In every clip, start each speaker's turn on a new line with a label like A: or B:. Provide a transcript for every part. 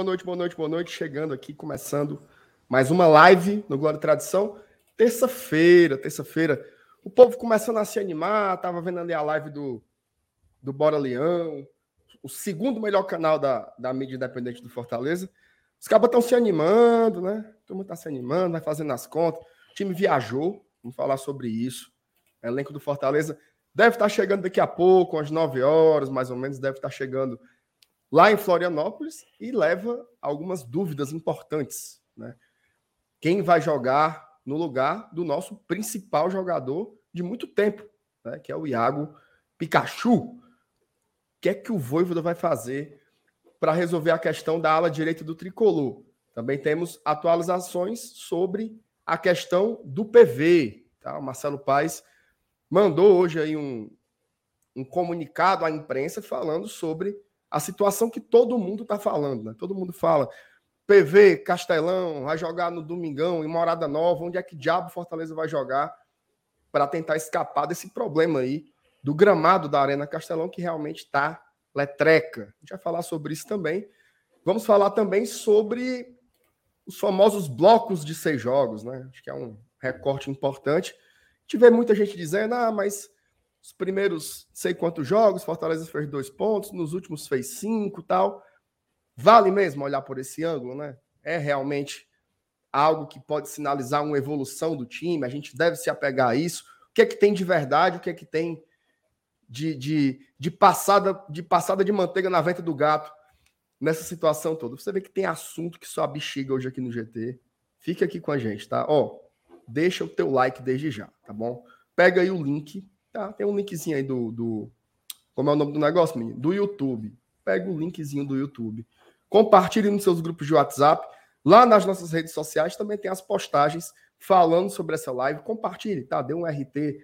A: Boa noite, boa noite, boa noite. Chegando aqui, começando mais uma live no Glória e Tradição. Terça-feira, terça-feira. O povo começando a se animar. Tava vendo ali a live do, do Bora Leão, o segundo melhor canal da, da mídia independente do Fortaleza. Os cabos estão se animando, né? Todo mundo está se animando, vai fazendo as contas. O time viajou, vamos falar sobre isso. O elenco do Fortaleza deve estar chegando daqui a pouco, às 9 horas, mais ou menos, deve estar chegando lá em Florianópolis e leva algumas dúvidas importantes, né? Quem vai jogar no lugar do nosso principal jogador de muito tempo, né? que é o Iago Pikachu. O que é que o Voivoda vai fazer para resolver a questão da ala direita do tricolor? Também temos atualizações sobre a questão do PV. Tá? O Marcelo Paes mandou hoje aí um, um comunicado à imprensa falando sobre a situação que todo mundo está falando. Né? Todo mundo fala PV, Castelão, vai jogar no Domingão, em Morada Nova, onde é que diabo Fortaleza vai jogar para tentar escapar desse problema aí do gramado da Arena Castelão, que realmente está letreca. A gente vai falar sobre isso também. Vamos falar também sobre os famosos blocos de seis jogos, né? Acho que é um recorte importante. Tive muita gente dizendo, ah, mas os primeiros sei quantos jogos, Fortaleza fez dois pontos, nos últimos fez cinco tal. Vale mesmo olhar por esse ângulo, né? É realmente algo que pode sinalizar uma evolução do time, a gente deve se apegar a isso. O que é que tem de verdade, o que é que tem de, de, de, passada, de passada de manteiga na venta do gato nessa situação toda. Você vê que tem assunto que só bexiga hoje aqui no GT. Fica aqui com a gente, tá? Ó, deixa o teu like desde já, tá bom? Pega aí o link, tá? Tem um linkzinho aí do, do como é o nome do negócio, menino? Do YouTube. Pega o linkzinho do YouTube. Compartilhe nos seus grupos de WhatsApp. Lá nas nossas redes sociais também tem as postagens falando sobre essa live. Compartilhe, tá? Dê um RT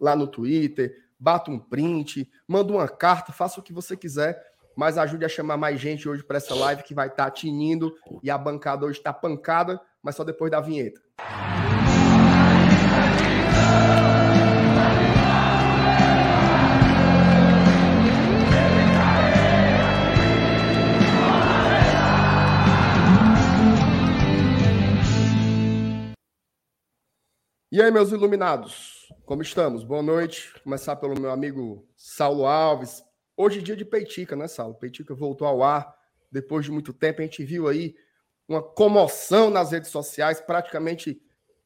A: lá no Twitter, bata um print, manda uma carta, faça o que você quiser, mas ajude a chamar mais gente hoje para essa live que vai estar tá tinindo e a bancada hoje está pancada, mas só depois da vinheta. E aí, meus iluminados, como estamos? Boa noite. Vou começar pelo meu amigo Saulo Alves. Hoje é dia de Peitica, né, Saulo? Peitica voltou ao ar depois de muito tempo. A gente viu aí uma comoção nas redes sociais, praticamente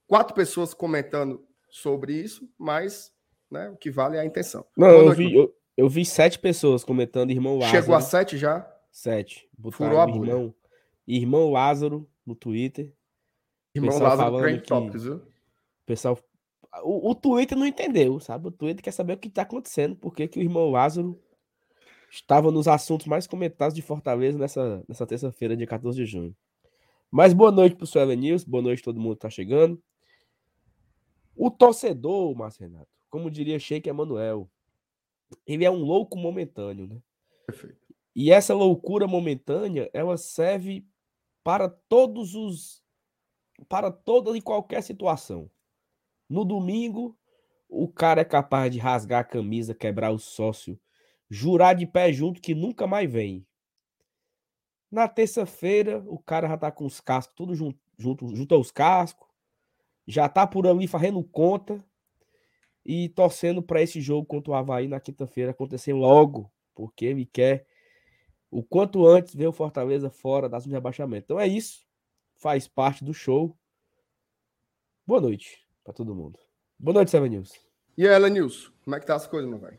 A: quatro pessoas comentando sobre isso, mas né, o que vale é a intenção.
B: Não, eu vi, eu, eu, vi sete pessoas comentando irmão
A: Lázaro. Chegou a sete já?
B: Sete. Botaram Furou a irmão, irmão Lázaro no Twitter.
A: Irmão Lázaro Trend. Topics, viu?
B: Pessoal. O, o Twitter não entendeu, sabe? O Twitter quer saber o que está acontecendo, porque que o irmão Lázaro estava nos assuntos mais comentados de Fortaleza nessa, nessa terça-feira, dia 14 de junho. Mas boa noite para o Suelen News, boa noite todo mundo que está chegando. O torcedor, Márcio Renato, como diria Sheik Emanuel, ele é um louco momentâneo, né? Perfeito. E essa loucura momentânea, ela serve para todos os para toda e qualquer situação. No domingo, o cara é capaz de rasgar a camisa, quebrar o sócio, jurar de pé junto que nunca mais vem. Na terça-feira, o cara já tá com os cascos tudo junto, junto, junto aos cascos, já tá por ali fazendo conta e torcendo para esse jogo contra o Havaí na quinta-feira acontecer logo, porque ele quer o quanto antes ver o Fortaleza fora das rebaixamento. Então é isso, faz parte do show. Boa noite para todo mundo. Boa noite, Seven News.
A: E aí, Ela News, como é que tá as coisas, meu velho?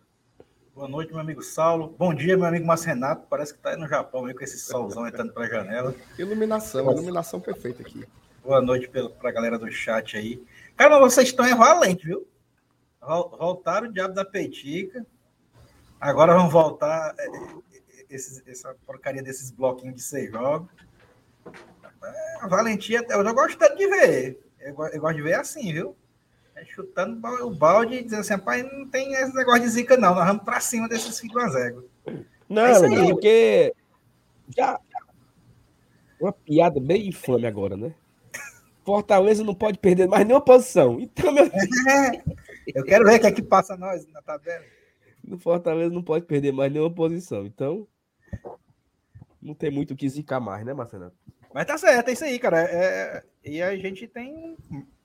C: Boa noite, meu amigo Saulo. Bom dia, meu amigo Márcio Renato. Parece que tá aí no Japão aí com esse solzão entrando pela janela.
A: Iluminação, Nossa. iluminação perfeita aqui.
C: Boa noite para a galera do chat aí. Cara, vocês estão é valente, viu? Voltaram o diabo da petica. Agora vão voltar é, é, esses, essa porcaria desses bloquinhos de seis jogos. É, a valentia, eu já gosto de ver. Eu, eu gosto de ver assim, viu? É chutando o balde e dizendo assim, rapaz, não tem esse negócio de zica, não. Nós vamos pra cima desses filhos
B: Não, é porque já uma piada bem infame agora, né? Fortaleza não pode perder mais nenhuma posição. Então, meu...
C: é, eu quero ver o que é que passa nós na tabela.
B: No Fortaleza não pode perder mais nenhuma posição. Então, Não tem muito o que zicar mais, né, Marcelo?
C: Mas tá certo, é isso aí, cara. É, e a gente tem,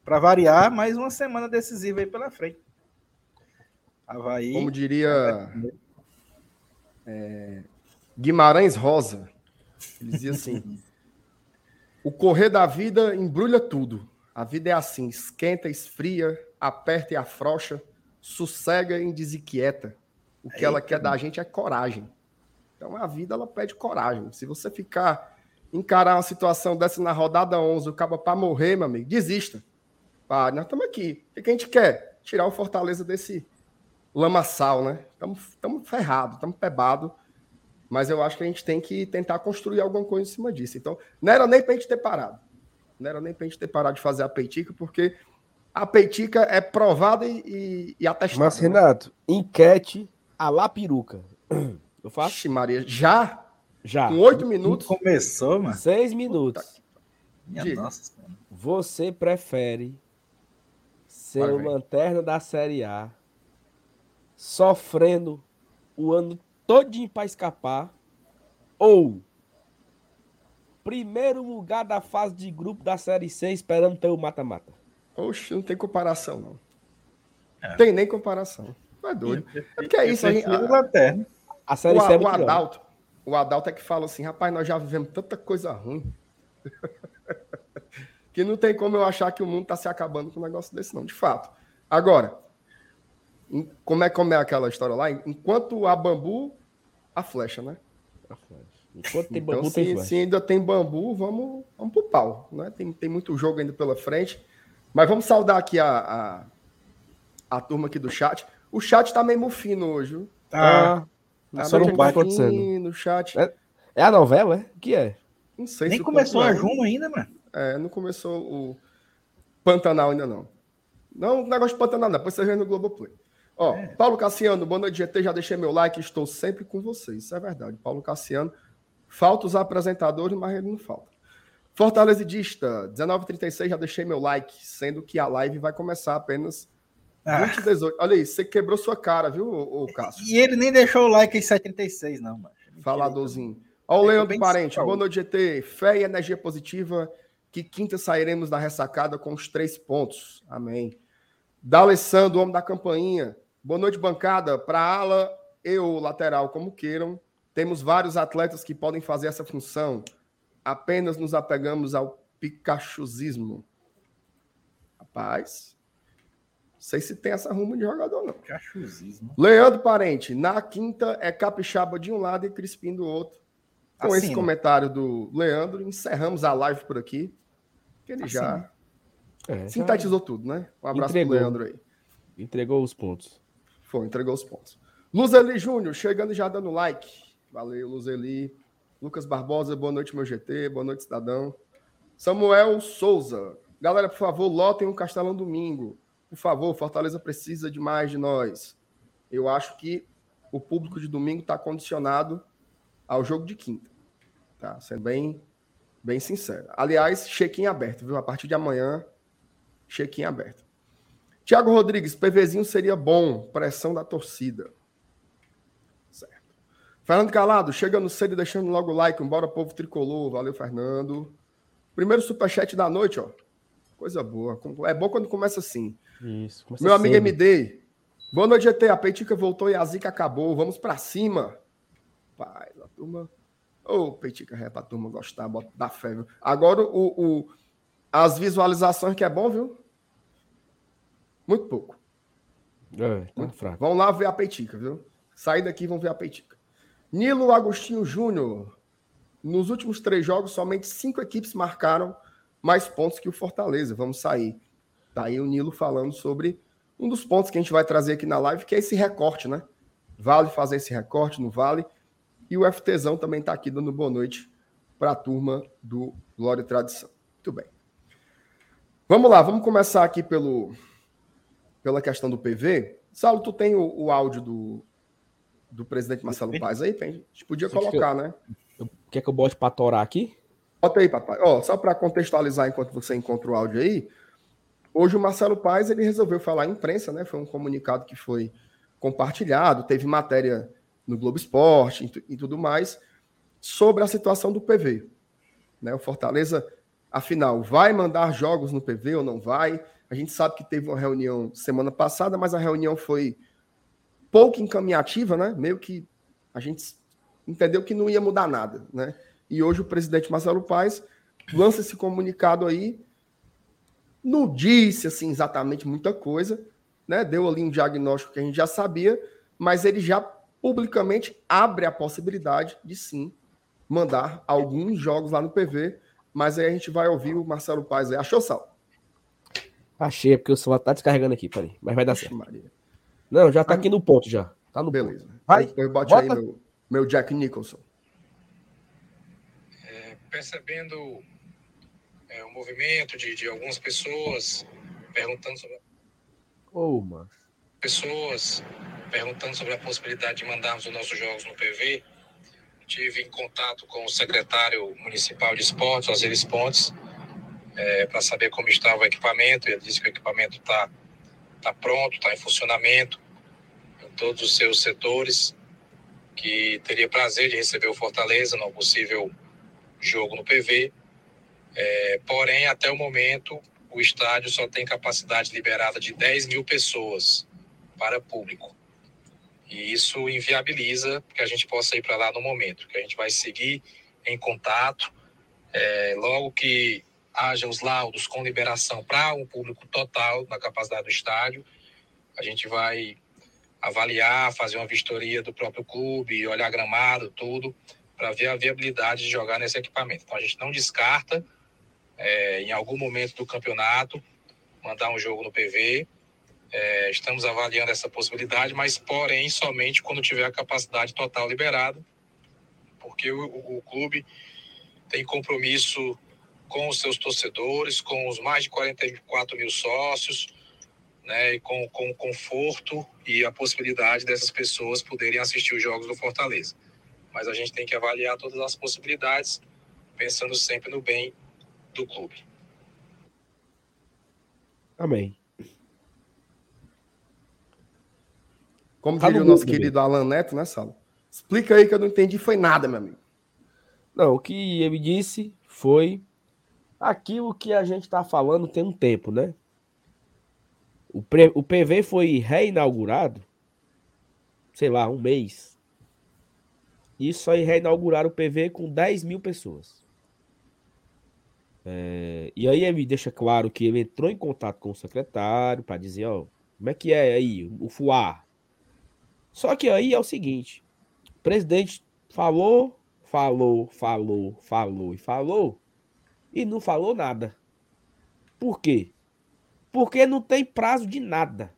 C: para variar, mais uma semana decisiva aí pela frente.
A: Havaí. Como diria é, Guimarães Rosa, ele dizia assim: o correr da vida embrulha tudo. A vida é assim: esquenta, esfria, aperta e afrouxa, sossega e desinquieta. O que ela quer da gente é coragem. Então a vida ela pede coragem. Se você ficar encarar uma situação dessa na rodada 11, o cabo para morrer, meu amigo, desista. Pá, nós estamos aqui. O que a gente quer? Tirar o Fortaleza desse lamaçal, né? Estamos ferrados, estamos pebados. Mas eu acho que a gente tem que tentar construir alguma coisa em cima disso. Então, não era nem para a gente ter parado. Não era nem para a gente ter parado de fazer a peitica, porque a peitica é provada e, e, e atestada.
B: Mas, né? Renato, enquete a lá peruca.
A: Eu faço? Ixi, Maria, já?
B: Já.
A: Com oito minutos?
C: Começou, mano.
B: Seis minutos.
C: Minha nossa,
B: Você prefere ser o lanterna da Série A sofrendo o ano todinho para escapar ou primeiro lugar da fase de grupo da Série C esperando ter o mata-mata?
A: Oxe, não tem comparação, não. É. Tem nem comparação. É doido. É porque é isso. A, gente,
C: a,
B: a série
A: o,
B: C é
A: o Adalto, o Adalto é que fala assim, rapaz, nós já vivemos tanta coisa ruim. que não tem como eu achar que o mundo está se acabando com um negócio desse, não, de fato. Agora, como é, como é aquela história lá? Enquanto há bambu, a flecha, né? A flecha. Enquanto tem então, bambu, se, tem flecha. Se ainda tem bambu, vamos, vamos pro pau. Né? Tem, tem muito jogo ainda pela frente. Mas vamos saudar aqui a, a, a turma aqui do chat. O chat tá meio mufino hoje, viu?
B: Tá. Só não vai acontecendo.
A: No chat.
B: É, é, a novela, é? O que é?
C: Não sei Nem se começou a Juno ainda, mano.
A: É, não começou o Pantanal ainda não. Não, negócio de Pantanal não, depois você vê no Globoplay. Ó, é. Paulo Cassiano, boa noite, GT. Já deixei meu like, estou sempre com vocês. Isso é verdade. Paulo Cassiano, falta os apresentadores, mas ele não falta. Fortaleza Dista, 1936, já deixei meu like, sendo que a live vai começar apenas ah. 2018. Olha aí, você quebrou sua cara, viu, o Cássio?
C: E ele nem deixou o like em 736, não, mano.
A: Faladorzinho. Ó, o Leandro Parente, boa noite, GT. Fé e energia positiva, que quinta sairemos da ressacada com os três pontos. Amém. D'Alessandro, homem da campainha. Boa noite, bancada. Para ala e o lateral, como queiram. Temos vários atletas que podem fazer essa função. Apenas nos apegamos ao Pikachuzismo. Rapaz, sei se tem essa rumo de jogador, não.
C: Pikachuzismo.
A: Leandro Parente, na quinta é capixaba de um lado e crispim do outro. Com Assina. esse comentário do Leandro, encerramos a live por aqui. Ele Assina. já é, sintetizou já... tudo, né? Um abraço entregou, pro Leandro aí.
B: Entregou os pontos.
A: Foi, entregou os pontos. Luzeli Júnior, chegando e já dando like. Valeu, Luzeli. Lucas Barbosa, boa noite, meu GT. Boa noite, cidadão. Samuel Souza. Galera, por favor, lotem o um Castelão domingo. Por favor, Fortaleza precisa de mais de nós. Eu acho que o público de domingo está condicionado ao jogo de quinta. Tá? Sendo bem, bem sincero. Aliás, check-in aberto, viu? A partir de amanhã, check-in aberto. Tiago Rodrigues, PVzinho seria bom, pressão da torcida. Certo. Fernando Calado, chegando cedo e deixando logo o like. Embora povo tricolor. Valeu, Fernando. Primeiro superchat da noite, ó. Coisa boa. É bom quando começa assim.
B: Isso.
A: Meu amigo MD. Boa noite, GT. A Peitica voltou e a Zica acabou. Vamos para cima. Pai, a turma. Ô, oh, Peitica, é pra turma gostar, bota da fé, viu? Agora, o, o, as visualizações que é bom, viu? Muito pouco.
B: É, tá fraco.
A: Vão lá ver a peitica, viu? Sair daqui e vão ver a peitica. Nilo Agostinho Júnior. Nos últimos três jogos, somente cinco equipes marcaram mais pontos que o Fortaleza. Vamos sair. Tá aí o Nilo falando sobre um dos pontos que a gente vai trazer aqui na live, que é esse recorte, né? Vale fazer esse recorte, não vale? E o FTzão também está aqui dando boa noite para a turma do Glória e Tradição. Muito bem. Vamos lá, vamos começar aqui pelo, pela questão do PV. Saulo, tu tem o, o áudio do, do presidente Marcelo Paz aí? A gente podia Você colocar, né?
B: Quer que eu bote para torar aqui?
A: Bota aí, papai. Ó, só para contextualizar enquanto você encontra o áudio aí, hoje o Marcelo Paz ele resolveu falar à imprensa, né? Foi um comunicado que foi compartilhado, teve matéria no Globo Esporte e tudo mais, sobre a situação do PV. Né? O Fortaleza, afinal, vai mandar jogos no PV ou não vai? A gente sabe que teve uma reunião semana passada, mas a reunião foi pouco encaminhativa, né? Meio que a gente entendeu que não ia mudar nada, né? E hoje o presidente Marcelo Paes lança esse comunicado aí, não disse assim exatamente muita coisa, né? Deu ali um diagnóstico que a gente já sabia, mas ele já publicamente abre a possibilidade de sim mandar alguns jogos lá no PV, mas aí a gente vai ouvir o Marcelo Paes aí. Achou, Sal?
B: Achei, é porque o celular tá descarregando aqui, peraí. Mas vai dar certo. Maria. Não, já tá aqui no ponto já. Tá no
A: Beleza.
B: Ponto.
A: Vai. Eu bote Bota. aí meu, meu Jack Nicholson.
D: É, percebendo é, o movimento de, de algumas pessoas perguntando sobre.
B: Oh, mano.
D: Pessoas perguntando sobre a possibilidade de mandarmos os nossos jogos no PV. Tive em contato com o secretário municipal de esportes, Osiris Pontes, é, para saber como estava o equipamento. Ele disse que o equipamento está tá pronto, está em funcionamento em todos os seus setores, que teria prazer de receber o Fortaleza no possível jogo no PV. É, porém, até o momento, o estádio só tem capacidade liberada de 10 mil pessoas para público. E isso inviabiliza que a gente possa ir para lá no momento, que a gente vai seguir em contato. É, logo que haja os laudos com liberação para um público total na capacidade do estádio, a gente vai avaliar, fazer uma vistoria do próprio clube, olhar gramado, tudo, para ver a viabilidade de jogar nesse equipamento. Então a gente não descarta, é, em algum momento do campeonato, mandar um jogo no PV. É, estamos avaliando essa possibilidade, mas porém somente quando tiver a capacidade total liberada, porque o, o, o clube tem compromisso com os seus torcedores, com os mais de 44 mil sócios, né, e com, com o conforto e a possibilidade dessas pessoas poderem assistir os jogos do Fortaleza. Mas a gente tem que avaliar todas as possibilidades, pensando sempre no bem do clube.
B: Amém.
A: Como tá diria o nosso querido Alan Neto, né, Salo? Explica aí que eu não entendi, foi nada, meu amigo.
B: Não, o que ele disse foi aquilo que a gente está falando tem um tempo, né? O, pre, o PV foi reinaugurado, sei lá, um mês. E só reinauguraram o PV com 10 mil pessoas. É, e aí ele deixa claro que ele entrou em contato com o secretário para dizer, ó, como é que é aí o FUAR. Só que aí é o seguinte, o presidente falou, falou, falou, falou e falou, e não falou nada. Por quê? Porque não tem prazo de nada.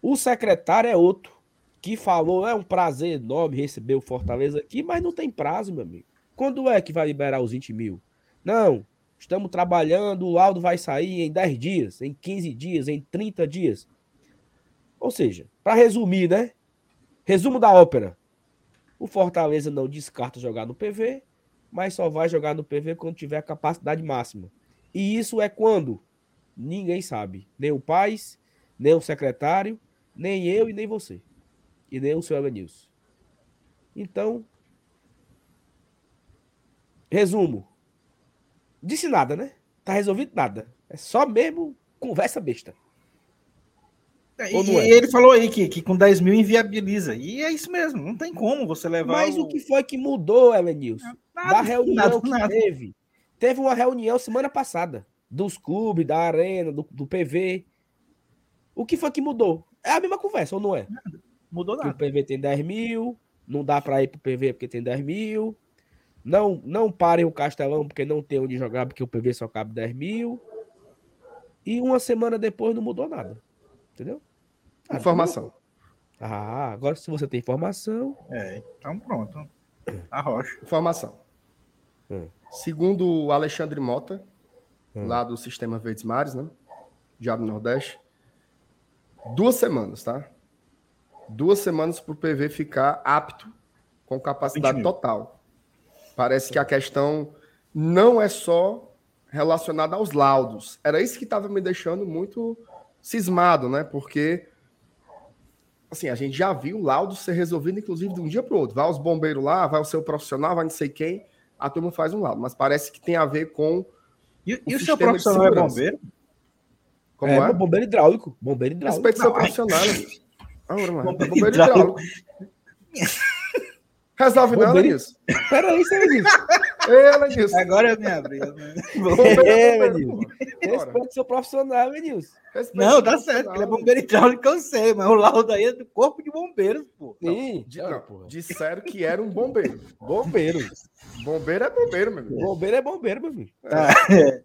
B: O secretário é outro, que falou: é um prazer enorme receber o Fortaleza aqui, mas não tem prazo, meu amigo. Quando é que vai liberar os 20 mil? Não, estamos trabalhando, o laudo vai sair em 10 dias, em 15 dias, em 30 dias. Ou seja, para resumir, né? Resumo da ópera. O Fortaleza não descarta jogar no PV, mas só vai jogar no PV quando tiver a capacidade máxima. E isso é quando? Ninguém sabe. Nem o Paz, nem o secretário, nem eu e nem você. E nem o seu Evanilson. Então, resumo. Disse nada, né? Tá resolvido nada. É só mesmo conversa besta.
C: É, e, é? ele falou aí que, que com 10 mil inviabiliza. E é isso mesmo, não tem como você levar.
B: Mas o, o que foi que mudou, Elenilson? Nada, da reunião nada, que nada. teve. Teve uma reunião semana passada dos clubes, da arena, do, do PV. O que foi que mudou? É a mesma conversa, ou não é?
C: Nada. Mudou nada.
B: Que o PV tem 10 mil, não dá para ir pro PV porque tem 10 mil. Não, não parem o Castelão porque não tem onde jogar, porque o PV só cabe 10 mil. E uma semana depois não mudou nada. Entendeu?
A: Ah, informação.
B: Ah, agora se você tem informação.
C: É, então pronto. Arrocha.
A: Informação. Hum. Segundo o Alexandre Mota, hum. lá do Sistema Verdes Mares, né? Diabo Nordeste. Duas semanas, tá? Duas semanas para o PV ficar apto com capacidade total. Parece que a questão não é só relacionada aos laudos. Era isso que estava me deixando muito cismado, né? Porque assim, a gente já viu laudo ser resolvido, inclusive, de um dia para o outro. Vai os bombeiros lá, vai o seu profissional, vai não sei quem, a turma faz um laudo. Mas parece que tem a ver com.
C: E o, e o seu profissional é bombeiro?
B: Como é, é? Bombeiro hidráulico. Bombeiro hidráulico.
A: Respeito seu profissional. Ah, mano, bombeiro, bombeiro hidráulico. Resolve não, Lenilson.
B: Peraí, seu Lenilson.
A: Ei, Lenilson.
C: Agora eu me abri.
B: É, Lenilson. Respeite seu profissional, Lenilson.
C: Não, tá certo, ele é bombeiro hidráulico, eu sei, mas o laudo aí é do corpo de bombeiros, pô.
A: Sim. Não, disseram que era um bombeiro.
B: Bombeiro.
A: Bombeiro é bombeiro, meu amigo.
B: Bombeiro é bombeiro, meu amigo.
A: É.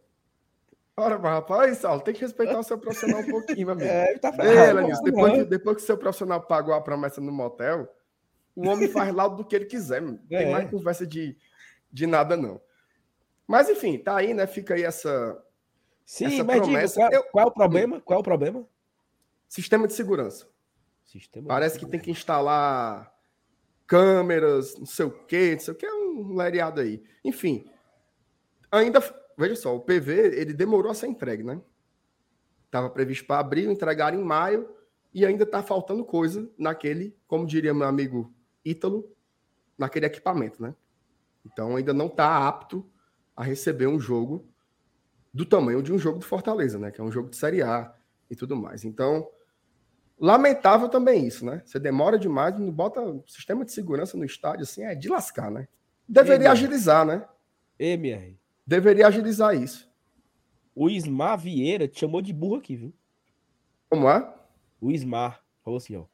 A: Ora, mas rapaz, Saulo, tem que respeitar o seu profissional um pouquinho, meu amigo. É, tá Ei, Lenilson, depois, que, depois que o seu profissional pagou a promessa no motel, o homem faz laudo do que ele quiser, não tem é. mais conversa de, de nada, não. Mas enfim, tá aí, né? Fica aí essa.
B: Sim, essa mas promessa. Diga, qual, Eu... qual é o problema? Qual é o problema?
A: Sistema de segurança. Sistema Parece que tem que instalar câmeras, não sei o quê, não sei o que, é um lereado aí. Enfim, ainda, veja só, o PV, ele demorou a ser entregue, né? Estava previsto para abril, entregar em maio, e ainda está faltando coisa naquele, como diria meu amigo Ítalo naquele equipamento, né? Então ainda não está apto a receber um jogo do tamanho de um jogo do Fortaleza, né? Que é um jogo de Série A e tudo mais. Então, lamentável também isso, né? Você demora demais, não bota sistema de segurança no estádio, assim, é de lascar, né? Deveria MR. agilizar, né?
B: MR.
A: Deveria agilizar isso.
B: O Ismar Vieira te chamou de burro aqui, viu?
A: Como é?
B: O Ismar falou assim, ó.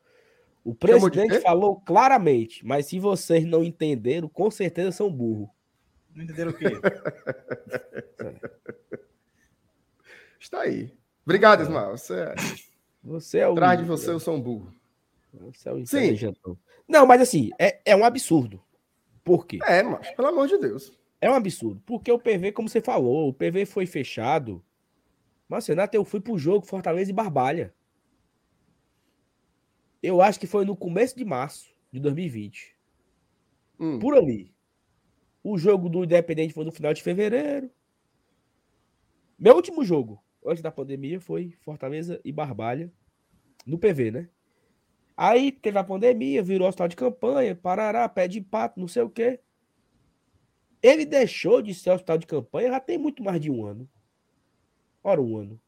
B: O presidente falou claramente, mas se vocês não entenderam, com certeza são burros.
C: Não entenderam o quê?
A: Está aí. Obrigado, Ismael. Você é...
B: Você é o.
A: Atrás de você, eu sou um burro.
B: Você é o Sim. Não, mas assim, é, é um absurdo. Por quê?
A: É, mas pelo amor de Deus.
B: É um absurdo. Porque o PV, como você falou, o PV foi fechado. Mas, Renato, eu fui pro jogo Fortaleza e Barbalha. Eu acho que foi no começo de março de 2020. Hum. Por ali. O jogo do Independente foi no final de fevereiro. Meu último jogo, antes da pandemia, foi Fortaleza e Barbalha, no PV, né? Aí teve a pandemia, virou hospital de campanha, parará, pé de pato, não sei o quê. Ele deixou de ser hospital de campanha já tem muito mais de um ano. Ora, um ano.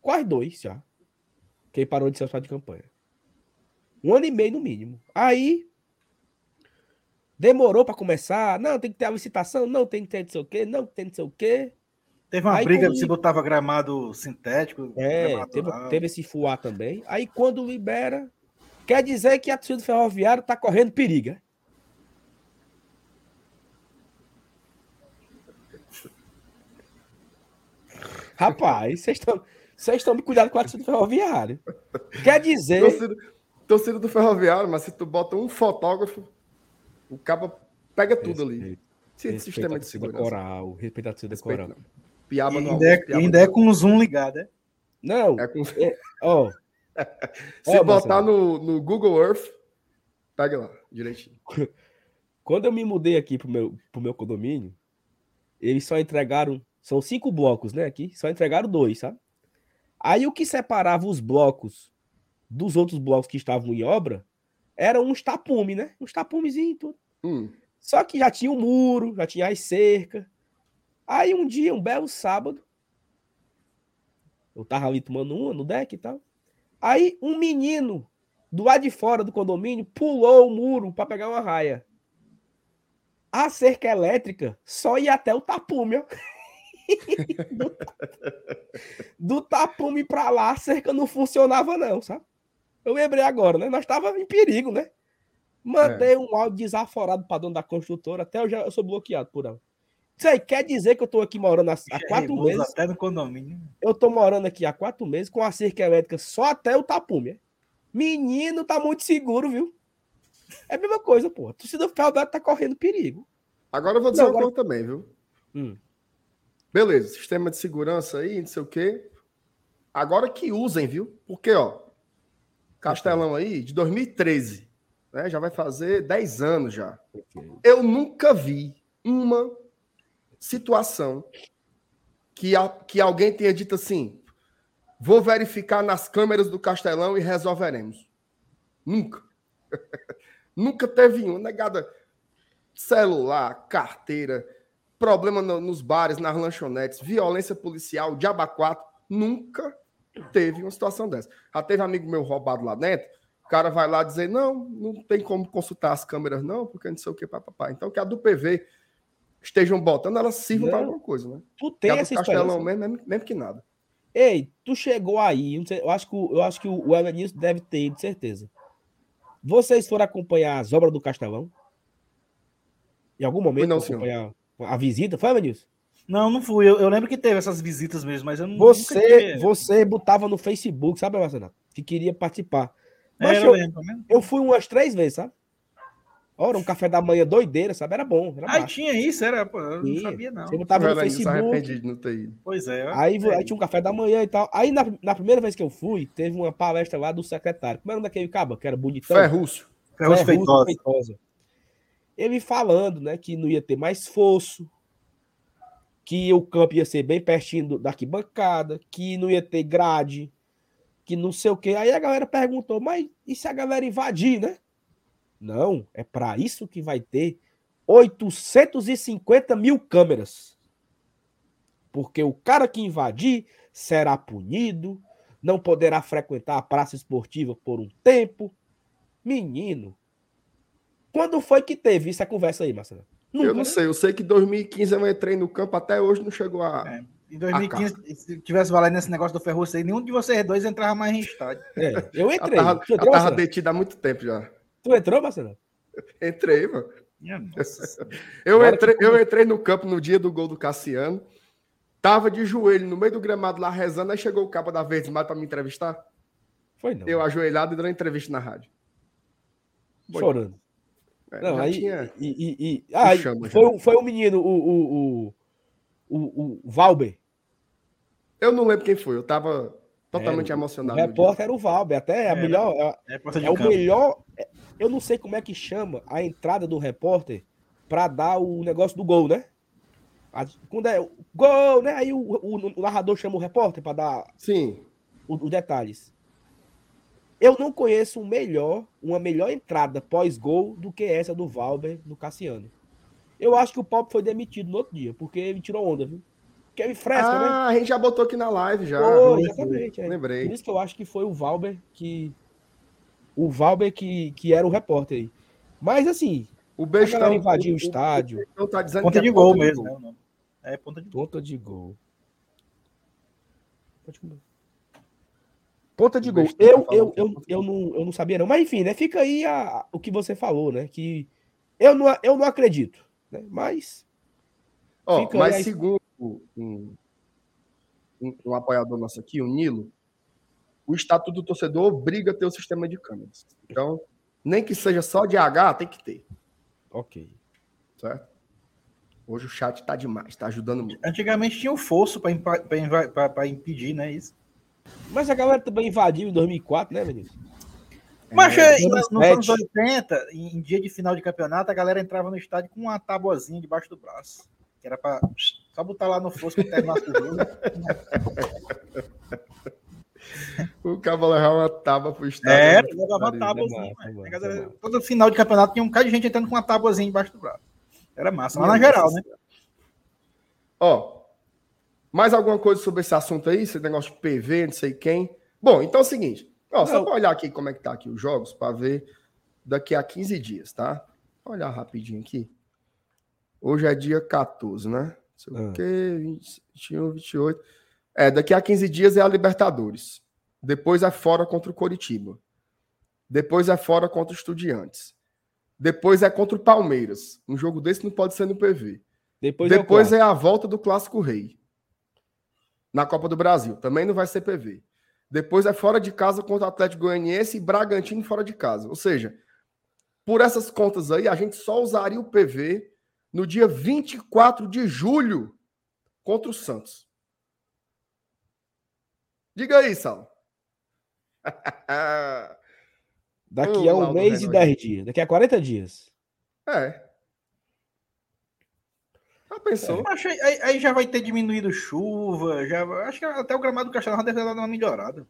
B: Quase dois já. Quem parou de ser hospital de campanha. Um ano e meio no mínimo. Aí demorou para começar. Não, tem que ter a licitação. Não, tem que ter não sei o quê. Não, tem não sei o quê.
C: Teve uma aí, briga quando... se botava gramado sintético.
B: É, teve, teve, esse fuá também. Aí quando libera, quer dizer que a torcida do ferroviário tá correndo perigo. É? Rapaz, vocês estão. Vocês estão me cuidando com a torcida do ferroviário. Quer dizer.
A: Torcida do Ferroviário, mas se tu bota um fotógrafo, o cabo pega tudo respeito, ali.
B: Sim, sistema de segurança. Coral, respeita a torcida coral.
C: Piaba e ainda, é, ainda é com o zoom ligado, é?
B: Não. É com... é, oh.
A: se oh, botar no, no Google Earth, pega lá, direitinho.
B: Quando eu me mudei aqui pro meu, pro meu condomínio, eles só entregaram. São cinco blocos, né? Aqui, só entregaram dois, sabe? Aí o que separava os blocos dos outros blocos que estavam em obra eram uns tapumes, né? Uns tapumezinhos e tudo. Hum. Só que já tinha o um muro, já tinha as cercas. Aí um dia, um belo sábado, eu tava ali tomando uma no deck e tal. Aí um menino do lado de fora do condomínio pulou o muro para pegar uma raia. A cerca elétrica só ia até o tapume, ó. do, do tapume pra lá, a cerca não funcionava, não, sabe? Eu lembrei agora, né? Nós estávamos em perigo, né? Mandei é. um áudio desaforado para dono da construtora, até eu já eu sou bloqueado por ela. Isso aí quer dizer que eu estou aqui morando há, há quatro meses.
C: Até no condomínio.
B: Eu estou morando aqui há quatro meses com a cerca elétrica só até o tapume. É? Menino, tá muito seguro, viu? É a mesma coisa, pô. A torcida do Ferroviário tá correndo perigo.
A: Agora eu vou dizer não, uma agora... coisa também, viu? Hum. Beleza, sistema de segurança aí, não sei o quê. Agora que usem, viu? Porque, ó, Castelão aí, de 2013. Né? Já vai fazer 10 anos já. Eu nunca vi uma situação que, a, que alguém tenha dito assim: vou verificar nas câmeras do Castelão e resolveremos. Nunca. Nunca teve um. Negada celular, carteira, problema no, nos bares, nas lanchonetes, violência policial, diaba 4. Nunca teve uma situação dessa. Já teve amigo meu roubado lá dentro. O cara vai lá dizer: não, não tem como consultar as câmeras, não, porque não sei o que, papapá. Então, que a do PV estejam botando, elas sirvam para alguma coisa, né?
B: Tu tem
A: que a
B: essa
A: Castelão mesmo, mesmo, mesmo que nada.
B: Ei, tu chegou aí, eu acho que, o- eu acho que o Evanilson deve ter ido, certeza. Vocês foram acompanhar as obras do Castelão? Em algum momento
A: não,
B: acompanhar a visita? Foi, Evanilson?
C: Não, não fui. Eu, eu lembro que teve essas visitas mesmo, mas eu não.
B: Você, você botava no Facebook, sabe, Marcelo? Que queria participar.
C: É,
B: Mas
C: eu
B: eu,
C: lembro, né?
B: eu fui umas três vezes, sabe? Ora, um café da manhã doideira, sabe? Era bom. Era
C: tinha isso, era, pô, eu não sabia, não.
B: Você botava no Facebook.
A: não ido.
C: Pois é.
B: Aí,
C: É
B: aí tinha um café da manhã e tal. Aí na, na primeira vez que eu fui, teve uma palestra lá do secretário. Como era o nome daquele cabo? Que era bonitão.
A: Ferrúcio.
C: Ferrugem Feitosa.
B: Feitosa. Ele falando, né, que não ia ter mais fosso, que o campo ia ser bem pertinho da arquibancada, que não ia ter grade, que não sei o quê. Aí a galera perguntou, mas e se a galera invadir, né? Não, é para isso que vai ter 850 mil câmeras. Porque o cara que invadir será punido, não poderá frequentar a praça esportiva por um tempo. Menino, quando foi que teve essa conversa aí, Marcelo? Nunca,
A: eu não
B: né?
A: sei, eu sei que em 2015 eu entrei no campo, até hoje não chegou a.
C: É. Em 2015, se tivesse valendo esse negócio do aí, nenhum de vocês dois entrava mais em estádio.
B: É, eu
A: Eu
B: entrei.
A: tava, eu
B: entrou,
A: tava detido há muito tempo já.
B: Tu entrou, Marcelo?
A: Entrei, mano.
C: Minha nossa senhora.
A: Eu entrei,
B: que-
A: eu entrei no campo no dia do gol do Cassiano. Tava de joelho no meio do gramado lá rezando, aí chegou o capa da Verde Mar pra me entrevistar.
B: Foi não.
A: Eu ajoelhado e dando entrevista na rádio. Foi.
B: Chorando.
A: É,
B: Não, aí.
A: tinha-
B: E, e, e- ah,
A: chama,
B: foi, o- foi o menino, o, o, o, o, o Valber.
A: Eu não lembro quem foi, eu tava totalmente
B: É, O
A: emocionado. dia.
B: repórter era o Valber. Até a
C: Era.
B: melhor. É,
C: É,
B: é o
C: campo.
B: melhor. é- Eu não sei como é que chama a entrada do repórter pra dar o negócio do gol, né? Quando é o gol, né? Aí o, o- o narrador chama o repórter pra dar
A: Sim.
B: o- os detalhes. Eu não conheço um melhor, uma melhor entrada pós-gol do que essa do Valber no Cassiano. Eu acho que o Pop foi demitido no outro dia, porque ele tirou onda, viu? Porque ele fresca, né?
A: ah, a gente já botou aqui na live já.
B: Foi, exatamente. é.
A: Lembrei.
B: Por isso que eu acho que foi o Valber que. O Valber que, que era o repórter aí. Mas assim,
A: O bestão
B: invadiu o
A: o-
B: estádio.
A: O tá dizendo
C: Ponta
A: que
C: de
A: é
C: gol
A: ponta de
C: mesmo,
A: gol.
C: né? É ponta de gol.
B: Ponta de gol. Pode comer. Ponta de gol. Eu, eu, eu, eu, não, eu não sabia, não. Mas enfim, né? Fica aí a- o que você falou, né? Que eu não, eu não acredito. Né? Mas. Fica
A: mas
B: aí.
A: segundo um, um, um apoiador nosso aqui, o Nilo, o Estatuto do Torcedor obriga a ter o sistema de câmeras. Então, nem que seja só de H, tem que ter,
B: Ok.
A: certo? Hoje o chat tá demais, tá ajudando muito.
C: Antigamente tinha o fosso para impedir, né? Isso.
B: Mas a galera também invadiu em 2004, né, Vinícius?
C: Mas
B: É,
C: é, nos
B: 2007.
C: anos 80, em, em dia de final de campeonato, a galera entrava no estádio com uma tabuazinha debaixo do braço. Que era para só botar lá no fosso que terminasse o jogo.
A: O cabo levar uma tábua pro estádio.
C: Era,
A: né?
C: levava uma
A: Pariu.
C: tabuazinha.
B: massa,
C: mas
B: massa,
C: a galera-
B: massa.
C: todo final de campeonato tinha um cara de gente entrando com uma tabuazinha debaixo do braço. Era massa. Lá na geral, né?
A: Ó, mais alguma coisa sobre esse assunto aí? Esse negócio de PV, não sei quem. Bom, então é o seguinte. Ó, só para olhar aqui como é que tá aqui os jogos, para ver daqui a 15 dias, tá? Vou olhar rapidinho aqui. Hoje é dia 14, né? Não sei o
B: Ah.
A: quê, 20, 21, 28. É, daqui a 15 dias é a Libertadores. Depois é fora contra o Coritiba. Depois é fora contra o Estudiantes. Depois é contra o Palmeiras. Um jogo desse não pode ser no PV.
B: Depois, é o
A: Depois
B: clássico.
A: é a volta do Clássico Rei. Na Copa do Brasil. Também não vai ser PV. Depois é fora de casa contra o Atlético Goianiense e Bragantino fora de casa. Ou seja, por essas contas aí, a gente só usaria o PV no dia 24 de julho contra o Santos. Diga aí, Sal.
B: Daqui a um mês e
A: Renault.
B: 10 dias. Daqui a 40 dias.
A: é. Pensou?
C: Acho aí, aí- aí já vai ter diminuído chuva. Já, acho que até o gramado do Castelão deve ter dado uma melhorada.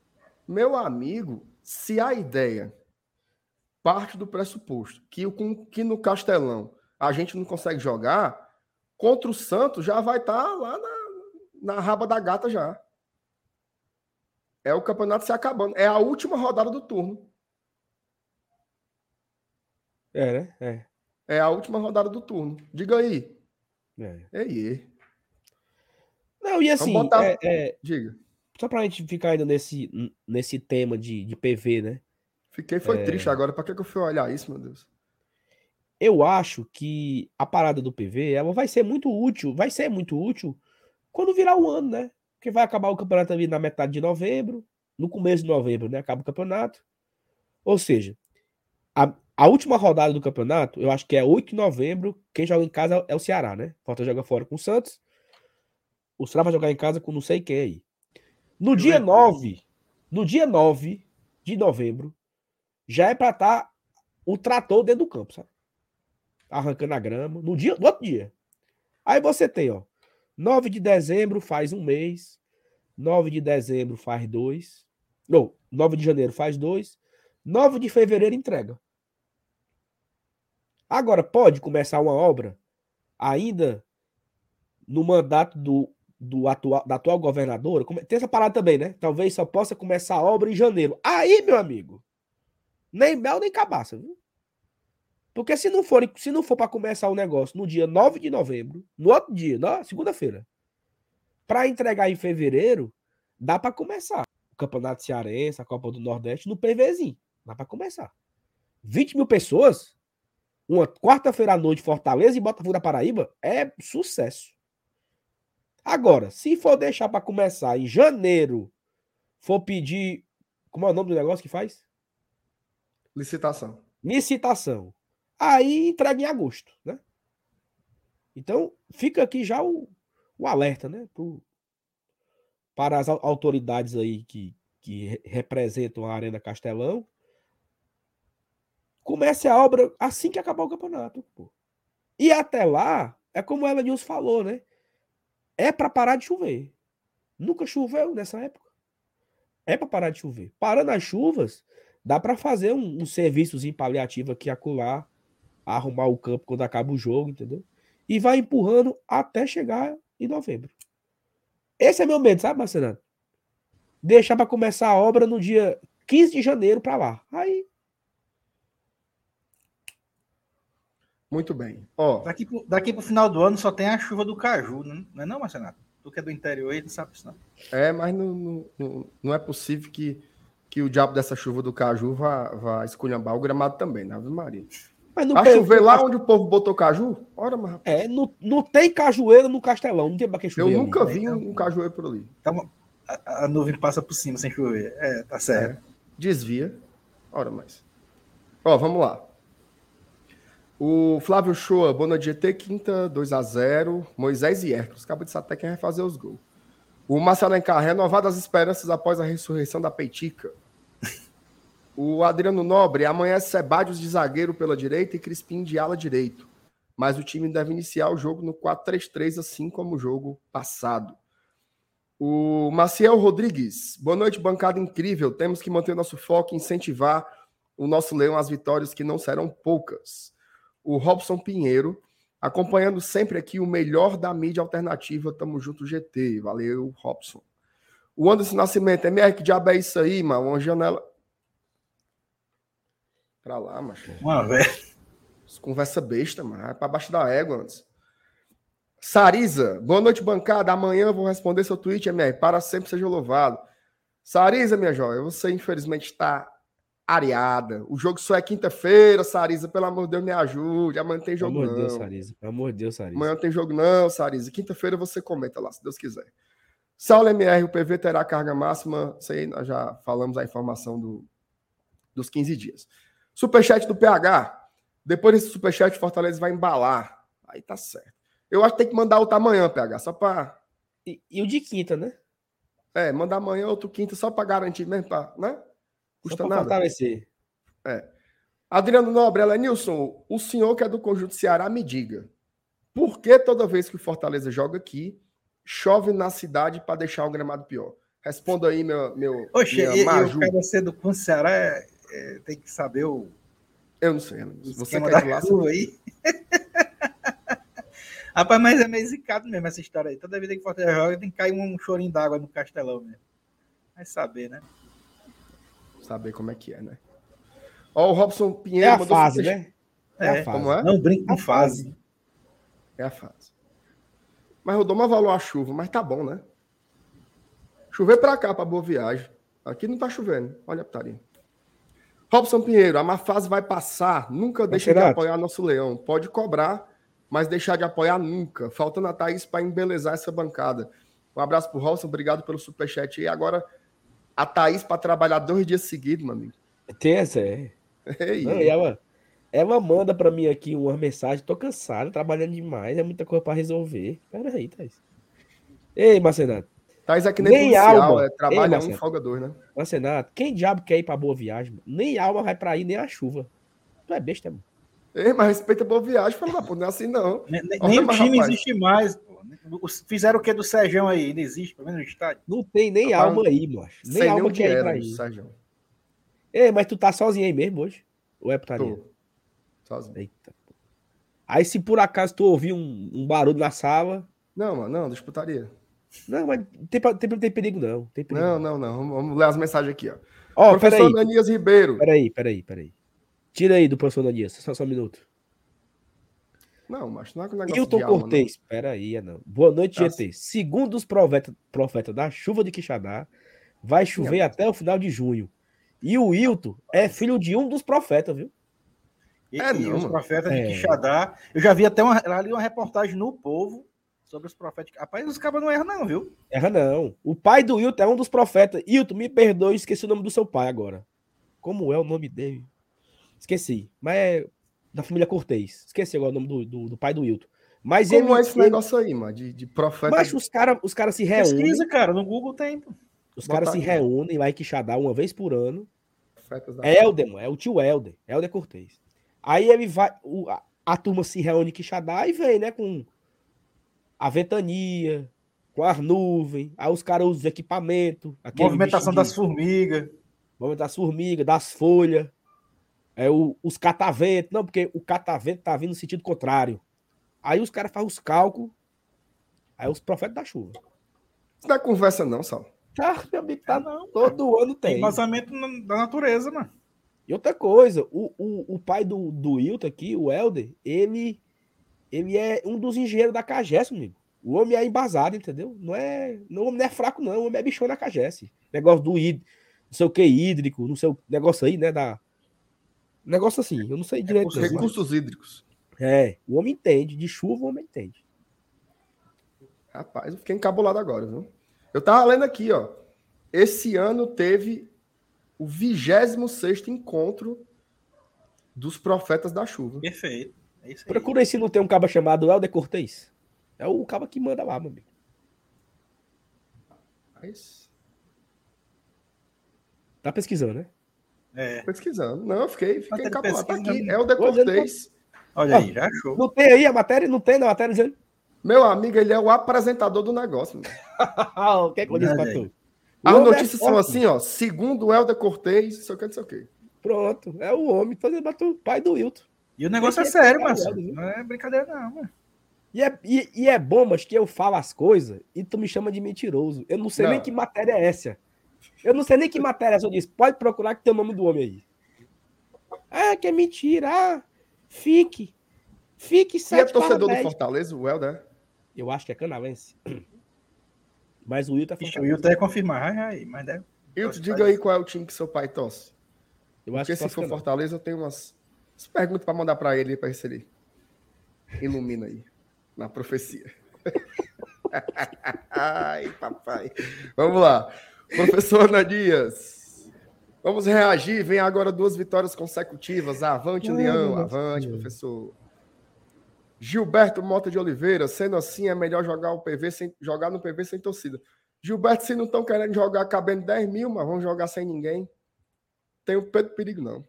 A: Meu amigo, se a ideia parte do pressuposto que, o, que no Castelão a gente não consegue jogar, contra o Santos já vai estar tá lá na, na raba da gata já. É o campeonato se acabando. É a última rodada do turno.
B: É, né? É.
A: É a última rodada do turno. Diga aí.
B: É.
A: É aí.
B: Não, e assim, botar... é, é...
A: diga.
B: Só pra gente ficar ainda nesse, nesse tema de, de PV, né?
A: Fiquei, foi é... triste agora. Pra que, que eu fui olhar isso, meu Deus?
B: eu acho que a parada do PV ela vai ser muito útil, vai ser muito útil quando virar o ano, né? Porque vai acabar o campeonato ali na metade de novembro, no começo de novembro, né? Acaba o campeonato. Ou seja, a, a última rodada do campeonato, eu acho que é 8 de novembro. Quem joga em casa é o Ceará, né? Falta joga fora com o Santos. O Ceará vai jogar em casa com não sei quem aí. No dia 9, no dia 9 de novembro, já é para estar tá o trator dentro do campo, sabe? arrancando a grama, no dia, no outro dia. Aí você tem, ó, 9 de dezembro faz um mês, 9 de dezembro faz dois, não, 9 de janeiro faz dois, 9 de fevereiro entrega. Agora, pode começar uma obra ainda no mandato do, do atual, da atual governadora? Tem essa parada também, né? Talvez só possa começar a obra em janeiro. Aí, meu amigo, nem mel nem cabaça, viu? Porque se não for, se não for para começar o negócio no dia 9 de novembro, no outro dia, na segunda-feira, para entregar em fevereiro, dá para começar. O Campeonato Cearense, a Copa do Nordeste, no PVzinho. Dá para começar. 20 mil pessoas, uma quarta-feira à noite, Fortaleza e Botafogo da Paraíba, é sucesso. Agora, se for deixar para começar em janeiro, for pedir. Como é o nome do negócio que faz?
A: Licitação.
B: Licitação aí entrega em agosto, né? Então, fica aqui já o, o alerta, né? Pro, para as autoridades aí que, que representam a Arena Castelão. Comece a obra assim que acabar o campeonato. Pô. E até lá, é como ela News falou, né? É para parar de chover. Nunca choveu nessa época. É para parar de chover. Parando as chuvas, dá para fazer um, um serviçozinho paliativo aqui acolá arrumar o campo quando acaba o jogo, entendeu? E vai empurrando até chegar em novembro. Esse é meu medo, sabe, Marcelo? Deixar para começar a obra no dia 15 de janeiro para lá. Aí.
A: Muito bem. Ó,
C: daqui, pro, daqui pro final do ano só tem a chuva do caju, não é não, Marcelo? Tu que é do interior aí, não sabe isso não.
A: É, mas não, não, não é possível que, que o diabo dessa chuva do caju vá, vá esculhambar o gramado também, né, Ave Maria? Mas não Vai chover lá onde o povo botou caju? Ora, mas...
B: É, não, não tem cajueiro no Castelão, não tem pra que
A: chover. Eu nunca ali. vi um, um cajueiro por ali.
C: Então, a, a, nuvem passa por cima sem chover. É, tá certo. É,
A: desvia. Ora, mais. Ó, vamos lá. O Flávio Shoa, Bona GT, quinta, 2x0. Moisés e Hércules. Acaba de saber até quem vai fazer os gols. O Marcelo Encar, renovado as esperanças após a ressurreição da Peitica. O Adriano Nobre, amanhã é Sebadios de zagueiro pela direita e Crispim de ala direito. Mas o time deve iniciar o jogo no 4-3-3, assim como o jogo passado. O Maciel Rodrigues, boa noite, bancada incrível. Temos que manter nosso foco e incentivar o nosso leão às vitórias que não serão poucas. O Robson Pinheiro, acompanhando sempre aqui o melhor da mídia alternativa. Tamo junto, GT. Valeu, Robson. O Anderson Nascimento, MR, que diabo é isso aí, mano? Uma janela. Pra lá, macho.
C: Uma vez.
A: Conversa besta, mano. É pra baixo da égua antes. Sariza, boa noite, bancada. Amanhã eu vou responder seu tweet, MR. Para sempre seja louvado. Sariza, minha joia, você infelizmente está areada. O jogo só é quinta-feira, Sariza. Pelo amor de Deus, me ajude. Amanhã tem jogo Pelo amor
B: não. Deus, Sariza. Pelo amor de Deus, Sariza.
A: Amanhã tem jogo não, Sariza. Quinta-feira você comenta lá, se Deus quiser. Saulo MR, o PV terá carga máxima. Isso aí nós já falamos a informação do, dos 15 dias. Superchat do PH. Depois desse superchat, o Fortaleza vai embalar. Aí tá certo. Eu acho que tem que mandar outro amanhã, PH, só para.
B: E, e, o de quinta, né?
A: É, mandar amanhã outro quinta só para garantir mesmo, pra, né?
B: Custa nada. fortalecer.
A: É. Adriano Nobre, Nilson, o senhor que é do Conjunto Ceará, me diga. Por que toda vez que o Fortaleza joga aqui, chove na cidade para deixar o gramado pior? Responda aí, meu. meu
C: Oxe, minha eu, eu quero ser do Conjunto Ceará é é, tem que saber o,
A: Eu não sei, Alex. Você quer lá?
C: aí. Rapaz, mas é meio zicado mesmo essa história aí. Toda vida que Fortaleza joga, tem que cair um chorinho d'água no castelão mesmo. Vai saber, né?
A: Saber como é que é, né? Ó, o Robson
B: É
A: Pinheiro
B: a
A: mandou
B: fase, né? É a fase.
A: Como é?
C: Não brinque com
B: A
C: fase.
A: É a fase. Mas eu dou uma valor à chuva, mas tá bom, né? Chover pra cá, pra boa viagem. Aqui não tá chovendo. Olha a putaria. Robson Pinheiro, a má fase vai passar. Nunca deixe de apoiar nosso leão. Pode cobrar, mas deixar de apoiar nunca. Faltando a Thaís para embelezar essa bancada. Um abraço pro Robson, obrigado pelo superchat. E agora, a Thaís para trabalhar dois dias seguidos, meu amigo.
B: Tem essa, é.
A: Ei,
B: Não, e ela, ela manda pra mim aqui uma mensagem. Tô cansado, trabalhando demais. É muita coisa pra resolver. Pera aí, Thaís. Ei, Marcenato.
A: Thaís é que nem,
B: Nem
A: policial,
B: alma.
A: é, trabalha
B: Ei,
A: um, folga dois, né?
B: Marcenato, quem diabo quer ir pra boa viagem? mano? Nem alma vai pra ir, nem a chuva. Tu é besta, mano.
A: Ei, mas respeita a boa viagem, fala puta, não é assim não.
C: Nem, nem-
A: Olha,
C: nem o time
A: rapaz.
C: existe mais. Fizeram o que do Sérgio aí? Ainda existe, pelo menos no estádio?
B: Não tem nem
A: Rapaz,
B: alma aí, macho. Nem alma quer ir pra ir.
A: Sérgio.
B: Ei, mas tu tá sozinho aí mesmo hoje? Ou é putaria?
A: Tô. Sozinho.
B: Eita. Aí se por acaso tu ouvir um, um barulho na sala.
A: Não, mano, não, disputaria.
B: Não, mas tem, tem, tem perigo não. Tem perigo.
A: Não, não, não. Vamos, vamos ler as mensagens aqui, ó.
B: Ó,
A: Professor
B: peraí.
A: Ananias Ribeiro.
B: Peraí, peraí, peraí. Tira aí do professor Nanias, só, só um minuto.
A: Não, mas não é com negócio
B: Hilton
A: de alma,
B: Cortez, peraí, é não. Boa noite,
A: Tá
B: GT. Segundo os profetas profeta da chuva de Quixadá, vai chover até o final de junho. E o Hilton é filho de um dos profetas, viu?
C: E,
A: É,
C: e
A: não,
C: os profetas
B: É.
C: de Quixadá. Eu já vi até uma, ali uma reportagem no Povo sobre os profetas. Rapaz, os cabas não erram, não, viu?
B: Erra não. O pai do Hilton é um dos profetas. Hilton, me perdoe, esqueci o nome do seu pai agora. Como é o nome dele? Esqueci. Mas é da família Cortez. Esqueci agora o nome do, do, do pai do Hilton. Mas
A: Como
B: ele,
A: é esse
B: ele-
A: negócio aí, mano? De, de profeta.
B: Mas os caras os cara se reúnem.
C: Pesquisa, cara, no Google tem.
B: Os caras se reúnem lá em Quixadá uma vez por ano. Helder, mano, é o tio Helder, Helder Cortez. Aí ele vai, o- a, a turma se reúne em Quixadá e vem, né, com a ventania, com as nuvens, aí os caras usam os equipamentos, aquele
C: Movimentação das formigas.
B: movimento das formigas, das folhas, é o, os cataventos, não, porque o catavento tá vindo no sentido contrário. Aí os caras fazem os cálculos, aí os profetas da chuva.
A: Isso não é conversa, não, Sal.
B: Tá, meu amigo, tá,
C: não.
B: todo ano
C: Tem embasamento da natureza, mano.
B: E outra coisa, o, o, o pai do, do Hilton aqui, o Helder, ele, ele é um dos engenheiros da Cagesse, amigo. O homem é embasado, entendeu? Não é, não, o homem não é fraco, não. O homem é bichão na Cagesse. Negócio do hid, não sei o que, hídrico, não sei o negócio aí, né? Da... Negócio assim, eu não sei direito.
A: Os
B: não, mas-
A: recursos hídricos.
B: É, o homem entende. De chuva, o homem entende.
A: Rapaz, eu fiquei encabulado agora, viu? Eu tava lendo aqui, ó. Esse ano teve o 26 encontro dos profetas da chuva.
C: Perfeito. É isso aí.
B: Procura aí se não tem um caba chamado Helder Cortez. É o caba que manda lá, meu amigo.
A: Mas,
B: Tá pesquisando, né?
C: É.
A: pesquisando. Não, eu fiquei, fiquei
C: Mas
A: encabulado. Tá aqui,
C: mesmo.
A: é o de
B: Olha, ele
A: Cortez.
C: Olha aí, já achou.
B: Não tem aí a matéria? Não tem na matéria dizendo.
A: Meu amigo, ele é o apresentador do negócio.
B: Ah, o que é que eu disse pra tu?
A: As
B: é
A: notícias são
B: forte.
A: assim, ó. Segundo o Helder Cortez, não sei o que, não sei o que.
B: Pronto, é o homem fazendo pra tu, pai do Wilton.
C: E o negócio é
B: é
C: sério,
B: viu?
C: Não é brincadeira, não, mano.
B: E é, e, e é bom, mas que eu falo as coisas e tu me chama de mentiroso. Eu não sei
A: Não.
B: nem que matéria é essa. Eu não sei nem que matéria é. Eu disse, pode procurar que tem o nome do homem aí. Ah, que é mentira. Ah, fique. Fique
A: E é
B: sete
A: torcedor do. Fortaleza, o Helder?
B: Eu acho que é canalense. Mas o Wilton é
C: Ixi, o
B: Fortaleza.
C: Wilton ia confirmar. Ai, mas deve.
A: Diga aí qual é o time que seu pai torce.
B: Eu acho
A: Porque
B: que
A: se for. Fortaleza, eu tenho umas, umas perguntas para mandar para ele, para ver se ele ilumina aí, na profecia. Ai, papai. Vamos lá. Professor Ana Dias. Vamos reagir. Vem agora duas vitórias consecutivas. Avante,
B: Ai,
A: Leão. Avante,
B: Deus.
A: professor. Gilberto Mota de Oliveira. Sendo assim, é melhor jogar, o PV sem, jogar no PV sem torcida. Gilberto, se não estão querendo jogar cabendo 10 mil, mas vão jogar sem ninguém. Tem o Pedro Perigo, não.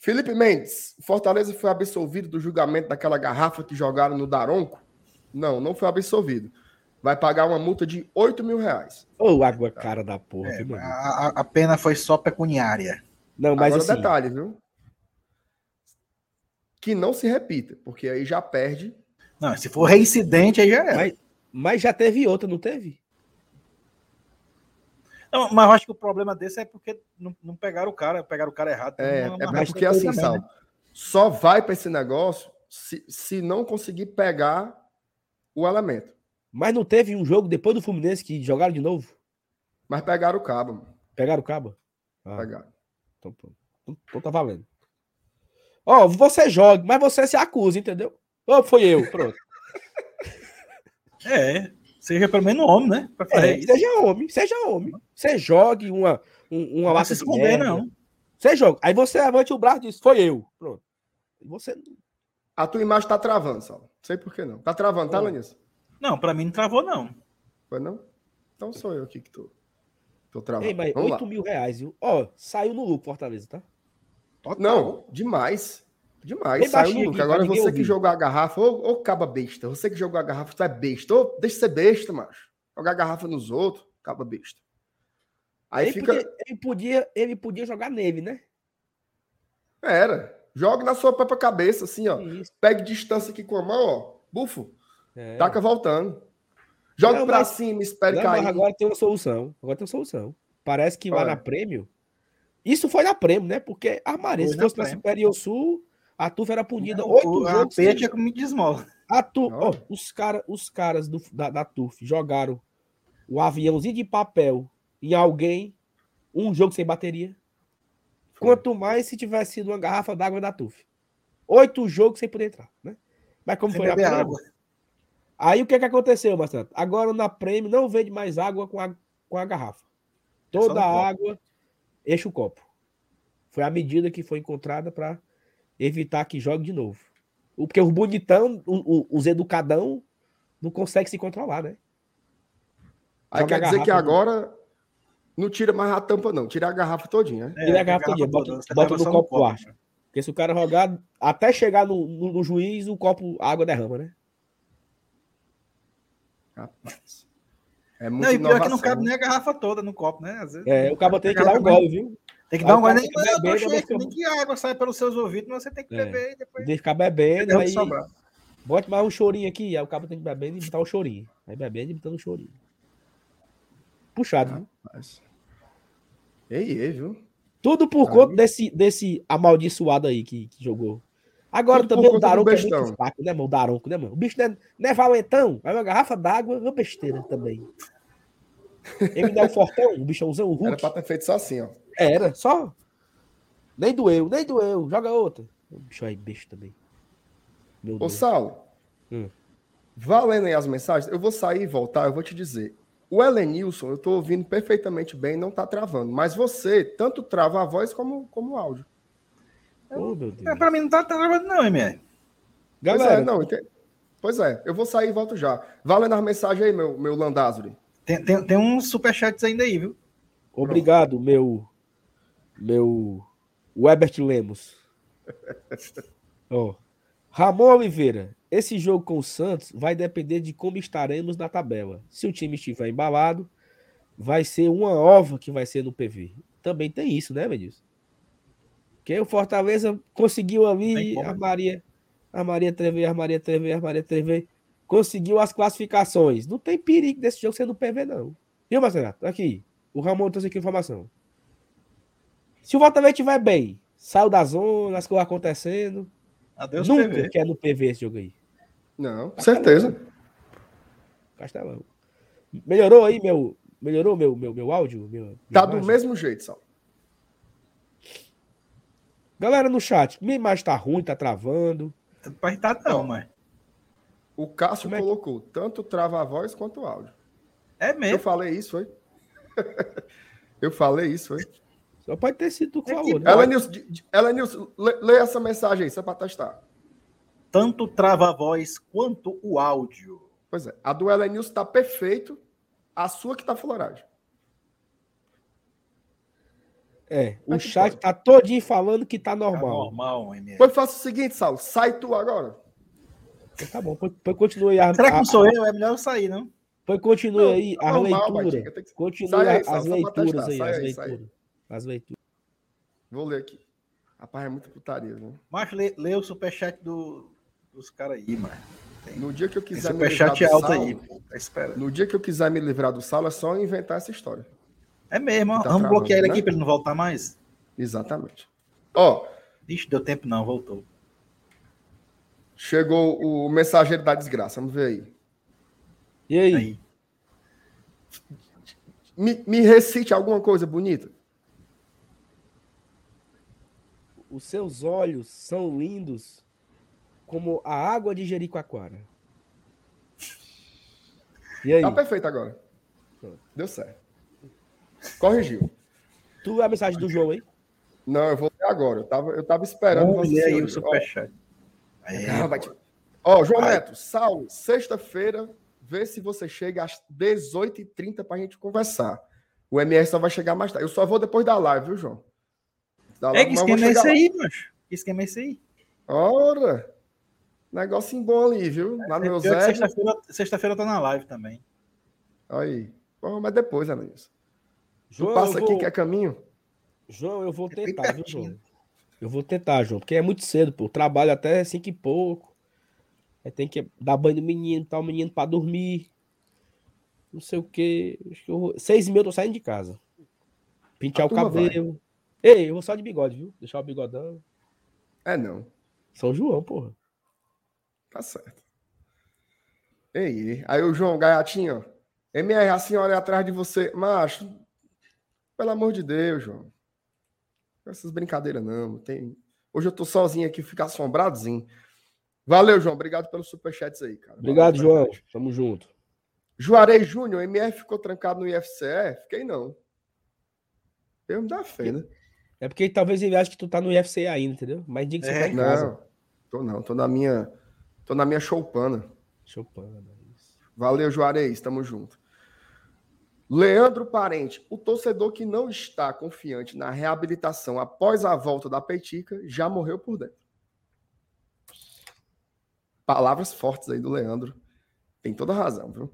A: Felipe Mendes, Fortaleza foi absolvido do julgamento daquela garrafa que jogaram no Daronco? Não, não foi absolvido. Vai pagar uma multa de 8 mil reais.
B: Ô, água cara da porra.
C: É, a, a- pena foi só pecuniária.
B: Não, mas
A: Agora
B: assim,
A: detalhe, viu? que não se repita, porque aí já perde.
C: Não, se for reincidente, aí já é.
B: Mas, mas já teve outra, não teve?
C: Não, mas eu acho que o problema desse é porque não, não pegaram o cara, pegaram o cara errado.
A: É,
C: Não-
A: é porque assim, Sal, só vai para esse negócio se, se não conseguir pegar o elemento.
B: Mas não teve um jogo depois do Fluminense que jogaram de novo?
A: Mas pegaram o cabo, mano.
B: Pegaram o cabo? Ah,
A: Pegaram.
B: então, pronto. Então, então tá valendo. Ó, você joga, mas você se acusa, entendeu? Ou foi eu, pronto.
C: É, seja pelo menos um homem, né?
B: É, seja homem, seja homem. Você jogue uma, um- uma
C: Não se
B: de
C: esconder,
B: merda.
C: não.
B: Você joga. Aí você levante o braço e diz, foi eu. Pronto. E você.
A: A tua imagem tá travando, Sal. Não sei por que não. Tá travando, tá,
B: Ô.
C: Não, pra mim não travou, não.
A: Foi não? Então sou eu aqui que tô, tô travando.
B: Ei, mas
A: Vamos
B: 8 mil reais, viu? Ó, saiu no lucro, Fortaleza, tá?
A: lá. Não, demais. Demais.
B: Bem
A: Saiu no
B: aqui,
A: lucro. Agora você que
B: ouvir.
A: jogou a garrafa, ô, ô caba besta. Você que jogou a garrafa, tu é besta. Ô, deixa de ser besta, macho. Jogar a garrafa nos outros, caba besta. Aí
B: ele,
A: fica.
B: podia, ele, podia, ele podia jogar nele, né?
A: Era. Jogue na sua própria cabeça, assim, ó.
B: Isso.
A: Pegue distância aqui com a mão, ó. Bufo.
B: É.
A: Taca voltando. Jogue
B: Não,
A: pra
B: mas-
A: cima, espere
B: Não,
A: cair.
B: mas agora tem uma solução. Agora tem uma solução. Parece que lá
A: Olha.
B: na Prêmio. Isso foi na Prêmio, né? Porque a Maria,
C: Foi
B: se fosse na. Superior Sul, a Turfa era punida
C: O-
B: oito
C: o- a
B: jogos.
C: Peia
B: sem-
C: tinha comido de esmola.
B: A tu... Ó, os, cara, os caras do, da, da Turf jogaram o aviãozinho de papel em alguém, um jogo sem bateria.
A: Foi.
B: Quanto mais se tivesse sido uma garrafa d'água da Turf. Oito jogos sem poder entrar, né? Mas como
C: Sem
B: foi na
C: beber
B: Prêmio,
C: água.
B: Aí o que que aconteceu, Marcelo? Agora na Prêmio não vende mais água com a, com a garrafa.
C: É
B: Toda
C: copo.
B: a água enche o copo. Foi a medida que foi encontrada para evitar que jogue de novo. O- Porque os bonitão, os educadão, não conseguem se controlar, né?
A: Aí
B: Joga
A: quer
B: a
A: dizer que
B: garrafa
A: agora não tira mais a tampa, não. Tira a garrafa todinha, né?
B: Tira a garrafa todinha, bota-
C: toda, você
B: bota
C: leva
B: no
C: só
B: copo plástico. Porque se o cara jogar, até chegar no, no- no juiz, o copo, a água derrama, né?
A: Rapaz. É muito
C: Não, e pior que não
A: inovação,
C: cabe nem a garrafa toda no copo, né? Às vezes
B: É, o cara tem que
C: a
B: dar um gole, viu?
C: Tem que dar um gole,
B: cara
C: nem,
B: bebendo,
C: cheio,
B: você-
C: nem que a água sai pelos seus ouvidos, mas você tem que
B: É.
C: beber e depois
B: De ficar bebendo, aí
C: sobrar.
B: bote mais um chorinho aqui, aí o cara tem que beber e botar o chorinho. Aí bebendo e botando o chorinho. Puxado, viu?
A: Rapaz. Ei, ei, viu?
B: Tudo por
A: Aí.
B: conta desse, desse amaldiçoado aí que, que jogou. Agora
A: Tudo
B: também o Daronco é muito fraco, né, mano? O Daronco, né, mano? O bicho não é, não é valentão. Aí uma garrafa d'água é uma besteira também. Ele não é o fortão, o bichãozão, o
A: Era
B: Hulk.
A: pra ter feito só assim, ó.
B: Era, só. Nem doeu, nem doeu. Joga outra. O bicho aí, besta também. Meu
A: Ô,
B: Deus.
A: Saulo.
B: Hum.
A: Valendo aí as mensagens, eu vou sair e voltar, eu vou te dizer. O Elenilson, eu tô ouvindo perfeitamente bem, não tá travando. Mas você, tanto trava a voz como, como o áudio.
B: Oh, meu
C: É, pra mim não tá travando, não, MR.
A: Pois
B: Galera,
A: é, não, ente- Pois é, eu vou sair e volto já. Valendo as mensagens aí, meu, meu Landázuri.
C: Tem, tem, tem uns superchats ainda aí, viu?
B: Obrigado, meu. Meu. Webert Lemos. Ó. Ramon Oliveira. Esse jogo com o Santos vai depender de como estaremos na tabela. Se o time estiver embalado, vai ser uma ova que vai ser no PV. Também tem isso, né, Medilson? Que o Fortaleza conseguiu ali
C: como.
B: a Maria, a Maria Treve, a Maria Treve, a Maria Treve, conseguiu as classificações. Não tem perigo desse jogo ser no PV, não. Viu, Marcelo? Aqui. O Ramon trouxe aqui informação. Se o Fortaleza estiver bem, saiu da zona, as coisas acontecendo.
C: Adeus,
B: nunca
C: PV.
B: quer no PV esse jogo aí.
A: Não, certeza.
B: Castelão. Melhorou aí, meu. Melhorou meu, meu, meu áudio? Meu,
A: Tá do
B: imagem?
A: mesmo jeito, Saulo.
B: Galera no chat, minha imagem tá ruim, tá travando.
C: Pra irritar não, mas.
A: O Cássio
B: Como é
A: colocou tanto trava a voz quanto o áudio.
C: É
A: Eu
C: mesmo.
A: falei isso, foi? eu falei isso, foi?
B: Só pode ter sido tu que
C: É
B: falou,
C: que-
B: né?
A: Ela Nilson, Ela Nilson, lê, lê essa mensagem aí, só pra testar.
C: Tanto trava a voz quanto o áudio.
A: Pois é, a do Elenilson tá perfeito, a sua que tá floragem.
B: É, o
A: Mas
B: chat
A: pode.
B: tá todinho falando que tá
C: Tá
B: normal.
C: normal, MR.
A: Pois faça o seguinte, Saulo, sai tu agora.
B: Então Tá bom, pois, pois continue a,
C: Será que
B: a-
C: não sou eu? É melhor eu sair, não?
B: pois continue
A: Não,
B: aí
A: tá
B: as
A: normal,
B: leituras.
A: Que- aí,
B: as
A: Sal,
B: leituras
A: testar,
B: aí, as
A: aí, aí.
B: leituras. As leituras.
A: Vou ler aqui. Rapaz, é muita putaria, viu?
C: Mas lê, lê o superchat do, dos caras aí, mano.
A: No dia que eu quiser me livrar
C: superchat
A: do
C: alto
A: Saulo,
C: aí, pô. Tá esperando.
A: no dia que eu quiser me livrar do Saulo, é só inventar essa história.
C: É mesmo, ó.
A: Tá
C: vamos
A: travando,
C: bloquear ele
A: né?
C: aqui pra ele não voltar mais.
A: Exatamente. Ó,
C: Ixi, deu tempo não, voltou.
A: chegou o mensageiro da desgraça. Vamos ver aí.
B: E aí?
C: Aí.
A: Me, me recite alguma coisa bonita.
B: Os seus olhos são lindos como a água de Jericoacoara. E aí?
A: Tá perfeito agora. Deu certo. Corrigiu.
B: Tu a mensagem do João aí?
A: Não, eu vou ler agora. Eu tava, eu tava esperando.
C: Vamos
A: você
C: ler aí o superchat. Aí,
A: Ó, João
C: Vai.
A: Neto, Saulo, sexta-feira, vê se você chega às 18h30 pra gente conversar. O MR só vai chegar mais tarde. Eu só vou depois da live, viu, João? Da
C: É,
A: live,
C: que
A: mas eu vou
C: esquema é esse
A: lá.
C: aí, macho? Que esquema é esse aí?
A: Ora! Negocinho bom ali, viu? Lá no meu
C: que
A: Zé.
C: Sexta-feira sexta-feira tá na live também.
A: Aí. Pô, mas depois, Anaís. Tu
B: João,
A: passa
B: eu
A: aqui
B: vou...
A: que é caminho?
B: João, eu vou
C: bem
B: tentar, viu. João? Eu vou tentar, João, porque é muito cedo, pô. Eu Trabalho até cinco e pouco. Aí tem que dar banho no menino, tá o menino pra dormir. Não sei o quê. Acho que eu vou... Seis e meia eu tô saindo de casa. Pentear
A: A
B: o
A: turma vai.
B: cabelo. Ei, eu vou só de bigode, viu? Deixar o bigodão.
A: É, não.
B: São João, porra.
A: Tá certo. Ei, ei. aí o João Gaiatinho, ó. MR, a senhora é atrás de você. Macho, pelo amor de Deus, João. Essas brincadeiras não. Tem... Hoje eu tô sozinho aqui, ficar assombradozinho. Valeu, João. Obrigado pelos superchats aí, cara.
B: Obrigado,
A: Valeu,
B: João.
A: verdade.
B: Tamo junto.
A: Juarez Júnior, MR ficou trancado no IFCE? Fiquei não. Eu me dá fé, né?
B: É porque talvez ele ache que tu tá no UFC ainda, entendeu? Mas diga que você
C: É,
B: tá em casa.
A: Não, tô não. Tô na minha, tô na minha choupana.
B: Chopana. isso.
A: Valeu, Juarez, tamo junto. Leandro Parente, o torcedor que não está confiante na reabilitação após a volta da Petica já morreu por dentro. Palavras fortes aí do Leandro. Tem toda razão, viu?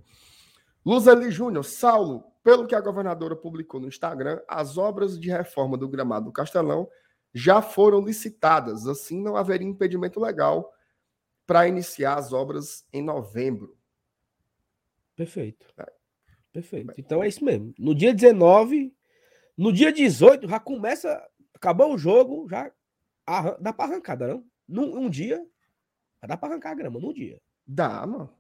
A: Luzeli Júnior, Saulo, pelo que a governadora publicou no Instagram, as obras de reforma do gramado do Castelão já foram licitadas, assim não haveria impedimento legal para iniciar as obras em novembro.
B: Perfeito. Perfeito. Então é isso mesmo. No dia 19, no dia 18, já começa. Acabou o jogo, já arran- dá pra arrancada, não? Num um dia, já dá pra arrancar a grama, num dia.
A: Dá, mano.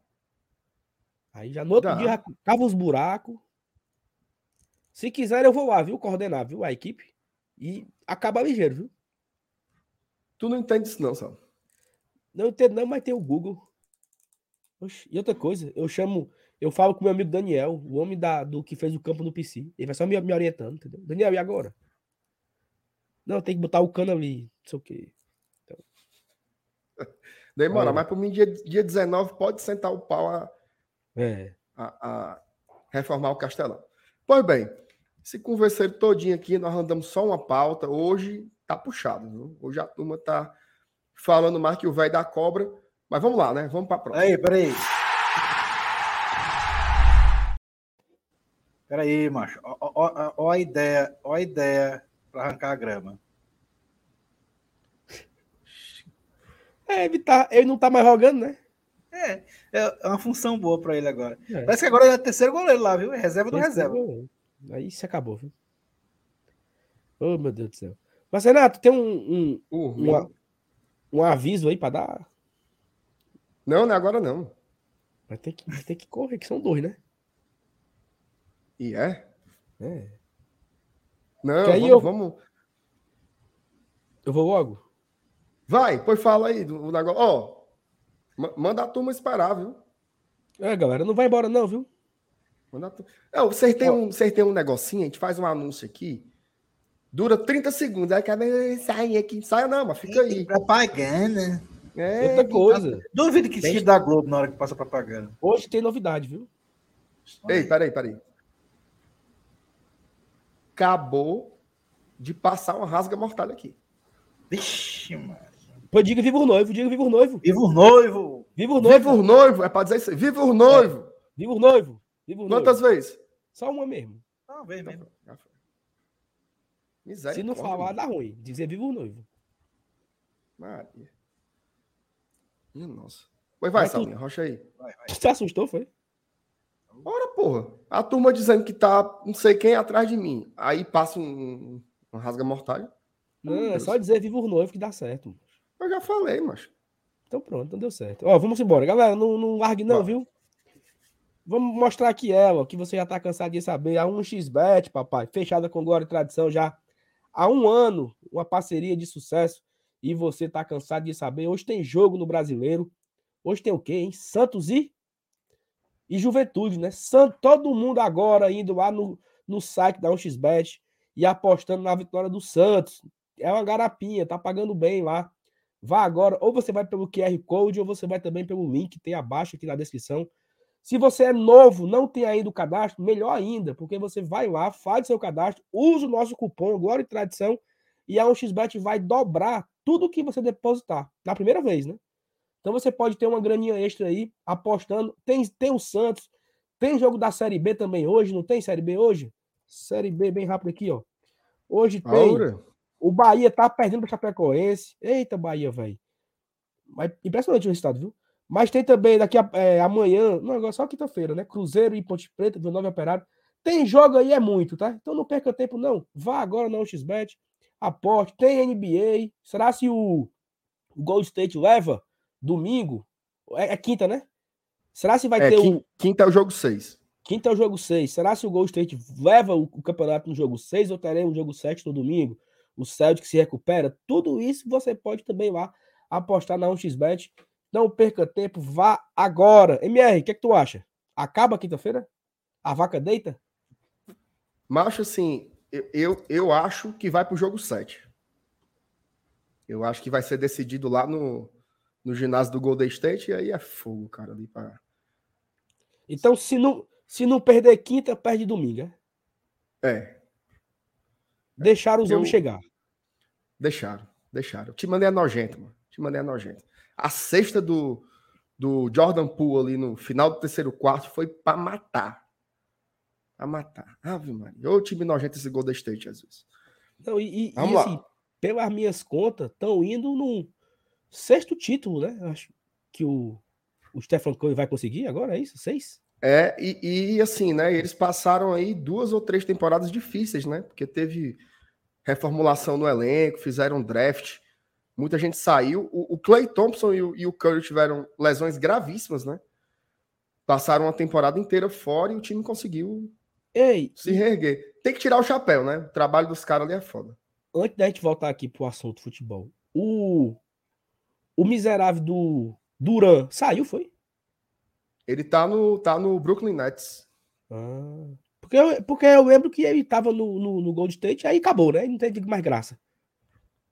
B: Aí já no outro
A: Dá.
B: dia já cava os buracos. Se quiser, eu vou lá, viu? Coordenar, viu? A equipe. E acaba ligeiro, viu?
A: Tu não entende isso, não, Saulo.
B: Não entendo, não, mas tem o Google. E outra coisa, eu chamo, eu falo com meu amigo Daniel, o homem da, do que fez o campo no PC. Ele vai só me, me orientando, entendeu? Daniel, e agora? Não, tem que botar o cano ali, não sei o quê.
A: Demora,
B: Aí.
A: mas por mim, dia, dia 19, pode sentar o pau a,
B: É.
A: a, a reformar o Castelão. Pois bem, esse converseiro todinho aqui, nós andamos só uma pauta. Hoje tá puxado, viu? Hoje a turma tá falando mais que o velho da cobra. Mas vamos lá, né? Vamos pra próxima.
C: Aí, peraí. Peraí, macho. Ó, ó, ó, ó a ideia, ó a ideia para arrancar a grama.
B: É, ele, tá, ele não tá mais jogando, né?
C: É, é uma função boa para ele agora.
B: É.
C: Parece que agora ele é terceiro goleiro lá, viu? É reserva do reserva.
B: jogou. Aí se acabou, viu? Oh, meu Deus do céu. Mas, Renato, tem um, um,
A: mim.
B: um, um aviso aí pra dar?
A: Não, não é agora não.
B: Mas tem que, tem que correr, que são dois, né?
A: E é?
B: É.
A: Não, vamos,
B: eu-
A: vamos.
B: Eu vou logo.
A: Vai, pois fala aí do negócio. Ó, ma- manda a turma esperar, viu?
B: É, galera, não vai embora não, viu?
A: Manda a turma... Não, vocês têm, um, vocês têm um negocinho, a gente faz um anúncio aqui. Dura 30 segundos. Aí cada sai aqui. Sai não, mas fica aí.
C: Propaganda.
A: É,
B: Outra coisa.
C: Duvido que
B: Tem-
C: tire da Globo na hora que passa propaganda.
B: Hoje tem novidade, viu?
A: Ei, peraí, peraí. Acabou de passar uma rasga mortal aqui.
C: Vixe, mano.
B: Pô, diga viva o noivo, diga viva o noivo.
C: Viva o noivo!
B: Viva o noivo.
A: Viva o noivo, é pra dizer isso aí. Viva o noivo!
B: Viva o noivo. Viva o noivo.
A: Quantas vezes?
B: Só uma mesmo.
C: Não, vem mesmo.
A: Miséria.
B: Se não falar, dá ruim. Dizer viva o noivo.
A: Maria. Minha nossa. Pois vai,
B: Mas tu-
A: Salinha, rocha aí.
C: Vai, vai.
B: Se assustou, foi?
A: Ora, porra. A turma dizendo que tá não sei quem atrás de mim. Aí passa um, um rasga-mortalha.
B: Não, é só dizer viva o noivo que dá certo.
A: Eu já falei, mas.
B: Então pronto, então deu certo. Ó, vamos embora. Galera, não, não largue não,
A: Bora.
B: viu? Vamos mostrar aqui ela, que você já tá cansado de saber. A 1xBet, papai, fechada com Glória e Tradição já há um ano, uma parceria de sucesso. E você tá cansado de saber. Hoje tem jogo no Brasileiro. Hoje tem o quê, hein? Santos e, e Juventude, né? San- Todo mundo agora indo lá no, no site da 1xBet e apostando na vitória do Santos. É uma garapinha, tá pagando bem lá. Vá agora, ou você vai pelo QR Code, ou você vai também pelo link que tem abaixo aqui na descrição. Se você é novo, não tem ainda o cadastro, melhor ainda, porque você vai lá, faz seu cadastro, usa o nosso cupom Glória e Tradição e a 1xBet vai dobrar tudo que você depositar na primeira vez, né? Então você pode ter uma graninha extra aí apostando. Tem, tem o Santos, tem jogo da Série B também hoje, não tem Série B hoje? Série B bem rápido aqui, ó. Hoje tem.
A: Aura.
B: O Bahia tá perdendo para Chapecoense. Eita, Bahia, velho. Impressionante o resultado, viu? Mas tem também daqui a, é, amanhã, não, agora só quinta-feira, né? Cruzeiro e Ponte Preta, do Nova Operário. Tem jogo aí, é muito, tá? Então não perca tempo, não. Vá agora na XBet, aposte. Tem NBA. Será se o, o Gold State leva domingo? É, é quinta, né? Será se vai
A: É,
B: ter
A: quin-
B: o.
A: quinta é o jogo 6.
B: Quinta é o jogo 6. Será se o Gold State leva o, o campeonato no jogo 6 ou teremos um jogo 7 no domingo? O Celtic se recupera? Tudo isso você pode também lá apostar na 1xBet. Não perca tempo, vá agora. MR, o que, é que tu acha? Acaba quinta-feira? A vaca deita?
A: Mas assim, eu, eu, eu acho que vai pro jogo 7. Eu acho que vai ser decidido lá no, no ginásio do Golden State e aí é fogo, cara, ali pra...
B: Então, se não, se não perder quinta, perde domingo. é?
A: É,
B: Deixaram os
A: Eu-
B: homens chegar.
A: deixaram, deixaram. O time é nojento, mano. O time é nojento. A sexta do, do Jordan Poole ali no final do terceiro quarto foi pra matar. Pra matar. Ave Maria. Ô time nojento esse Golden State, às vezes.
B: Não, e, e-
A: Vamos
B: e,
A: lá.
B: assim, pelas minhas contas, estão indo no sexto título, né? Acho que o, o Stephen Curry vai conseguir agora, é isso? Seis?
A: É, e, e assim, né? Eles passaram aí duas ou três temporadas difíceis, né? Porque teve reformulação no elenco, fizeram draft, muita gente saiu. O, o Clay Thompson e o, e o Curry tiveram lesões gravíssimas, né? Passaram uma temporada inteira fora e o time conseguiu
B: Ei,
A: se reerguer. Tem que tirar o chapéu, né? O trabalho dos caras ali é foda.
B: antes da gente voltar aqui pro assunto futebol, o, o miserável do Duran saiu, foi?
A: Ele tá no, tá no Brooklyn Nets.
B: Ah, porque, eu, porque eu lembro que ele tava no, no, no Gold State, aí acabou, né? Não tem mais graça.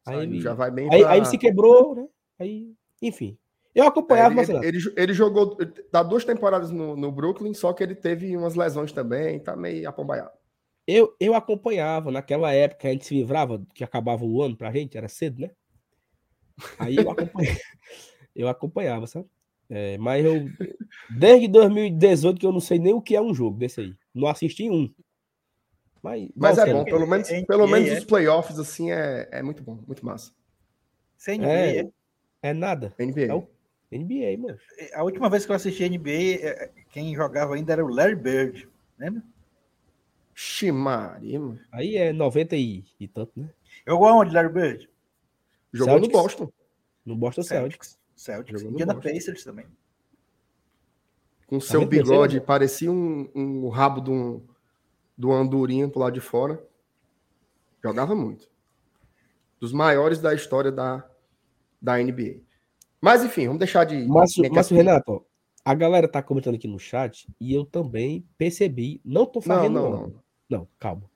B: Aí,
A: Saiu,
B: ele,
A: já vai bem
B: aí,
A: pra-
B: aí ele se quebrou, né? Aí, enfim. Eu
A: É,
B: acompanhava,
A: ele,
B: mas
A: ele, ele, ele jogou tá duas temporadas no, no Brooklyn, só que ele teve umas lesões também, tá meio apombaiado.
B: Eu, eu acompanhava naquela época, a gente se livrava que acabava o ano pra gente, era cedo, né? Aí eu acompanhava, eu acompanhava sabe? É, mas eu, desde 2018, que eu não sei nem o que é um jogo desse aí. Não assisti um. Mas,
A: Mas é bom, pelo menos,
C: NBA,
A: pelo menos
C: é?
A: os playoffs, assim, é, é muito bom, muito massa.
C: Sem
B: É,
C: NBA.
B: é nada.
A: NBA.
B: É o- NBA, mano.
C: A última vez que eu assisti NBA, é, quem jogava ainda era o Larry Bird. Lembra?
A: Ximari, mano.
B: Aí é 90 e, e tanto, né?
C: Jogou aonde, Larry Bird?
A: Jogou
B: Celtics.
A: no Boston,
B: No Boston Celtics.
C: Celtics.
A: Jogou no
C: Indiana
A: Boston.
C: Pacers também.
A: com seu
B: vendo? Você
A: bigode,
B: lembra?
A: parecia um, um rabo de um, de uma andorinha pro lado de fora. Jogava muito. Dos maiores da história da, da NBA. Mas enfim, vamos deixar de.
B: Márcio,
A: de-
B: Márcio Renato, a galera tá comentando aqui no chat e eu também percebi. Não tô
A: Não,
B: fazendo
A: não,
B: não.
A: não.
B: Não, calma.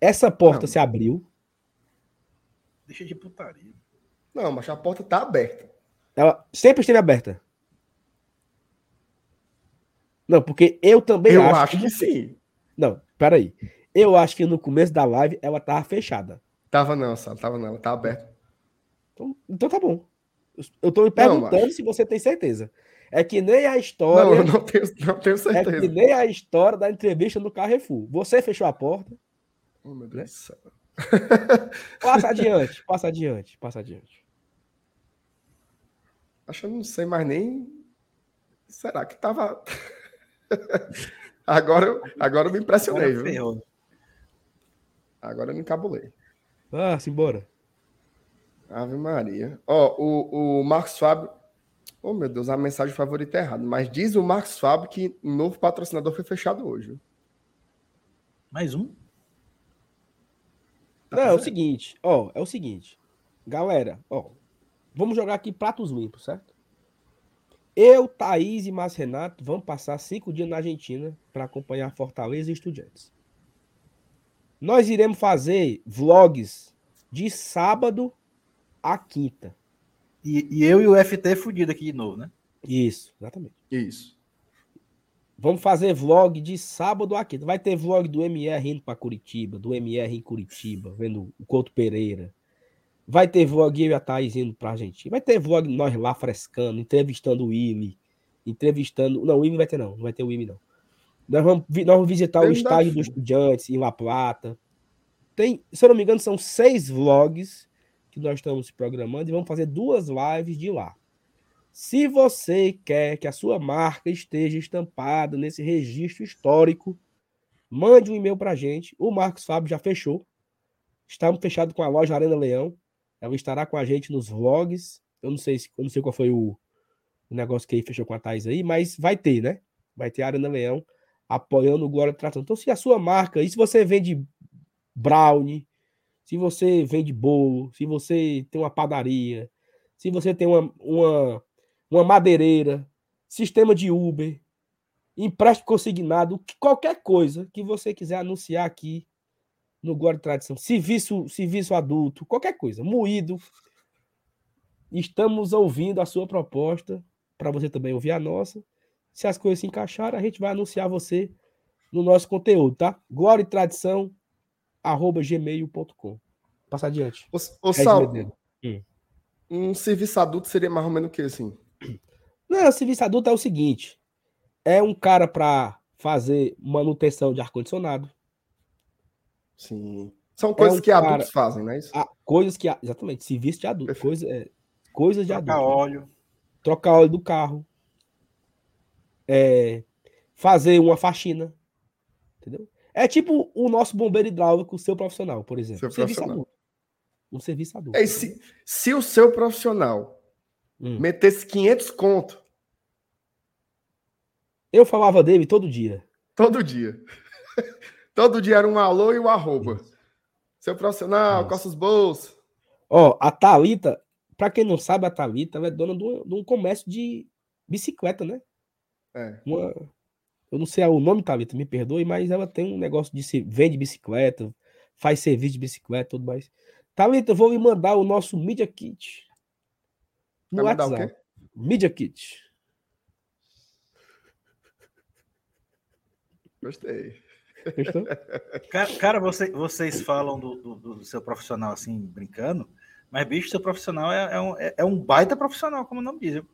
B: Essa porta
A: Não.
B: se abriu.
C: Deixa de putaria.
A: Não, mas a porta tá aberta.
B: Ela sempre esteve aberta. Não, porque eu também
A: Eu
B: acho.
A: acho que sim.
B: Não, peraí. Eu acho que no começo da live ela tava fechada.
A: Tava não, sabe? Tava não, ela tá aberta.
B: Então, então tá bom. Eu- Eu tô me perguntando
A: macho.
B: se você tem certeza. É que nem a
A: Não,
B: história.
A: eu não tenho, não tenho
B: é
A: certeza.
B: que nem a história da entrevista no Carrefour. Você fechou a porta.
A: Oh, meu Deus do céu.
B: Passa adiante, passa adiante, passa adiante.
A: Acho que eu não sei mais nem. Será que tava. agora, eu- agora eu me impressionei,
C: Agora
A: viu? Agora eu me encabulei.
B: Ah, simbora.
A: Ave Maria. Ó, o, o Marcos Fábio. Oh, meu Deus, a mensagem favorita é errada. Mas diz o Marcos Fábio que um novo patrocinador foi fechado hoje.
C: Mais um?
A: Tá
B: Não, é o seguinte, ó, é o seguinte. Galera, ó, vamos jogar aqui pratos limpos, certo? Eu, Thaís e Márcio Renato vamos passar cinco dias na Argentina para acompanhar Fortaleza e Estudiantes. Nós iremos fazer vlogs de sábado a quinta.
C: E, e eu e o FT fudido aqui de novo, né?
B: Isso, exatamente.
A: Isso.
B: Vamos fazer vlog de sábado a quinta. Vai ter vlog do MR indo para Curitiba, do MR em Curitiba, vendo o Couto Pereira. Vai ter vlog eu e a Thaís indo pra Argentina. Vai ter vlog nós lá frescando, entrevistando o Willi. Entrevistando. Não, o Willi não vai ter, não. Não vai ter o Willi, não. Nós vamos, nós vamos visitar o
A: Tem
B: estádio
A: daqui.
B: dos estudiantes em La Plata. Tem, se eu não me engano, são seis vlogs que nós estamos programando e vamos fazer duas lives de lá. Se você quer que a sua marca esteja estampada nesse registro histórico, mande um e-mail para a gente. O Marcos Fábio já fechou. Estamos fechados com a loja Arena Leão. Ela estará com a gente nos vlogs. Eu não sei, se, eu não sei qual foi o, o negócio que ele fechou com a Thais aí, mas vai ter, né? Vai ter a Arena Leão apoiando o Glória Tração. Então, se a sua marca, e se você vende brownie, se você vende bolo, se você tem uma padaria, se você tem uma, uma, uma madeireira, sistema de Uber, empréstimo consignado, que- qualquer coisa que você quiser anunciar aqui no e Tradição, serviço, serviço adulto, qualquer coisa, moído, estamos ouvindo a sua proposta para você também ouvir a nossa. Se as coisas se encaixarem, a gente vai anunciar você no nosso conteúdo, tá? Glória e Tradição, arroba gmail.com. Passa adiante.
A: Ô, ô Sal,
B: Medeiros.
A: um serviço adulto seria mais ou menos o que, assim?
B: Não, o serviço adulto é o seguinte: é um cara para fazer manutenção de ar-condicionado,
A: Sim. São coisas
B: um
A: que
B: cara-
A: adultos fazem, não é isso?
B: a- coisas que. Exatamente, serviço de adulto.
A: Perfeito.
B: Coisa, é, coisas de
C: Trocar
B: adulto.
C: óleo.
B: Trocar óleo do carro. É, fazer uma faxina. Entendeu? É tipo o nosso bombeiro hidráulico, o seu profissional, por exemplo.
A: Seu
B: Um serviço
A: profissional.
B: adulto. Um serviço adulto.
A: É, se, se o seu profissional
B: Hum.
A: metesse 500 conto
B: Eu falava dele todo dia.
A: todo dia, todo dia era um alô e um arroba. Seu profissional,
B: Isso.
A: coça os bolsos.
B: Ó, a Thalita, pra quem não sabe, a Thalita é dona de um, de um comércio de bicicleta, né?
A: É.
B: Uma, eu não sei o nome, Thalita, me perdoe, mas ela tem um negócio de se vende bicicleta, faz serviço de bicicleta e tudo mais. Thalita, eu vou lhe mandar o nosso Media Kit. No
A: Vai mandar o
B: WhatsApp. Media Kit.
A: Gostei.
B: Gostou?
C: Cara, cara, você- vocês falam do, do- do seu profissional assim, brincando, mas, bicho, seu profissional é, é um, é- é um baita profissional, como o nome diz. Eu-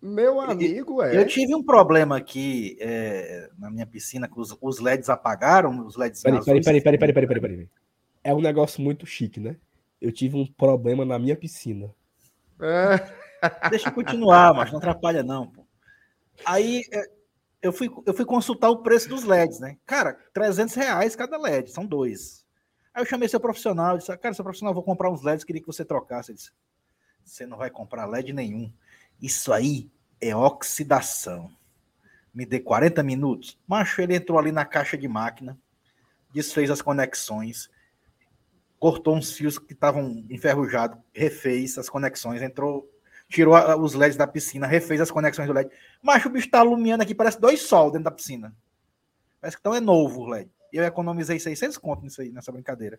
A: Meu amigo, é.
C: Eu tive um problema aqui é, na minha piscina, que os, os LEDs apagaram, os LEDs
B: Peraí, peraí, peraí, peraí, peraí, peraí, peraí, peraí. É um negócio muito chique, né? Eu tive um problema na minha piscina.
A: É.
C: Deixa eu continuar, mas não atrapalha não, pô. Aí é, eu fui, eu fui consultar o preço dos LEDs, né? Cara, 300 reais cada LED, são dois. Aí eu chamei seu profissional, disse, cara, seu profissional, vou comprar uns LEDs, queria que você trocasse. Ele disse, você não vai comprar LED nenhum. Isso aí é oxidação. Me dê 40 minutos. Macho, ele entrou ali na caixa de máquina, desfez as conexões, cortou uns fios que estavam enferrujados, refez as conexões, entrou tirou a- os LEDs da piscina, refez as conexões do LED. Mas o bicho tá alumiando aqui, parece dois sol dentro da piscina. Parece que então é novo o LED. Eu economizei 600 conto nisso aí, nessa brincadeira.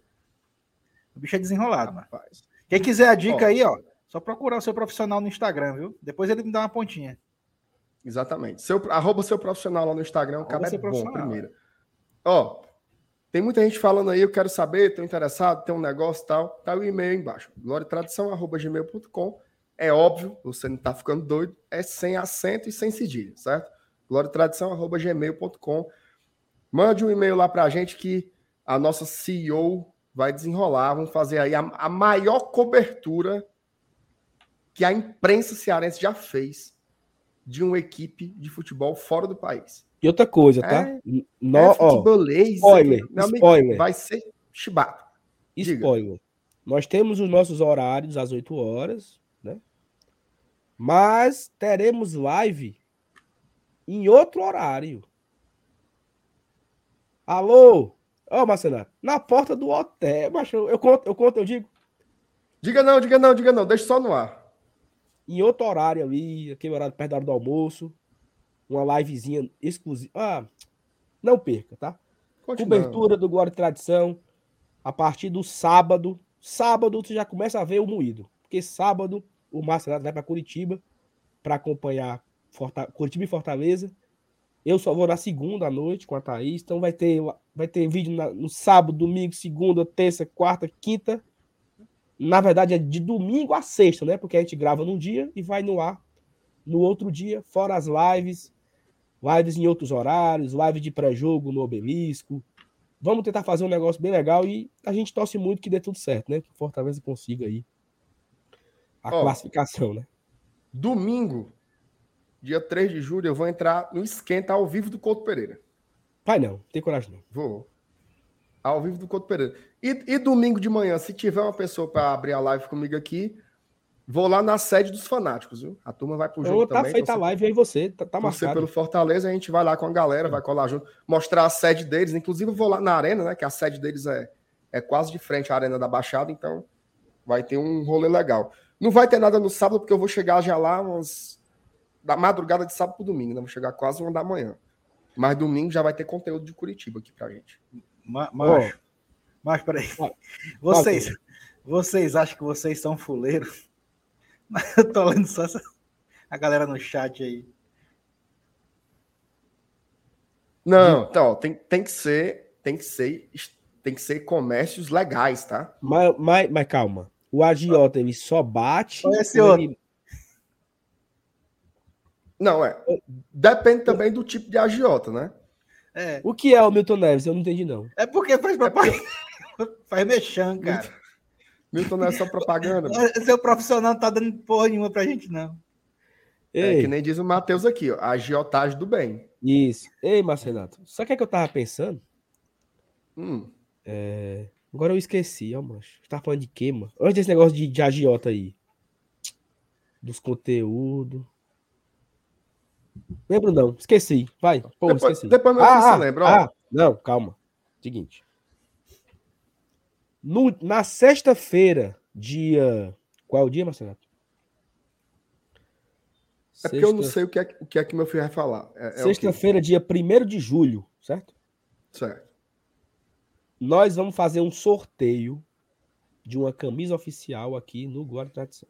C: O bicho é desenrolado.
A: Rapaz.
C: Quem quiser a dica
A: Ó.
C: aí, ó, só procurar o seu profissional no Instagram, viu? Depois ele me dá uma pontinha.
A: Exatamente. Seu, arroba seu profissional lá no Instagram, o cara é bom primeiro. Ó, tem muita gente falando aí, eu quero saber, tô interessado, tem um negócio e tal. Tá o e-mail aí embaixo. gloriatradição.gmail.com. É óbvio, você não tá ficando doido, é sem acento e sem cedilha, certo? gloriatradição.gmail.com. Mande um e-mail lá pra gente que a nossa CEO vai desenrolar. Vamos fazer aí a, a maior cobertura que a imprensa cearense já fez de uma equipe de futebol fora do país.
B: E outra coisa, tá?
A: É,
B: No,
A: é futebolês.
B: spoiler,
A: amigo,
B: spoiler.
A: Vai ser chibata. diga.
B: spoiler. Nós temos os nossos horários às 8 horas? Mas teremos live em outro horário. Alô? Ô, Marcenato, na porta do hotel, eu conto, eu conto, eu digo,
A: Diga não, diga não, diga não. Deixa só no ar.
B: em outro horário ali, aquele horário perto da hora do almoço, uma livezinha exclusiva. Ah, não perca, tá?
A: Continua.
B: Cobertura do Glória e Tradição a partir do sábado. Sábado você já começa a ver o moído. Porque sábado o Marcelo vai para Curitiba para acompanhar Forta- Curitiba e Fortaleza. Eu só vou na segunda à noite com a Thaís. Então vai ter, vai ter vídeo na- no sábado, domingo, segunda, terça, quarta, quinta. Na verdade é de domingo a sexta, né? Porque a gente grava num dia e vai no ar no outro dia, fora as lives. Lives em outros horários, live de pré-jogo no Obelisco. Vamos tentar fazer um negócio bem legal e a gente torce muito que dê tudo certo, né? Que Fortaleza consiga aí a
A: Ó.
B: classificação, né?
A: Domingo, dia 3 de julho, eu vou entrar no Esquenta ao vivo do Couto Pereira.
B: Vai não, tem coragem não.
A: Vou. Ao vivo do Couto Pereira. E, e domingo de manhã, se tiver uma pessoa para abrir a live comigo aqui, vou lá na sede dos fanáticos, viu? A turma vai pro jogo
B: Então tá
A: também.
B: feita a live aí você, tá, tá marcado.
A: pelo Fortaleza, a gente vai lá com a galera, vai colar junto, mostrar a sede deles. Inclusive, eu vou lá na arena, né? Que a sede deles é, é quase de frente à Arena da Baixada, então vai ter um rolê legal. Não vai ter nada no sábado, porque eu vou chegar já lá umas. Da madrugada de sábado pro domingo, né? Vou chegar quase uma da manhã. Mas domingo já vai ter conteúdo de Curitiba aqui pra gente.
C: Ma- Macho, macho, peraí.
B: Ó.
C: Vocês, vocês acham que vocês são fuleiros? Mas eu tô lendo só essa- a galera no chat aí.
A: Não, então, tem, tem que ser, tem que ser, tem que ser comércios legais, tá?
B: Mas, mas, mas calma. O agiota ele só bate.
C: Esse
B: ou
C: outro.
B: ele-
A: Não, é. Depende também do tipo de agiota, né?
C: É,
B: O que é o Milton Neves? Eu não entendi, não.
C: é porque faz propaganda. Faz mexão, cara.
A: Milton não é só propaganda. mano.
C: Seu profissional não tá dando porra nenhuma pra gente, não.
A: É
B: Ei,
A: que nem diz o Matheus aqui, ó, a agiotagem do bem.
B: Isso. Ei, Marcenato, sabe o que, é que eu tava pensando?
A: Hum,
B: Agora eu esqueci, ó, mancho. Você tava falando de quê, mano? Antes desse negócio de, de agiota aí. Dos conteúdos. Lembro não, esqueci. Vai. Pô,
A: Depois-
B: esqueci.
A: depois meu filho se lembra, ó.
B: ah, não, calma. Seguinte. No, na sexta-feira, dia. Qual é o dia, Marcelo?
A: é porque eu não sei o que é, que- o que é que meu filho vai falar. É, é?
B: Sexta-feira, dia 1 de julho, certo?
A: Certo.
B: Nós vamos fazer um sorteio de uma camisa oficial aqui no e Tradição.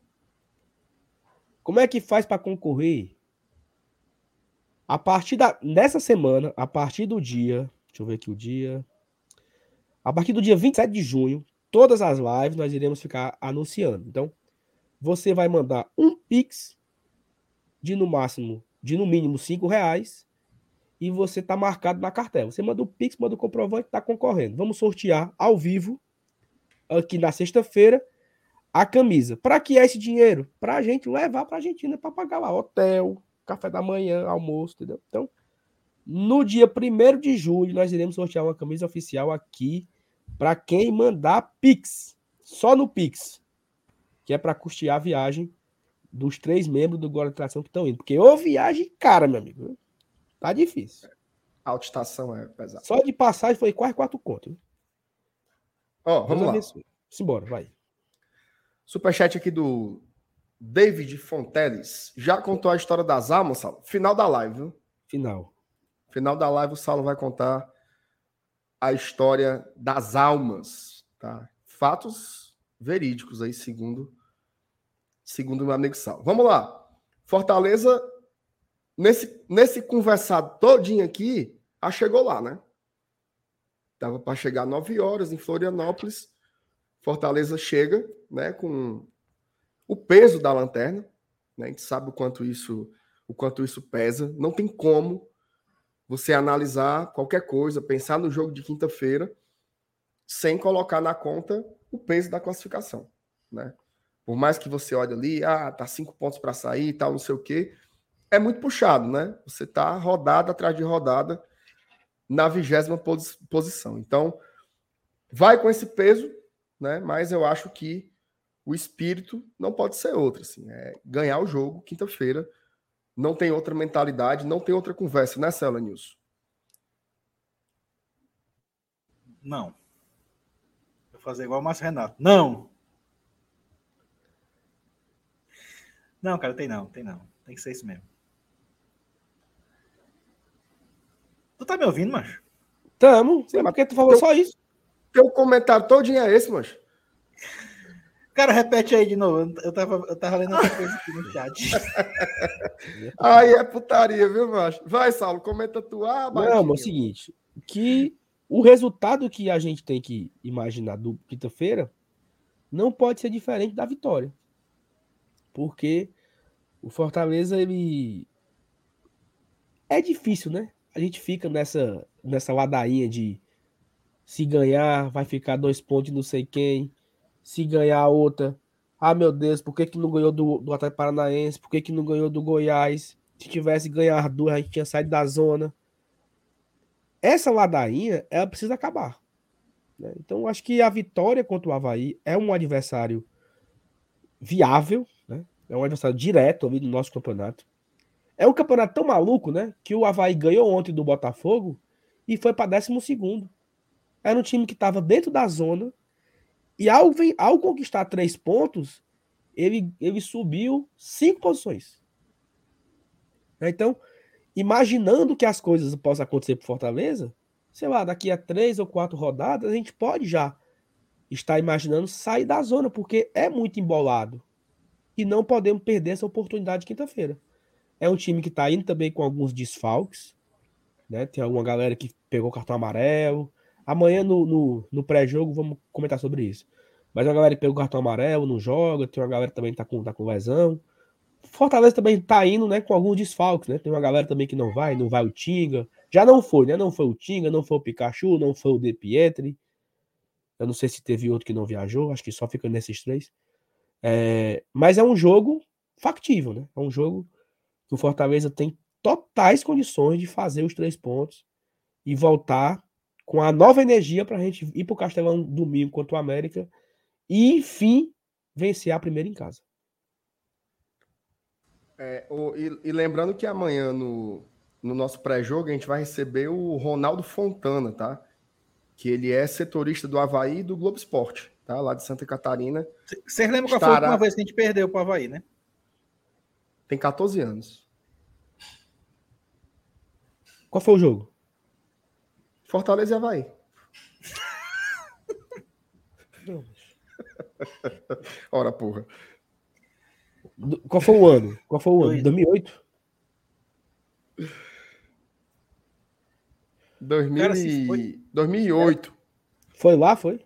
B: Como é que faz para concorrer? A partir da nessa semana, a partir do dia, deixa eu ver aqui o dia. A partir do dia 27 de junho, todas as lives nós iremos ficar anunciando. Então, você vai mandar um pix de no máximo, de no mínimo cinco reais e você tá marcado na cartela. Você manda o Pix, manda o comprovante, tá concorrendo. Vamos sortear ao vivo, aqui na sexta-feira, a camisa. Para que é esse dinheiro? Para a gente levar para a Argentina para pagar lá hotel, café da manhã, almoço, entendeu? Então, no dia 1 de julho, nós iremos sortear uma camisa oficial aqui para quem mandar Pix. Só no Pix. Que é para custear a viagem dos três membros do Glória e Tração que estão indo. Porque ô viagem cara, meu amigo. Tá difícil.
A: A autoestação é pesada.
B: Só de passagem foi quase quatro contos.
A: Ó,
B: Deus
A: vamos lá.
B: abençoe. Simbora, vai.
A: Superchat aqui do David Fonteles. Já contou a história das almas, Saulo? Final da live, viu?
B: Final.
A: Final da live, o Saulo vai contar a história das almas, tá? Fatos verídicos aí, segundo segundo meu amigo Saulo. Vamos lá. Fortaleza, nesse, nesse conversado todinho aqui, a chegou lá, né? Tava para chegar 9 horas em Florianópolis. Fortaleza chega, né, com o peso da lanterna, né? A gente sabe o quanto isso, o quanto isso pesa. Não tem como você analisar qualquer coisa, pensar no jogo de quinta-feira, sem colocar na conta o peso da classificação, né? Por mais que você olhe ali, ah, tá cinco pontos para sair tal, não sei o quê, é muito puxado, né? Você tá rodada atrás de rodada na vigésima posição. Então, vai com esse peso, né? Mas eu acho que o espírito não pode ser outro, assim, é ganhar o jogo quinta-feira. Não tem outra mentalidade, não tem outra conversa, né, Cela Nilson?
C: Não. Vou fazer igual o Márcio Renato. Não. Não, cara, tem não, tem não. Tem que ser isso mesmo. Tu tá me ouvindo, macho?
B: Tamo. Sim, mas porque tu falou teu, só isso.
A: Teu comentário todinho é esse, macho.
C: Cara, repete aí de novo. Eu tava, eu tava lendo outra coisa aqui no chat.
A: aí é putaria, viu, macho? Vai, Saulo, comenta tu. Ah,
B: Não, é o seguinte, que o resultado que a gente tem que imaginar do quinta-feira não pode ser diferente da vitória. Porque o Fortaleza, ele. É difícil, né? A gente fica nessa, nessa ladainha de se ganhar, vai ficar dois pontos de não sei quem. Se ganhar outra. Ah, meu Deus, por que, que não ganhou do, do Atlético Paranaense? Por que, que não ganhou do Goiás? Se tivesse ganhar duas, a gente tinha saído da zona. Essa ladainha, ela precisa acabar. Né? Então, acho que a vitória contra o Havaí é um adversário viável, né? é um adversário direto ali no nosso campeonato. É um campeonato tão maluco, né? Que o Havaí ganhou ontem do Botafogo e foi para 12. Era um time que estava dentro da zona e ao, ao conquistar três pontos, ele, ele subiu cinco posições. Então, imaginando que as coisas possam acontecer por Fortaleza, sei lá, daqui a três ou quatro rodadas, a gente pode já estar imaginando sair da zona, porque é muito embolado. E não podemos perder essa oportunidade quinta-feira. É um time que está indo também com alguns desfalques. Né? Tem alguma galera que pegou cartão amarelo. Amanhã no, no, no pré-jogo vamos comentar sobre isso. Mas a galera que pegou cartão amarelo, não joga. Tem uma galera que também está com, tá com lesão. Fortaleza também tá indo, né, com alguns desfalques, né? Tem uma galera também que não vai, não vai o Tinga. Já não foi, né? Não foi o Tinga, não foi o Pikachu, não foi o De Pietri. Eu não sei se teve outro que não viajou, acho que só fica nesses três. É, mas é um jogo factível, né? É um jogo que o Fortaleza tem totais condições de fazer os três pontos e voltar com a nova energia para a gente ir para o Castelão domingo contra o América e, enfim, vencer a primeira em casa.
A: É, o, e, e, lembrando que amanhã no, no nosso pré-jogo a gente vai receber o Ronaldo Fontana, tá? Que ele é setorista do Havaí e do Globo Esporte, tá? Lá de Santa Catarina.
C: Vocês lembram qual foi a última vez que a gente perdeu para o Havaí, né?
A: Tem 14 anos.
B: Qual foi o jogo?
A: Fortaleza e Havaí. Ora, porra.
B: Qual foi o ano? Qual foi o ano? 2008?
A: 2000 Cara, foi... 2008.
B: Foi lá, foi?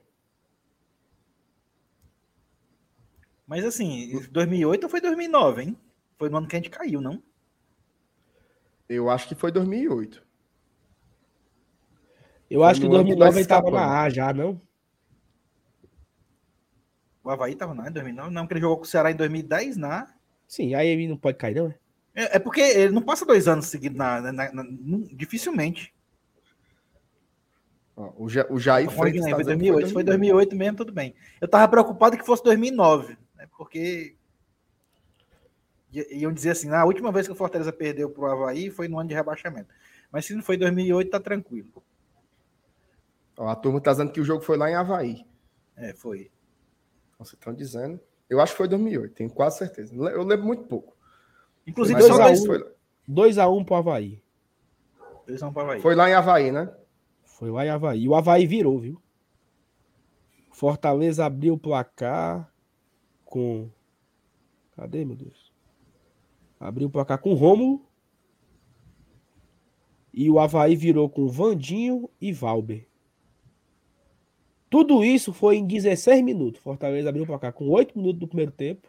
C: Mas assim, 2008 ou foi 2009, hein? Foi no ano que a gente caiu, não?
A: Eu acho que foi 2008.
B: Eu foi acho que 2009 ele estava na A já, não?
C: O Havaí estava na em 2009? Não, porque ele jogou com o Ceará em 2010 na.
B: Sim, aí ele não pode cair, não,
C: é? É, é porque ele não passa dois anos seguidos na, na, na, na dificilmente.
A: o, ja, o Jair
C: tá Freitas foi 2008, foi 2008 mesmo, tudo bem. Eu tava preocupado que fosse 2009, né, porque iam dizer assim, na última vez que o Fortaleza perdeu pro Havaí foi no ano de rebaixamento. Mas se não foi 2008, tá tranquilo.
A: Ó, a turma tá dizendo que o jogo foi lá em Havaí.
C: É, foi.
A: Vocês estão dizendo. Eu acho que foi 2008, tenho quase certeza. Eu lembro muito pouco.
B: Inclusive, 2x1 foi... 2 a 1 pro Havaí.
A: 2x1 pro Havaí. Foi lá em Havaí, né?
B: Foi lá em Havaí. E o Havaí virou, viu? Fortaleza abriu o placar com. Cadê, meu Deus? Abriu o placar com Rômulo. E o Havaí virou com Vandinho e Valber. Tudo isso foi em 16 minutos. Fortaleza abriu o placar com 8 minutos do primeiro tempo.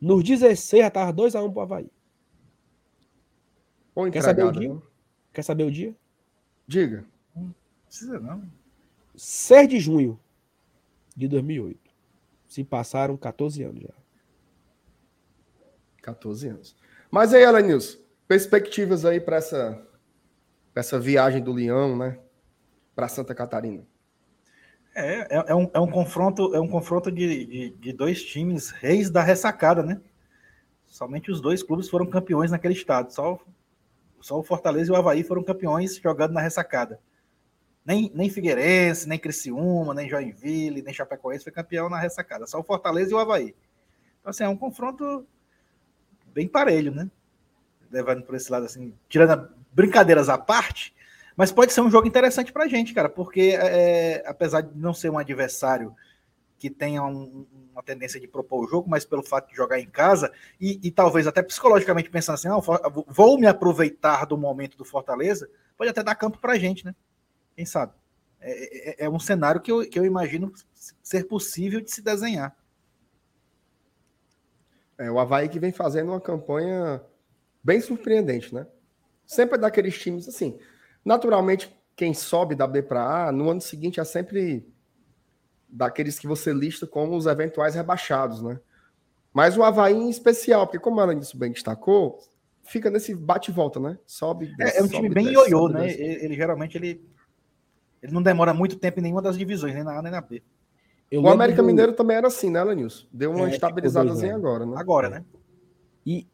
B: Nos 16 já estava 2x1 pro Havaí. Quer saber o dia? Né? Quer saber o dia?
A: Diga.
C: Não precisa não.
B: 6 de junho de 2008. Se passaram 14 anos já.
A: 14 anos. Mas aí, Elenilson, perspectivas aí para essa, essa viagem do Leão, né? Para Santa Catarina.
C: É, é, é, um, é um confronto, é um confronto de, de, de, dois times reis da ressacada, né? Somente os dois clubes foram campeões naquele estado. Só, só o Fortaleza e o Havaí foram campeões jogando na ressacada. Nem, nem Figueirense, nem Criciúma, nem Joinville, nem Chapecoense foi campeão na ressacada. Só o Fortaleza e o Havaí. Então, assim, é um confronto bem parelho, né? Levando por esse lado, assim, tirando brincadeiras à parte, mas pode ser um jogo interessante para a gente, cara, porque é, apesar de não ser um adversário que tenha um, uma tendência de propor o jogo, mas pelo fato de jogar em casa e, e talvez até psicologicamente pensando assim, ah, vou me aproveitar do momento do Fortaleza, pode até dar campo para a gente, né? Quem sabe? É, é, é, um cenário que eu, que eu imagino ser possível de se desenhar.
A: É, o Havaí que vem fazendo uma campanha bem surpreendente, né? Sempre é daqueles times assim. Naturalmente, quem sobe da B para A, no ano seguinte é sempre daqueles que você lista como os eventuais rebaixados, né? Mas o Havaí em especial, porque como ela isso bem destacou, fica nesse bate e volta, né? Sobe,
C: desce, É, é um time bem ioiô, né? Ele, ele, geralmente ele, ele não demora muito tempo em nenhuma das divisões, nem na A nem na B.
A: Eu o América do... Mineiro também era assim, né, Lenilson? Deu uma é, estabilizadazinha agora, né?
C: Agora, né?
B: E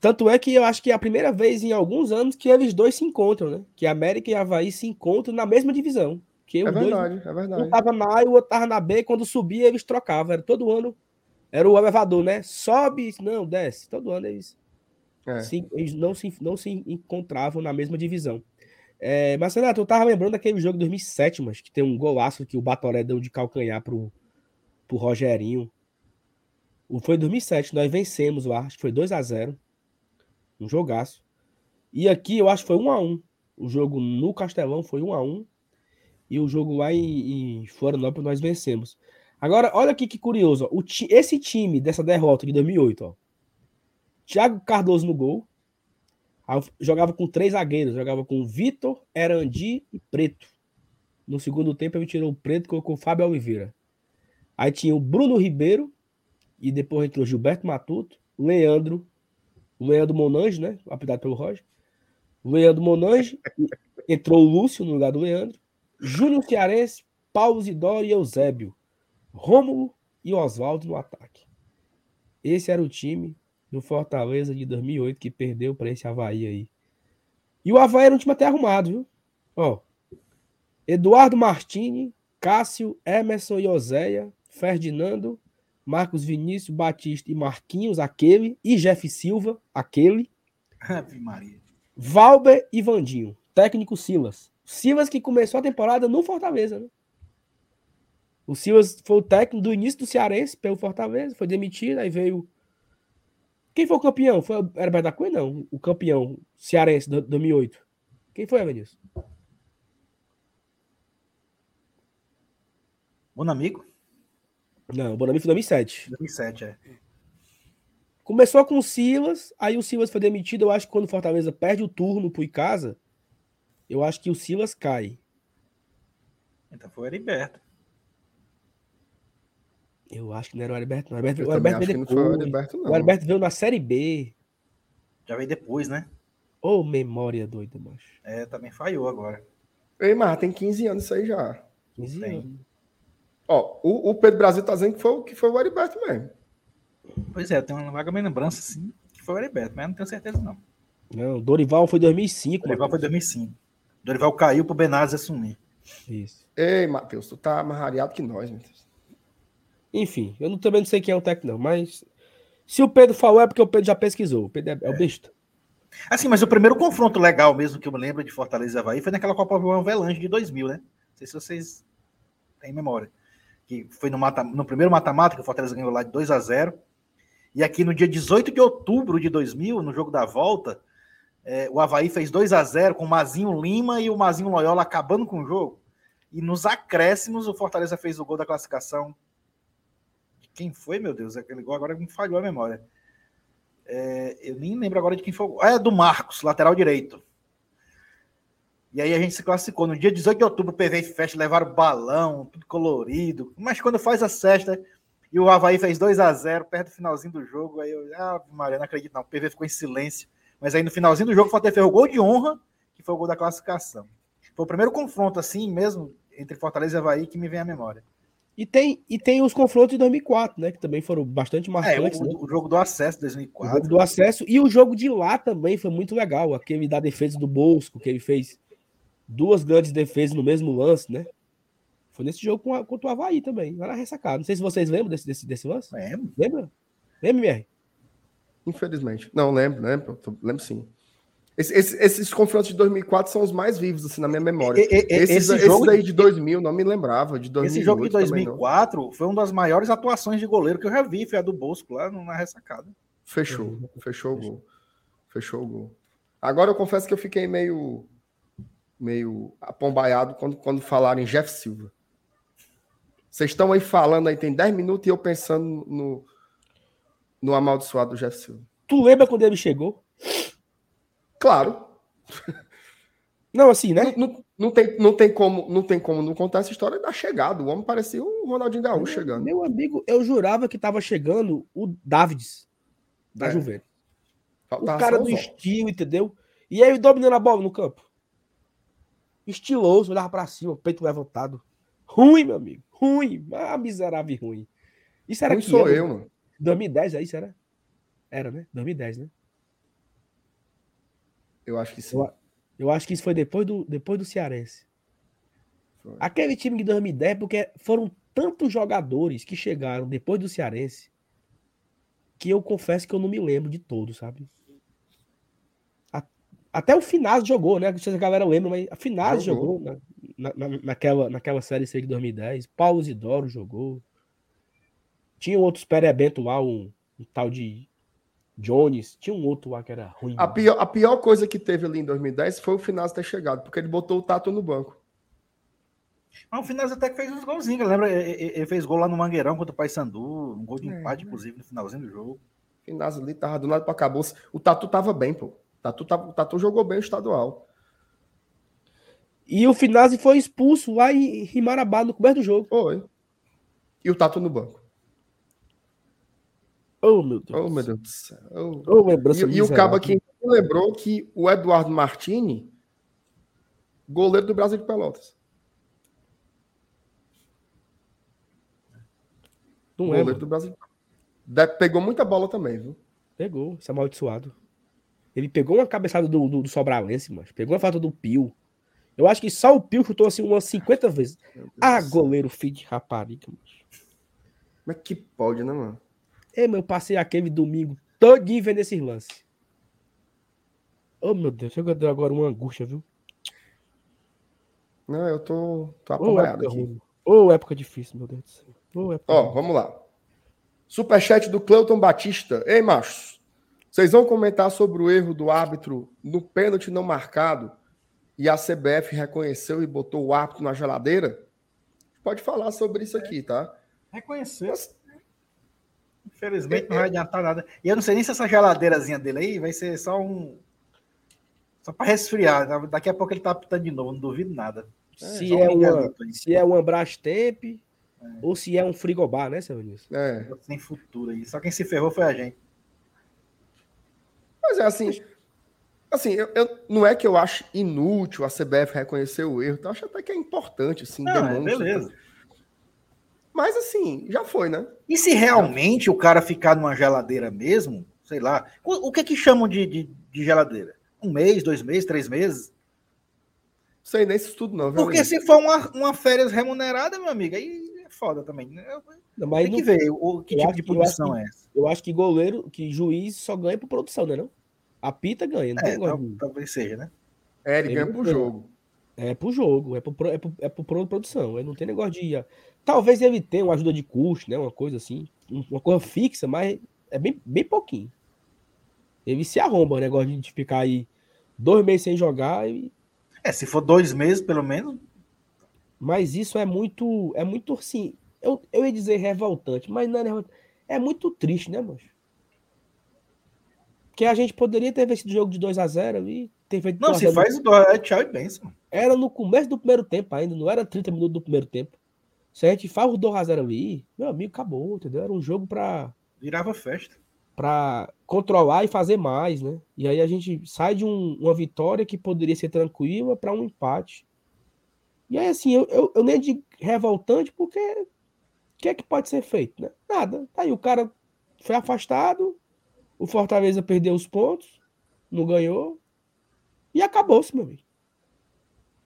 B: tanto é que eu acho que é a primeira vez em alguns anos que eles dois se encontram, né? Que América e Havaí se encontram na mesma divisão. Que
A: é verdade, dois, é verdade.
B: Um tava na A e o outro tava na B, quando subia eles trocavam. Era todo ano. Era o elevador, né? Sobe, não, desce. Todo ano eles, é. se, eles não, se, não se encontravam na mesma divisão. É, mas, Renato, eu tava lembrando daquele jogo de 2007, mas que tem um golaço que o Batoré deu de calcanhar pro, pro Rogerinho. Foi em 2007, nós vencemos, eu acho que foi 2 a 0 Um jogaço. E aqui eu acho que foi 1 a 1 O jogo no Castelão foi 1 a 1 E o jogo lá em, em Florianópolis nós vencemos. Agora, olha aqui que curioso. Ó. O, esse time dessa derrota de 2008, ó. Thiago Cardoso no gol. Jogava com três zagueiros, jogava com Vitor, Erandi e Preto. No segundo tempo ele tirou o Preto e colocou o Fábio Oliveira. Aí tinha o Bruno Ribeiro e depois entrou Gilberto Matuto, Leandro, o Leandro Monange, né? Apelidado pelo Roger. Leandro Monange, entrou o Lúcio no lugar do Leandro, Júnior Cearense, Paulo Zidoro e Eusébio, Rômulo e Oswaldo no ataque. Esse era o time do Fortaleza de 2008 que perdeu para esse Havaí aí. E o Havaí era um time até arrumado, viu? Ó, Eduardo Martini, Cássio, Emerson e Oséia, Ferdinando, Marcos Vinícius, Batista e Marquinhos, aquele, e Jeff Silva, aquele.
C: Ave Maria.
B: Valber e Vandinho, técnico Silas. Silas que começou a temporada no Fortaleza, né? O Silas foi o técnico do início do Cearense pelo Fortaleza, foi demitido, aí veio quem foi o campeão? Foi o Herberto da Cunha? Não. O campeão cearense de 2008. Quem foi, Evanilson?
C: Bonamigo?
B: Não, o Bonamigo foi 2007.
C: 2007, é.
B: Começou com o Silas, aí o Silas foi demitido. Eu acho que quando o Fortaleza perde o turno pro Icasa, eu acho que o Silas cai.
C: Então foi o Heriberto.
B: Eu acho que não era o Alberto, não. O Alberto, o Alberto veio depois. o, Alberto, não. o Alberto veio na Série B.
C: Já veio depois, né?
B: Ô, oh, memória doida, macho.
C: É, também falhou agora.
A: Ei, mas tem 15 anos isso aí já.
B: 15 tem. anos.
A: Ó, o, o, Pedro Brasil tá dizendo que foi, que foi o Heriberto mesmo.
C: Pois é, eu tenho uma vaga lembrança, sim, que foi o Heriberto, mas não tenho certeza, não.
B: Não, Dorival foi 2005.
C: Dorival foi 2005. Dorival caiu pro Benazes assumir.
B: Isso.
A: Ei, Matheus, tu tá mais rareado que nós, Matheus.
B: Enfim, eu não, também não sei quem é o técnico, não, mas se o Pedro falou é porque o Pedro já pesquisou. O Pedro é, é. o besta.
C: Assim, mas o primeiro confronto legal mesmo que eu me lembro de Fortaleza e Havaí foi naquela Copa Avelange de 2000, né? Não sei se vocês têm memória. Que foi no, mata, no primeiro mata-mata que o Fortaleza ganhou lá de 2 a 0 E aqui no dia 18 de outubro de 2000, no jogo da volta, é, o Havaí fez 2 a 0 com o Mazinho Lima e o Mazinho Loyola acabando com o jogo. E nos acréscimos, o Fortaleza fez o gol da classificação quem foi, meu Deus? Aquele gol agora me falhou a memória. É, eu nem lembro agora de quem foi. Ah, é do Marcos, lateral direito. E aí a gente se classificou. No dia 18 de outubro, o PV Festa levaram balão, tudo colorido. Mas quando faz a cesta E o Havaí fez 2 a 0 perto do finalzinho do jogo. Aí eu, ah, Maria, não acredito não. O PV ficou em silêncio. Mas aí no finalzinho do jogo, o Fortaleza fez o gol de honra, que foi o gol da classificação. Foi o primeiro confronto, assim mesmo, entre Fortaleza e Havaí, que me vem à memória.
B: E tem, e tem os confrontos de 2004, né? Que também foram bastante marcantes.
C: É, o,
B: né?
C: o jogo do acesso de
B: O
C: 2004.
B: jogo do acesso e o jogo de lá também foi muito legal. Aquele da defesa do Bosco, que ele fez duas grandes defesas no mesmo lance, né? Foi nesse jogo com a- contra o Havaí também. Era ressacado. Não sei se vocês lembram desse, desse, desse lance.
C: É,
B: Lembra? Lembra, MR?
A: Infelizmente. Não, lembro, lembro. Lembro sim. Esse- esse- esses confrontos de 2004 são os mais vivos, assim, na minha memória.
C: E- e-
A: esses,
C: esse
A: esses
C: jogo
A: daí de 2000, não me lembrava. De 2008
C: Esse jogo de
A: também não.
C: 2004 foi uma das maiores atuações de goleiro que eu já vi, foi a do Bosco lá na ressacada.
A: Fechou, fechou o gol. Fechou o gol. Agora eu confesso que eu fiquei meio meio apombaiado quando, quando falaram em Jeff Silva. Vocês estão aí falando aí, tem 10 minutos e eu pensando no, no amaldiçoado Jeff Silva.
B: Tu lembra quando ele chegou?
A: Claro,
B: Não, assim, né?
A: não, não, não tem, não, tem como, não tem como não contar essa história da chegada. O homem parecia o Ronaldinho Gaúcho chegando.
B: Meu amigo, eu jurava que tava chegando o Davids da
A: É.
B: Juventus. O cara do estilo, entendeu? E aí dominando a bola no campo. Estiloso, olhava pra cima, peito levantado. Ruim, meu amigo. Ruim. Ah, miserável e ruim. Isso era
A: Ruim
B: que
A: sou eu, mano.
B: 2010 aí, será? Era, né? 2010, né?
A: Eu acho que sim.
B: Eu- Eu acho que isso foi depois do, depois do Cearense.
A: Foi.
B: Aquele time de 2010, porque foram tantos jogadores que chegaram depois do Cearense que eu confesso que eu não me lembro de todos, sabe? Até o Finaz jogou, né? Não sei se a galera lembra, mas a Finaz
A: Jogou.
B: jogou, na, na- na- naquela, naquela série C de 2010. Paulo Isidoro jogou. Tinha outros perebento lá, um, um tal de Jones. Tinha um outro lá que era ruim.
A: A pior, a pior coisa que teve ali em 2010 foi o Finaz ter chegado, porque ele botou o Tato no banco.
C: Mas o Finaz até que fez uns golzinhos, lembra? Ele, fez gol lá no Mangueirão contra o Paysandu, um gol de
A: É,
C: empate,
A: né?
C: inclusive, no finalzinho do jogo.
A: O Finaz ali tava do lado para acabou. O Tatu tava bem, pô. O Tatu, tava, o Tatu jogou bem o estadual.
B: E o Finazzi foi expulso lá em em Marabá, no começo do jogo.
A: Foi. E o Tatu no banco.
B: Oh, meu Deus.
A: Oh, meu Deus do céu. Oh.
B: Oh, lembrança
A: E, e o. Cabo aqui lembrou que o Eduardo Martini, goleiro do Brasil de Pelotas.
B: Não é,
A: goleiro do Brasil. De- Pegou muita bola também, viu?
B: Pegou, esse amaldiçoado. Ele pegou uma cabeçada do, do, do Sobralense, mas pegou a falta do Pio. Eu acho que só o Pio chutou assim umas 50 vezes. Ah, goleiro filho de rapariga, mano.
A: Como é que pode, né, mano?
B: É, meu, eu passei aquele domingo todinho vendo esses lances. Oh, meu Deus, chegou deu agora uma angústia, viu?
A: Não, eu tô, tô
B: época
A: aqui.
B: Ô, época difícil, meu Deus do céu.
A: Ó,
B: ruim.
A: vamos lá. Superchat do Cleuton Batista. Ei, machos. Vocês vão comentar sobre o erro do árbitro no pênalti não marcado e a CBF reconheceu e botou o árbitro na geladeira? Pode falar sobre isso aqui, tá?
C: Reconhecer.
A: Mas-
C: Infelizmente não vai adiantar nada. E eu não sei nem se essa geladeirazinha dele aí vai ser só um. Só para resfriar. Daqui a pouco ele tá apitando de novo, não duvido nada.
B: se,
C: só um
B: é uma, se é uma Brastemp ou se é um frigobar, né, seu Vinícius?
A: É.
C: Sem futuro aí. Só quem se ferrou foi a gente.
A: Mas é assim. Assim, eu, eu- não é que eu acho inútil a CBF reconhecer o erro, então eu acho até que é importante, assim,
C: Não, é,
A: demonstra.
C: beleza.
A: Mas assim, já foi, né?
C: E se realmente o cara ficar numa geladeira mesmo, sei lá, o, que que chamam de, de, de geladeira? Um mês, dois meses, três meses?
A: Sei nem isso tudo, não. viu,
C: Porque
A: amigo?
C: se for uma, uma férias remunerada, meu amigo, aí é foda também. né?
B: Não, mas
C: Tem que
B: não-
C: ver o, que
B: eu
C: tipo
B: acho
C: de punição
B: que-
C: é essa.
B: eu acho que goleiro, que juiz só ganha por produção, né? Não? A pita ganha, não tem
C: É,
B: negócio
C: tal- talvez seja, né?
A: É, ele
B: Ele
A: ganha pro
B: ganha.
A: jogo.
B: É pro jogo, é pro, é pro, é pro pro- produção. Ele não tem negócio de. Talvez ele tenha uma ajuda de custo, né? Uma coisa assim. um- Uma coisa fixa, mas é bem, bem pouquinho. Ele se arromba o negócio de ficar aí dois meses sem jogar. E...
C: É, se for dois meses, pelo menos,
B: Mas isso é muito. É muito assim. Eu, eu ia dizer revoltante, mas não é revoltante. É muito triste, né, mano? Porque a gente poderia ter vencido o jogo de 2 a 0 e ter feito.
C: não,
B: 2 a
C: se
B: 0
C: faz o dó, é tchau e benção.
B: Era no começo do primeiro tempo ainda, não era 30 minutos do primeiro tempo. Se a gente faz o 2x0 ali, meu amigo, acabou, entendeu? Era um jogo pra,
C: Virava festa.
B: pra controlar e fazer mais, né? E aí a gente sai de um- uma vitória que poderia ser tranquila para um empate. E aí, assim, eu, eu, eu nem digo revoltante, porque o que é que pode ser feito, né? Nada. Aí o cara foi afastado, o Fortaleza perdeu os pontos, não ganhou, e acabou-se, meu amigo.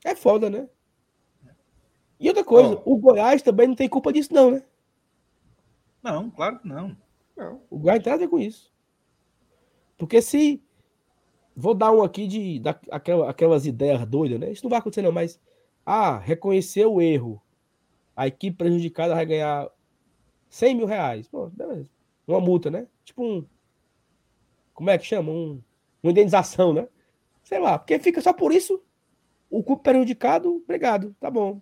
B: É foda, né? Coisa,
A: Ó.
B: o Goiás também não tem culpa disso, não, né?
C: Não, claro que não.
A: Não.
B: O Goiás tem nada a ver com isso. Porque se. Vou dar um aqui de da, aquela- aquelas ideias doidas, né? Isso não vai acontecer, não, mas. Ah, reconhecer o erro. A equipe prejudicada vai ganhar 100 mil reais. Pô, beleza. Uma multa, né? Tipo um. Como é que chama? Um, uma indenização, né? Sei lá. Porque fica só por isso. O clube prejudicado, obrigado, tá bom.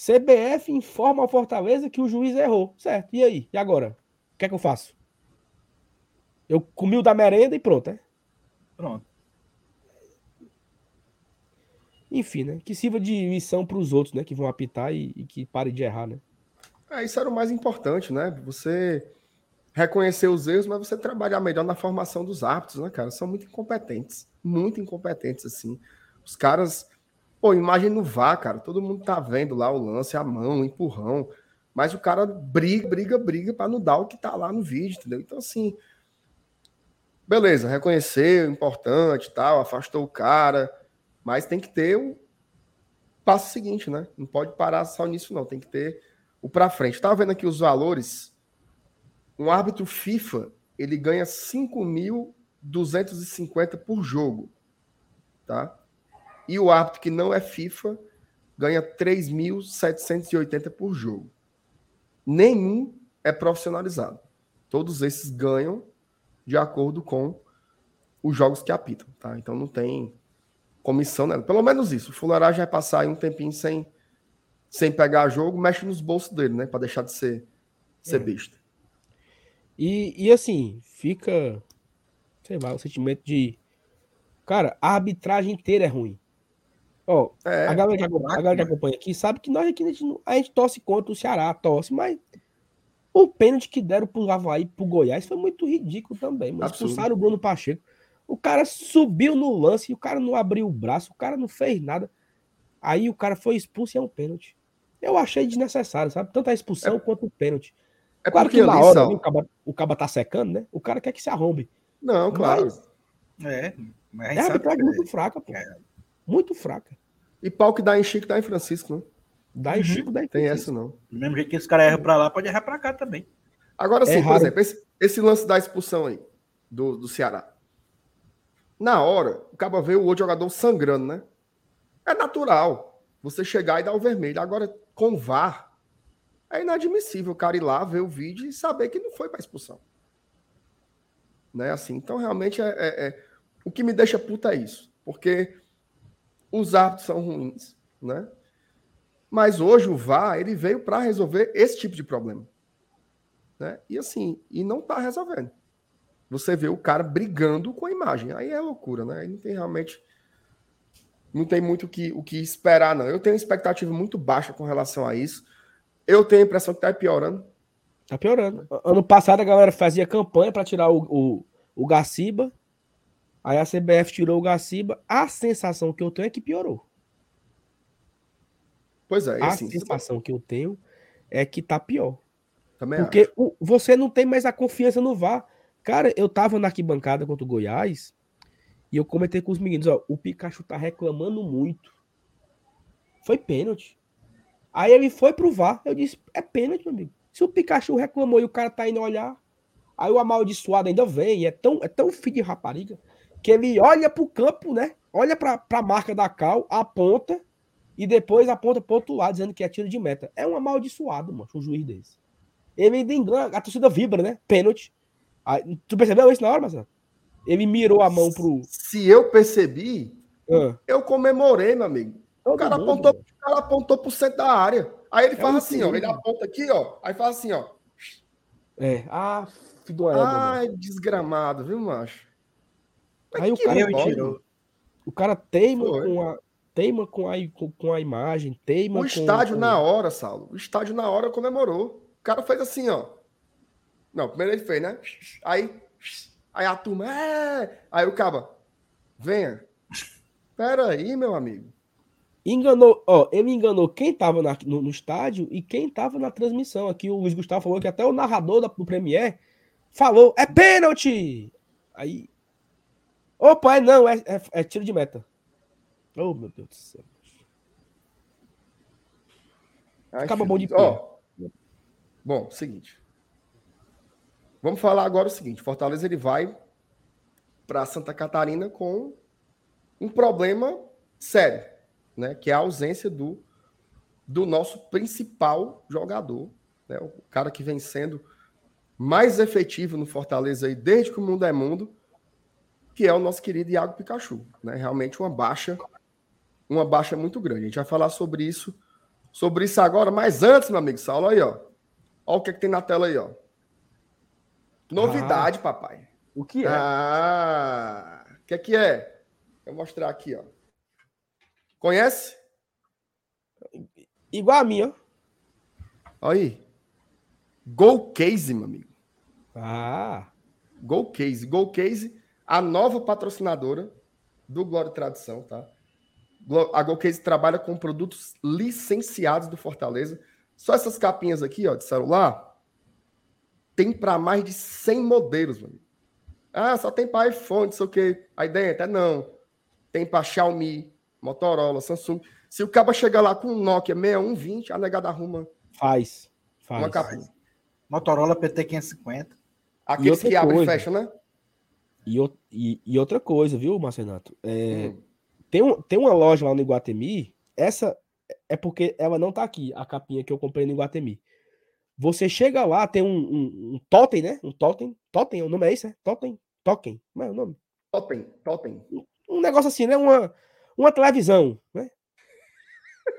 B: CBF informa ao Fortaleza que o juiz errou. Certo. E aí? E agora? O que é que eu faço? Eu comi o da merenda e pronto, é?
C: Pronto.
B: Enfim, né? Que sirva de lição para os outros, né? Que vão apitar e, e que parem de errar, né?
A: É, isso era o mais importante, né? Você reconhecer os erros, mas você trabalhar melhor na formação dos árbitros, né, cara? São muito incompetentes. Muito incompetentes, assim. Os caras. Pô, imagem no VAR, cara. Todo mundo tá vendo lá o lance, a mão, o empurrão. Mas o cara briga, briga, briga para não dar o que tá lá no vídeo, entendeu? Então, assim. Beleza, reconheceu, importante tal, afastou o cara. Mas tem que ter o passo seguinte, né? Não pode parar só nisso, não. Tem que ter o para frente. Estava vendo aqui os valores. Um árbitro FIFA, ele ganha 5.250 por jogo, tá? E o árbitro que não é FIFA ganha 3.780 por jogo. Nenhum é profissionalizado. Todos esses ganham de acordo com os jogos que apitam, tá? Então não tem comissão, né? Pelo menos isso. O Fularagem vai passar aí um tempinho sem sem pegar jogo, mexe nos bolsos dele, né? Para deixar de ser, ser besta.
B: E, e assim, fica, sei lá, o sentimento de. Cara, a arbitragem inteira é ruim. Ó,
A: É,
B: a galera, que, acompanha- a galera que acompanha aqui sabe que nós aqui a gente, a gente torce contra o Ceará, torce, mas o pênalti que deram pro Havaí pro Goiás foi muito ridículo também. Mas
A: Absurdo.
B: expulsaram o Bruno Pacheco. O cara subiu no lance e o cara não abriu o braço, o cara não fez nada. Aí o cara foi expulso e é um pênalti. Eu achei desnecessário, sabe? Tanto a expulsão quanto o pênalti.
A: é
B: Claro
A: porque
B: que na hora o, caba, o caba tá secando, né? O cara quer que se arrombe.
A: Não, claro.
B: Mas
C: É, mas a
B: é
C: sabe
B: arbitragem muito fraca, pô.
C: É.
B: Muito fraca.
A: E pau que dá em Chico dá em Francisco, não
B: Dá em Chico, dá em
A: tem
B: Francisco.
A: essa não.
C: do mesmo jeito que esse cara erra pra lá, pode errar pra cá também.
A: Agora sim,
B: É
A: por exemplo, esse, esse lance da expulsão aí do, do Ceará. Na hora, o cara vê o outro jogador sangrando, né? É natural você chegar e dar o vermelho. Agora, com VAR, é inadmissível o cara ir lá, ver o vídeo e saber que não foi para expulsão. Né? Assim, então, realmente, é, é- é- o que me deixa puta é isso. Porque os árbitros são ruins, né? Mas hoje o VAR, ele veio para resolver esse tipo de problema. Né? E assim, e não tá resolvendo. Você vê o cara brigando com a imagem. Aí é loucura, né? Aí não tem realmente. Não tem muito o que, o que esperar, não. Eu tenho expectativa muito baixa com relação a isso. Eu tenho a impressão que tá piorando.
B: Tá piorando. Ano passado a galera fazia campanha pra tirar o, o, o Gaciba. Aí a CBF tirou o Gaciba. A sensação que eu tenho é que piorou.
A: Pois é,
B: A
A: assim,
B: sensação que eu tenho é que tá pior.
A: também
B: Porque
A: acho.
B: você não tem mais a confiança no VAR. Cara, eu tava na arquibancada contra o Goiás e eu comentei com os meninos, ó, o Pikachu tá reclamando muito. Foi pênalti. Aí ele foi pro VAR, eu disse, é pênalti, meu amigo. Se o Pikachu reclamou e o cara tá indo olhar, aí o amaldiçoado ainda vem, é tão, é tão filho de rapariga, que ele olha pro campo, né? Olha pra, pra marca da cal, aponta, e depois aponta pro outro lado, dizendo que é tiro de meta. É um amaldiçoado, mano, um juiz desse. Ele ainda engana, a torcida vibra, né? Pênalti. Aí, tu percebeu isso na hora, Marcelo? Ele mirou a mão pro.
A: Se eu percebi,
B: Ah,
A: eu comemorei, meu amigo. O cara,
B: mundo,
A: apontou,
B: mano.
A: o cara apontou pro centro da área. Aí ele
B: É
A: faz
B: um
A: assim, ó.
B: perigo.
A: Ele aponta aqui, ó. Aí faz assim, ó.
B: É. Ah, filho do égua, mano.
A: Ai, desgramado, viu, macho? Mas
B: Aí o cara
C: tirou.
B: O cara teima
A: Foi.
B: com a, teima com a, com, a imagem, teima
A: O estádio
B: com-
A: na hora, Saulo. O estádio na hora comemorou. O cara fez assim, ó. Não, primeiro ele fez, né? Aí, aí a turma, é. Aí o caba, venha. Pera aí, meu amigo.
B: Enganou, ó, ele enganou quem tava na- no, no estádio e quem tava na transmissão. Aqui o Luiz Gustavo falou que até o narrador da, do Premier falou: é pênalti! Aí. Opa, é não, é, é, é tiro de meta. Oh, meu Deus do céu. Acaba bom de
A: filho. Ó, bom, seguinte. Vamos falar agora o seguinte: Fortaleza ele vai para Santa Catarina com um problema sério, né? Que é a ausência do, do nosso principal jogador, né? O cara que vem sendo mais efetivo no Fortaleza aí desde que o mundo é mundo, que é o nosso querido Iago Pikachu, né? Realmente uma baixa, uma baixa muito grande. A gente vai falar sobre isso sobre isso agora, mas antes, meu amigo Saulo, aí, ó. Olha o que, que tem na tela aí, ó. Novidade, papai.
B: O que é?
A: Ah, o que, que é? Vou mostrar aqui, ó. Conhece?
B: Igual a minha, ó.
A: Olha aí. Go Case, meu amigo.
B: Ah,
A: Go Case. Go Case, a nova patrocinadora do Glória e Tradição, tá? A Go Case trabalha com produtos licenciados do Fortaleza. Só essas capinhas aqui, ó, de celular, tem para mais de 100 modelos, mano. Ah, só tem para iPhone, não sei o quê. Aí dentro, é não. Tem para Xiaomi, Motorola, Samsung. Se o cabo chegar lá com um Nokia 6120, a negada arruma
B: faz. Faz.
A: uma capinha.
C: Motorola PT550.
A: Aqueles que abrem e fecham, né?
B: E, e- e outra coisa, viu, Marcenato? É,
A: Hum.
B: tem, um- tem uma loja lá no Iguatemi. Essa é porque ela não tá aqui, a capinha que eu comprei no Iguatemi. Você chega lá, tem um, um, um totem, né? Um totem. Totem, o nome é esse, né? Totem? Token. Como é o nome?
A: Totem, totem.
B: Um negócio assim, né? Uma, uma televisão, né?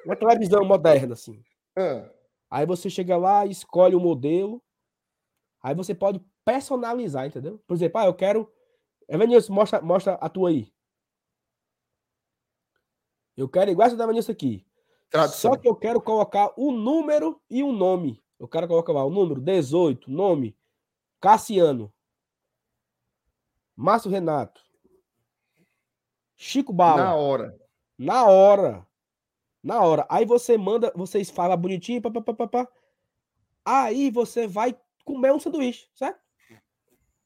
B: Uma televisão moderna, assim.
A: Ah,
B: Aí você chega lá, escolhe o modelo. Aí você pode personalizar, entendeu? Por exemplo, ah, eu quero. Evanilson, mostra, mostra a tua aí. Eu quero igual essa da Evanilson aqui.
A: tradição.
B: Só que eu quero colocar o número e o nome. Eu quero colocar lá o número 18, nome Cassiano. Márcio Renato. Chico Bala.
A: Na hora.
B: Na hora. Na hora. Aí você manda, vocês falam bonitinho, pá, pá, pá, pá, pá. Aí você vai comer um sanduíche, certo?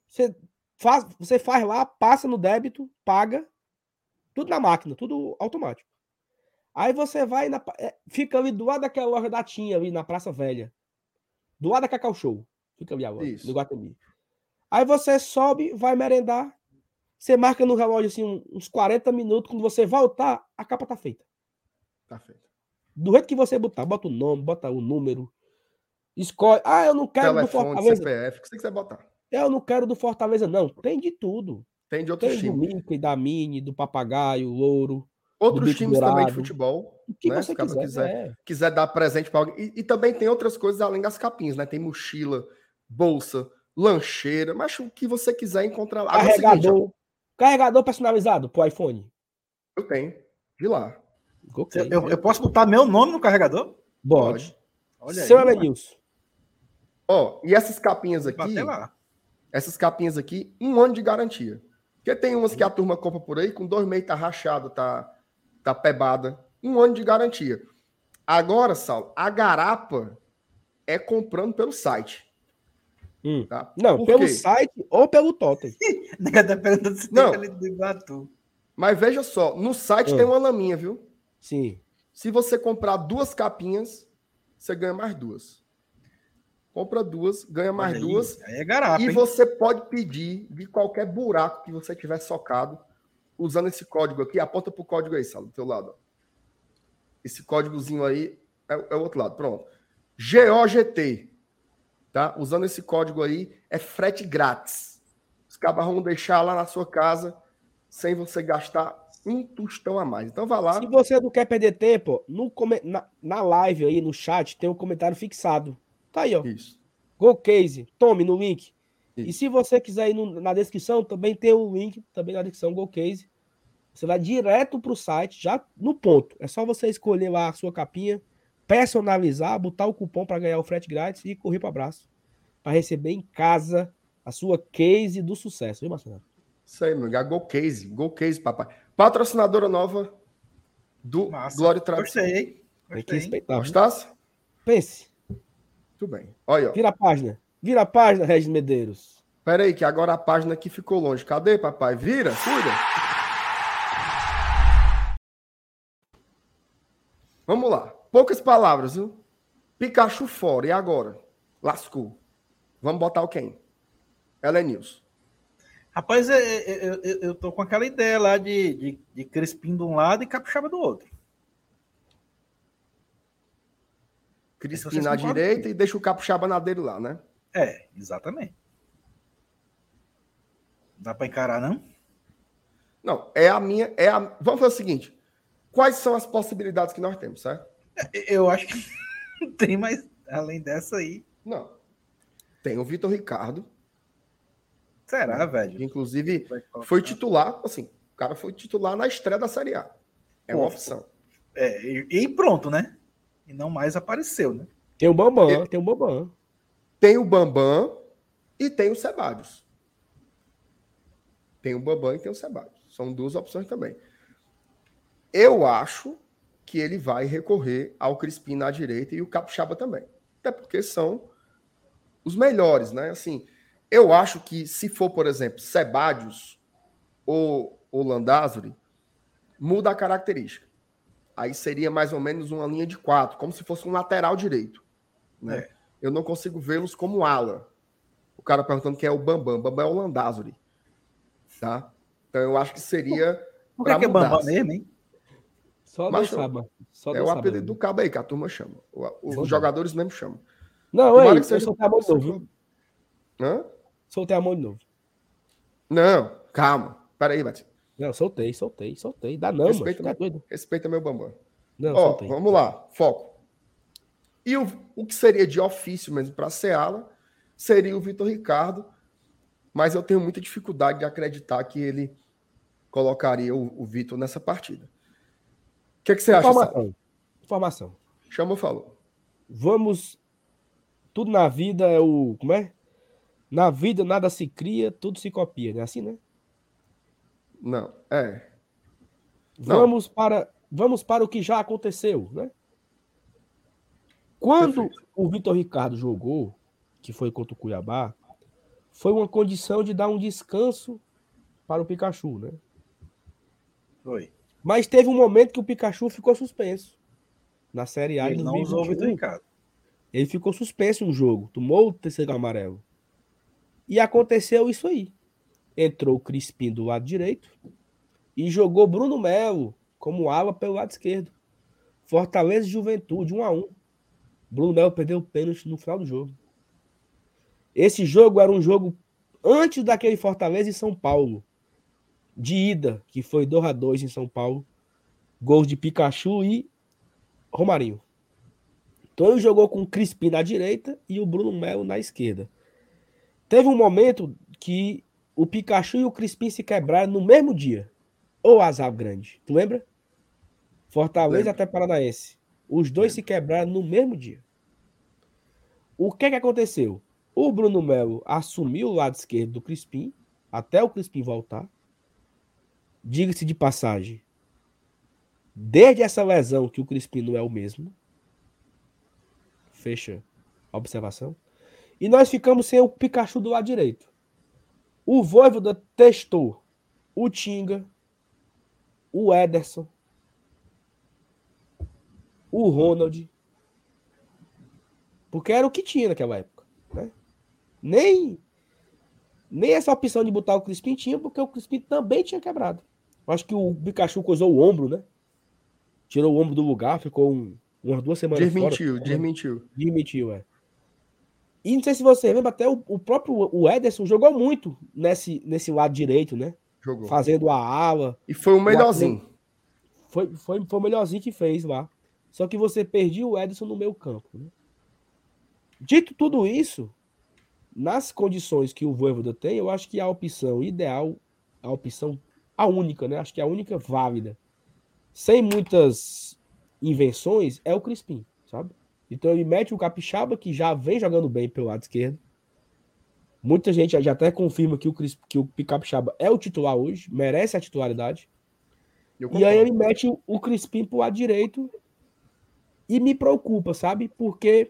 B: Você faz, você faz lá, passa no débito, paga, tudo na máquina, tudo automático. Aí você vai, na, é, fica ali do lado daquela loja da Tinha, ali na Praça Velha. Do lado da Cacau Show. Fica ali agora,
A: Isso.
B: no Guatemi. Aí você sobe, vai merendar. Você marca no relógio assim uns 40 minutos. Quando você voltar, a capa tá feita.
A: Tá feito.
B: Do jeito que você botar, bota o nome, bota o número. Escolhe. Ah, eu não quero do
A: Telefone,
B: Fortaleza.
A: CPF, o que você quiser botar.
B: Eu não quero do Fortaleza, não. Tem de tudo.
A: Tem de outros
B: Tem do
A: times.
B: Mickey, da Mini, do Papagaio, Louro.
A: Outros times também de
B: Dourado.
A: futebol.
B: O que
A: Né,
B: você
A: se o cara
B: quiser.
A: quiser.
B: é.
A: Quiser dar presente para alguém. E, e também tem outras coisas além das capinhas, né? Tem mochila, bolsa, lancheira, mas o que você quiser encontrar lá. É o seguinte,
B: Carregador. Carregador personalizado pro iPhone.
A: eu tenho. De lá.
B: Ok.
C: Eu, eu posso botar meu nome no carregador?
B: Pode.
C: Olha
B: Seu
C: aí.
B: Elenilson.
A: Ó, e essas capinhas aqui,
C: bater lá.
A: Essas capinhas aqui, um ano de garantia. Porque tem umas que a turma compra por aí, com dois meses tá rachado, tá, tá pebada. Um ano de garantia. Agora, Saulo, a garapa é comprando pelo site.
B: Hum.
A: Tá?
B: Não,
A: Por
B: pelo
A: quê?
B: site ou pelo Totem.
C: Tá
A: Não.
C: Iguatu.
A: Mas veja só, no site
B: Hum.
A: tem uma laminha, viu?
B: Sim.
A: Se você comprar duas capinhas, você ganha mais duas. Compra duas, ganha mais
C: aí,
A: duas.
C: Aí é garapa,
A: E
C: hein?
A: você pode pedir de qualquer buraco que você tiver socado, usando esse código aqui. Aponta pro código aí, Salo, do teu lado. ó. Esse códigozinho aí é, é o outro lado. Pronto. GOGT. Tá? Usando esse código aí, é frete grátis. Os cabas vão deixar lá na sua casa sem você gastar um tostão a mais. Então vá lá.
B: Se você não quer perder tempo, no come- na, na live aí, no chat, tem um comentário fixado. Tá aí, ó.
A: Isso.
B: Go Case, tome no link. E
A: Isso.
B: se você quiser ir no- na descrição, também tem o link, também na descrição, Go Case. Você vai direto para o site, já no ponto. É só você escolher lá a sua capinha, personalizar, botar o cupom para ganhar o frete grátis e correr para abraço. Para receber em casa a sua case do sucesso, viu, Marcelo?
A: Isso aí, meu. Go Case. Go Case, papai. Patrocinadora nova do
C: Massa.
A: Glória e Tradição.
C: Gostei.
B: Tem que
C: Gostei.
B: respeitar.
A: Gostasse?
B: Pense.
A: Tudo bem. Olha, ó.
B: Vira a página. Vira a página, Regis Medeiros.
A: Pera aí, que agora a página aqui ficou longe. Cadê, papai? Vira, cuida. Vamos lá. Poucas palavras, viu? Pikachu fora. E agora? Lascou. Vamos botar o quem? Ela é News.
C: Rapaz, eu, eu, eu, eu tô com aquela ideia lá de, de, de Crispim de um lado e Capixaba do outro.
A: Crispim na direita e deixa o Capuchaba na dele lá, né?
C: É, exatamente. Dá pra encarar, não?
A: Não, é a minha. É a... Vamos fazer o seguinte: quais são as possibilidades que nós temos, certo?
C: Eu acho que não tem mais, além dessa aí.
A: Não. Tem o Vitor Ricardo,
C: Será,
A: que
C: velho?
A: inclusive foi titular, assim, o cara foi titular na estreia da Série A. É uma
C: Pô.
A: opção.
C: É, e pronto, né? E não mais apareceu, né?
B: Tem o Bambam, tem o Bambam.
A: Tem o Bambam e tem o Sebadios. Tem o Bambam e tem o Sebadios. São duas opções também. Eu acho que ele vai recorrer ao Crispim na direita e o Capixaba também. Até porque são os melhores, né? Assim, eu acho que se for, por exemplo, Sebadios ou, ou Landázuri, muda a característica. Aí seria mais ou menos uma linha de quatro, como se fosse um lateral direito. Né?
C: É.
A: Eu não consigo vê-los como ala. O cara perguntando quem é o Bambam. Bambam é o Landázuri. Tá? Então eu acho que seria.
C: Por que,
A: pra
C: que é Bambam mesmo, hein?
B: Só
A: Mas
B: sabe. mano. Só
A: É o apelido do cabo aí, que a turma chama. O- Os
B: Bambam.
A: jogadores mesmo chamam.
B: Não, ei,
A: que
B: eu soltei a mão de novo?
A: Hã?
B: Soltei a mão de novo.
A: Não, calma. Peraí, Batista.
B: Não, soltei, soltei, soltei. Dá não,
A: Respeita,
B: mano. Tá
A: meu-? Respeita meu Bambam.
B: Não,
A: Ó,
B: soltei.
A: vamos lá, foco. E o, o que seria de ofício mesmo para ser ala seria o Vitor Ricardo, mas eu tenho muita dificuldade de acreditar que ele colocaria o, o Vitor nessa partida. O que, que você acha, Sá?
B: Informação. Informação.
A: Chamou, falou.
B: Vamos. Tudo na vida é o. Como é? Na vida nada se cria, tudo se copia, né? Assim, né?
A: Não, é. Não.
B: Vamos para, vamos para o que já aconteceu, né? Quando
A: Perfeito.
B: o Vitor Ricardo jogou, que foi contra o Cuiabá, foi uma condição de dar um descanso para o Pikachu, né?
C: Foi.
B: Mas teve um momento que o Pikachu ficou suspenso na Série A
C: Ele não usou o Vitor
B: 2021.
C: Ricardo.
B: Ele ficou suspenso um jogo, tomou o terceiro amarelo. E aconteceu isso aí. Entrou o Crispim do lado direito e jogou Bruno Melo como ala pelo lado esquerdo. Fortaleza e Juventude, 1 a 1 Bruno Melo perdeu o pênalti no final do jogo. Esse jogo era um jogo antes daquele Fortaleza e São Paulo. De ida, que foi 2 a 2 em São Paulo. Gols de Pikachu e Romarinho. Então ele jogou com o Crispim na direita e o Bruno Melo na esquerda. Teve um momento que o Pikachu e o Crispim se quebraram no mesmo dia. Ou azar grande. Tu lembra? Fortaleza
A: Lembro.
B: até Paranaense. Os dois se quebraram no mesmo dia. O que que aconteceu? O Bruno Melo assumiu o lado esquerdo do Crispim até o Crispim voltar. Diga-se de passagem. Desde essa lesão que o Crispim não é o mesmo. Fecha a observação. E nós ficamos sem o Pikachu do lado direito. O Voivoda testou o Tinga, o Ederson, o Ronald. Porque era o que tinha naquela época. Né? Nem, nem essa opção de botar o Crispim tinha, porque o Crispim também tinha quebrado. Acho que o Pikachu coisou o ombro, né? Tirou o ombro do lugar, ficou um- umas duas semanas
A: Desmentiu,
B: fora.
A: desmentiu.
B: Desmentiu, é. E não sei se você lembra, até o, o próprio o Ederson jogou muito nesse, nesse lado direito, né?
A: Jogou.
B: Fazendo a ala.
A: E foi o melhorzinho.
B: Foi, foi, foi o melhorzinho que fez lá. Só que você perdia o Ederson no meio campo. Né? Dito tudo isso, nas condições que o Voivoda tem, eu acho que a opção ideal, a opção a única, né? Acho que é a única válida. Sem muitas invenções, é o Crispim, sabe? Então ele mete o Capixaba, que já vem jogando bem pelo lado esquerdo. Muita gente já até confirma que o, Cris, que o Capixaba é o titular hoje, merece a titularidade. E aí ele mete o, o Crispim pro lado direito e me preocupa, sabe? Porque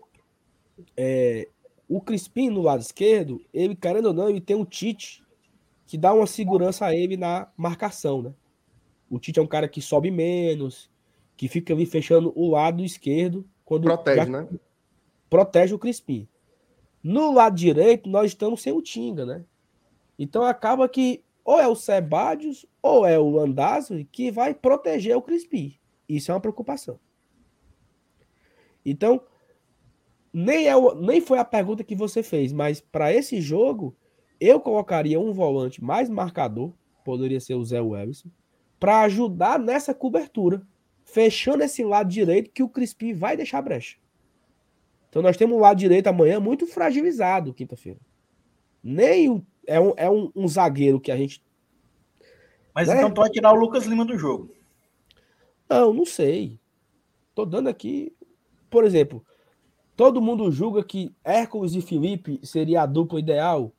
B: é, o Crispim no lado esquerdo, ele, querendo ou não, ele tem um Tite que dá uma segurança a ele na marcação, né? O Tite é um cara que sobe menos, que fica ali fechando o lado esquerdo. Quando
A: protege, né?
B: Protege o Crispim. No lado direito, nós estamos sem o Tinga, né? Então acaba que ou é o Sebadios ou é o Landazzo que vai proteger o Crispim. Isso é uma preocupação. Então, nem, é, nem foi a pergunta que você fez, mas para esse jogo, eu colocaria um volante mais marcador, poderia ser o Zé Wellison, para ajudar nessa cobertura, fechando esse lado direito que o Crispim vai deixar brecha. Então nós temos o lado direito amanhã muito fragilizado, quinta-feira. Nem o, é, um, é um, um, zagueiro que a gente.
C: Mas né? então tu vai tirar o Lucas Lima do jogo.
B: Não, não sei. Tô dando aqui. Por exemplo, Todo mundo julga que Hércules e Felipe seria a dupla ideal.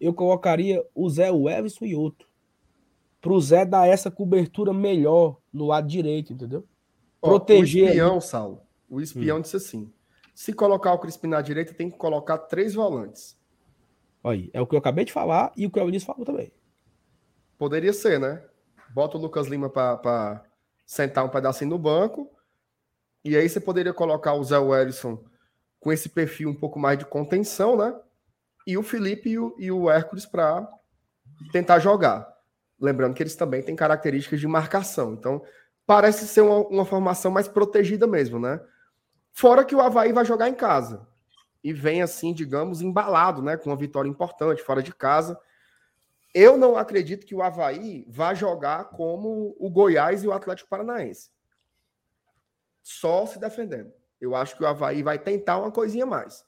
B: Eu colocaria o Zé Everson e outro. Para o Zé dar essa cobertura melhor no lado direito, entendeu?
A: Proteger. o espião, ali. Saulo. O espião hum. disse assim: se colocar o Crispim na direita, tem que colocar três volantes.
B: Aí, é o que eu acabei de falar e o que o Eunice falou também.
A: Poderia ser, né? Bota o Lucas Lima para sentar um pedacinho no banco. E aí você poderia colocar o Zé Wellison com esse perfil um pouco mais de contenção, né? E o Felipe e o, e o Hércules para tentar jogar. Lembrando que eles também têm características de marcação. Então, parece ser uma, uma formação mais protegida mesmo, né? Fora que o Havaí vai jogar em casa. E vem assim, digamos, embalado, né? Com uma vitória importante, fora de casa. Eu não acredito que o Havaí vá jogar como o Goiás e o Atlético Paranaense. Só se defendendo. Eu acho que o Havaí vai tentar uma coisinha mais.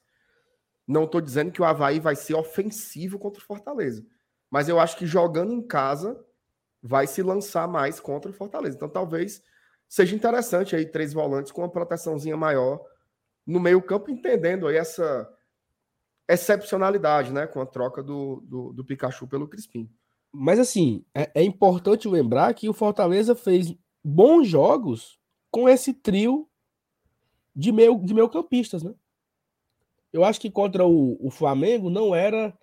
A: Não estou dizendo que o Havaí vai ser ofensivo contra o Fortaleza. Mas eu acho que jogando em casa vai se lançar mais contra o Fortaleza. Então talvez seja interessante aí três volantes com uma proteçãozinha maior no meio-campo, entendendo aí essa excepcionalidade, né? Com a troca do, do, do Pikachu pelo Crispim.
B: Mas assim, é, é importante lembrar que o Fortaleza fez bons jogos com esse trio de meio, de meio campistas, né? Eu acho que contra o, o Flamengo não era.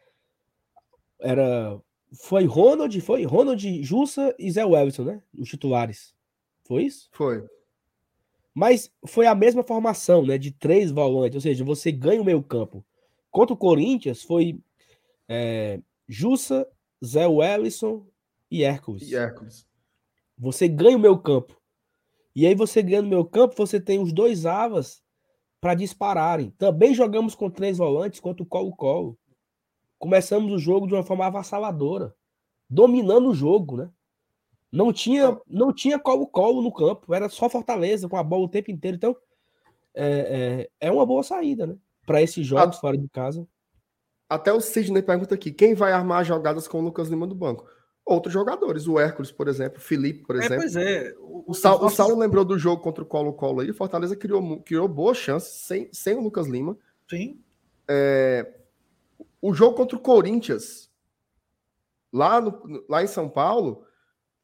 B: Era. Foi Ronald, foi Ronald, Jussa e Zé Wellington, né? Os titulares. Foi isso?
A: Foi.
B: Mas foi a mesma formação, né? De três volantes, ou seja, você ganha o meio campo. Contra o Corinthians foi é, Jussa, Zé Wellison e Hércules.
A: E Hércules.
B: Você ganha o meio campo. E aí você ganha no meu campo, você tem os dois avas para dispararem. Também jogamos com três volantes contra o Colo-Colo. Começamos o jogo de uma forma avassaladora, dominando o jogo, né? Não tinha, não tinha Colo-Colo no campo, era só Fortaleza com a bola o tempo inteiro. Então, é, é, é uma boa saída, né? Para esses jogos fora de casa.
A: Até o Sidney pergunta aqui: quem vai armar jogadas com o Lucas Lima do banco? outros jogadores. O Hércules, por exemplo, o Felipe, por é, exemplo.
C: Pois é.
A: O, o, Sal, nossos... o Saulo lembrou do jogo contra o Colo-Colo aí. O Fortaleza criou, criou boas chances sem, sem o Lucas Lima.
C: Sim.
A: É, o jogo contra o Corinthians, lá, no, lá em São Paulo,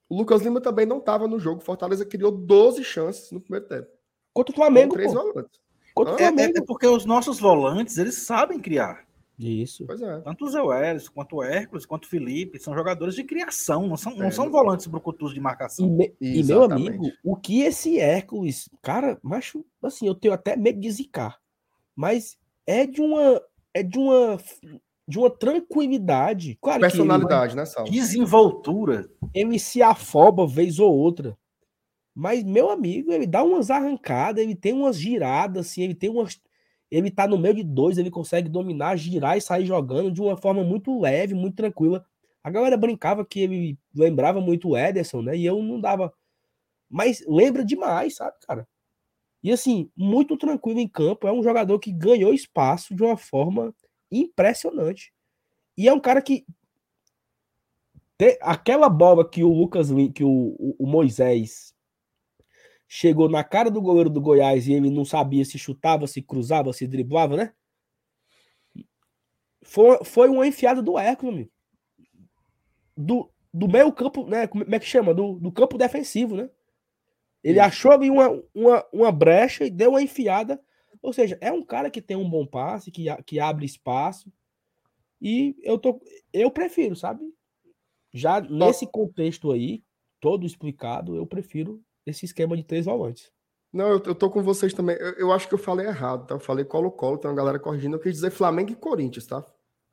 A: o Lucas Lima também não estava no jogo. Fortaleza criou 12 chances no primeiro tempo.
B: Contra o Flamengo.
A: Com três volantes.
C: Contra o Flamengo. É, é porque os nossos volantes, eles sabem criar.
B: Isso.
A: Pois é.
C: Tanto o Zé Welles, quanto o Hércules, quanto o Felipe, são jogadores de criação, não são, é. não são volantes brucutus de marcação.
B: E, me, e, meu amigo, o que esse Hércules, cara, macho, assim, eu tenho até medo de zicar, mas é de uma é de uma de uma tranquilidade, claro
A: personalidade,
B: ele,
A: né, Sal?
C: Desenvoltura.
B: Ele se afoba vez ou outra. Mas meu amigo, ele dá umas arrancadas, ele tem umas giradas assim, ele tem umas ele tá no meio de dois, ele consegue dominar, girar e sair jogando de uma forma muito leve, muito tranquila. A galera brincava que ele lembrava muito o Ederson, né? E eu não dava. Mas lembra demais, sabe, cara? E assim, muito tranquilo em campo. É um jogador que ganhou espaço de uma forma impressionante. E é um cara que aquela bola que o Lucas que o, o- o Moisés chegou na cara do goleiro do Goiás e ele não sabia se chutava, se cruzava, se driblava, né? Foi, foi uma enfiada do Hércules, amigo. Do, do meio campo, né? Como é que chama? Do, do campo defensivo, né? Ele
A: Isso.
B: achou ali uma, uma, uma brecha e deu uma enfiada. Ou seja, é um cara que tem um bom passe, que, que abre espaço. E eu tô. Eu prefiro, sabe? Já nesse contexto aí, todo explicado, eu prefiro esse esquema de três volantes.
A: Não, eu, eu tô com vocês também. Eu, eu acho que eu falei errado, tá? Eu falei Colo-Colo, tem uma galera corrigindo. Eu quis dizer Flamengo e Corinthians, tá?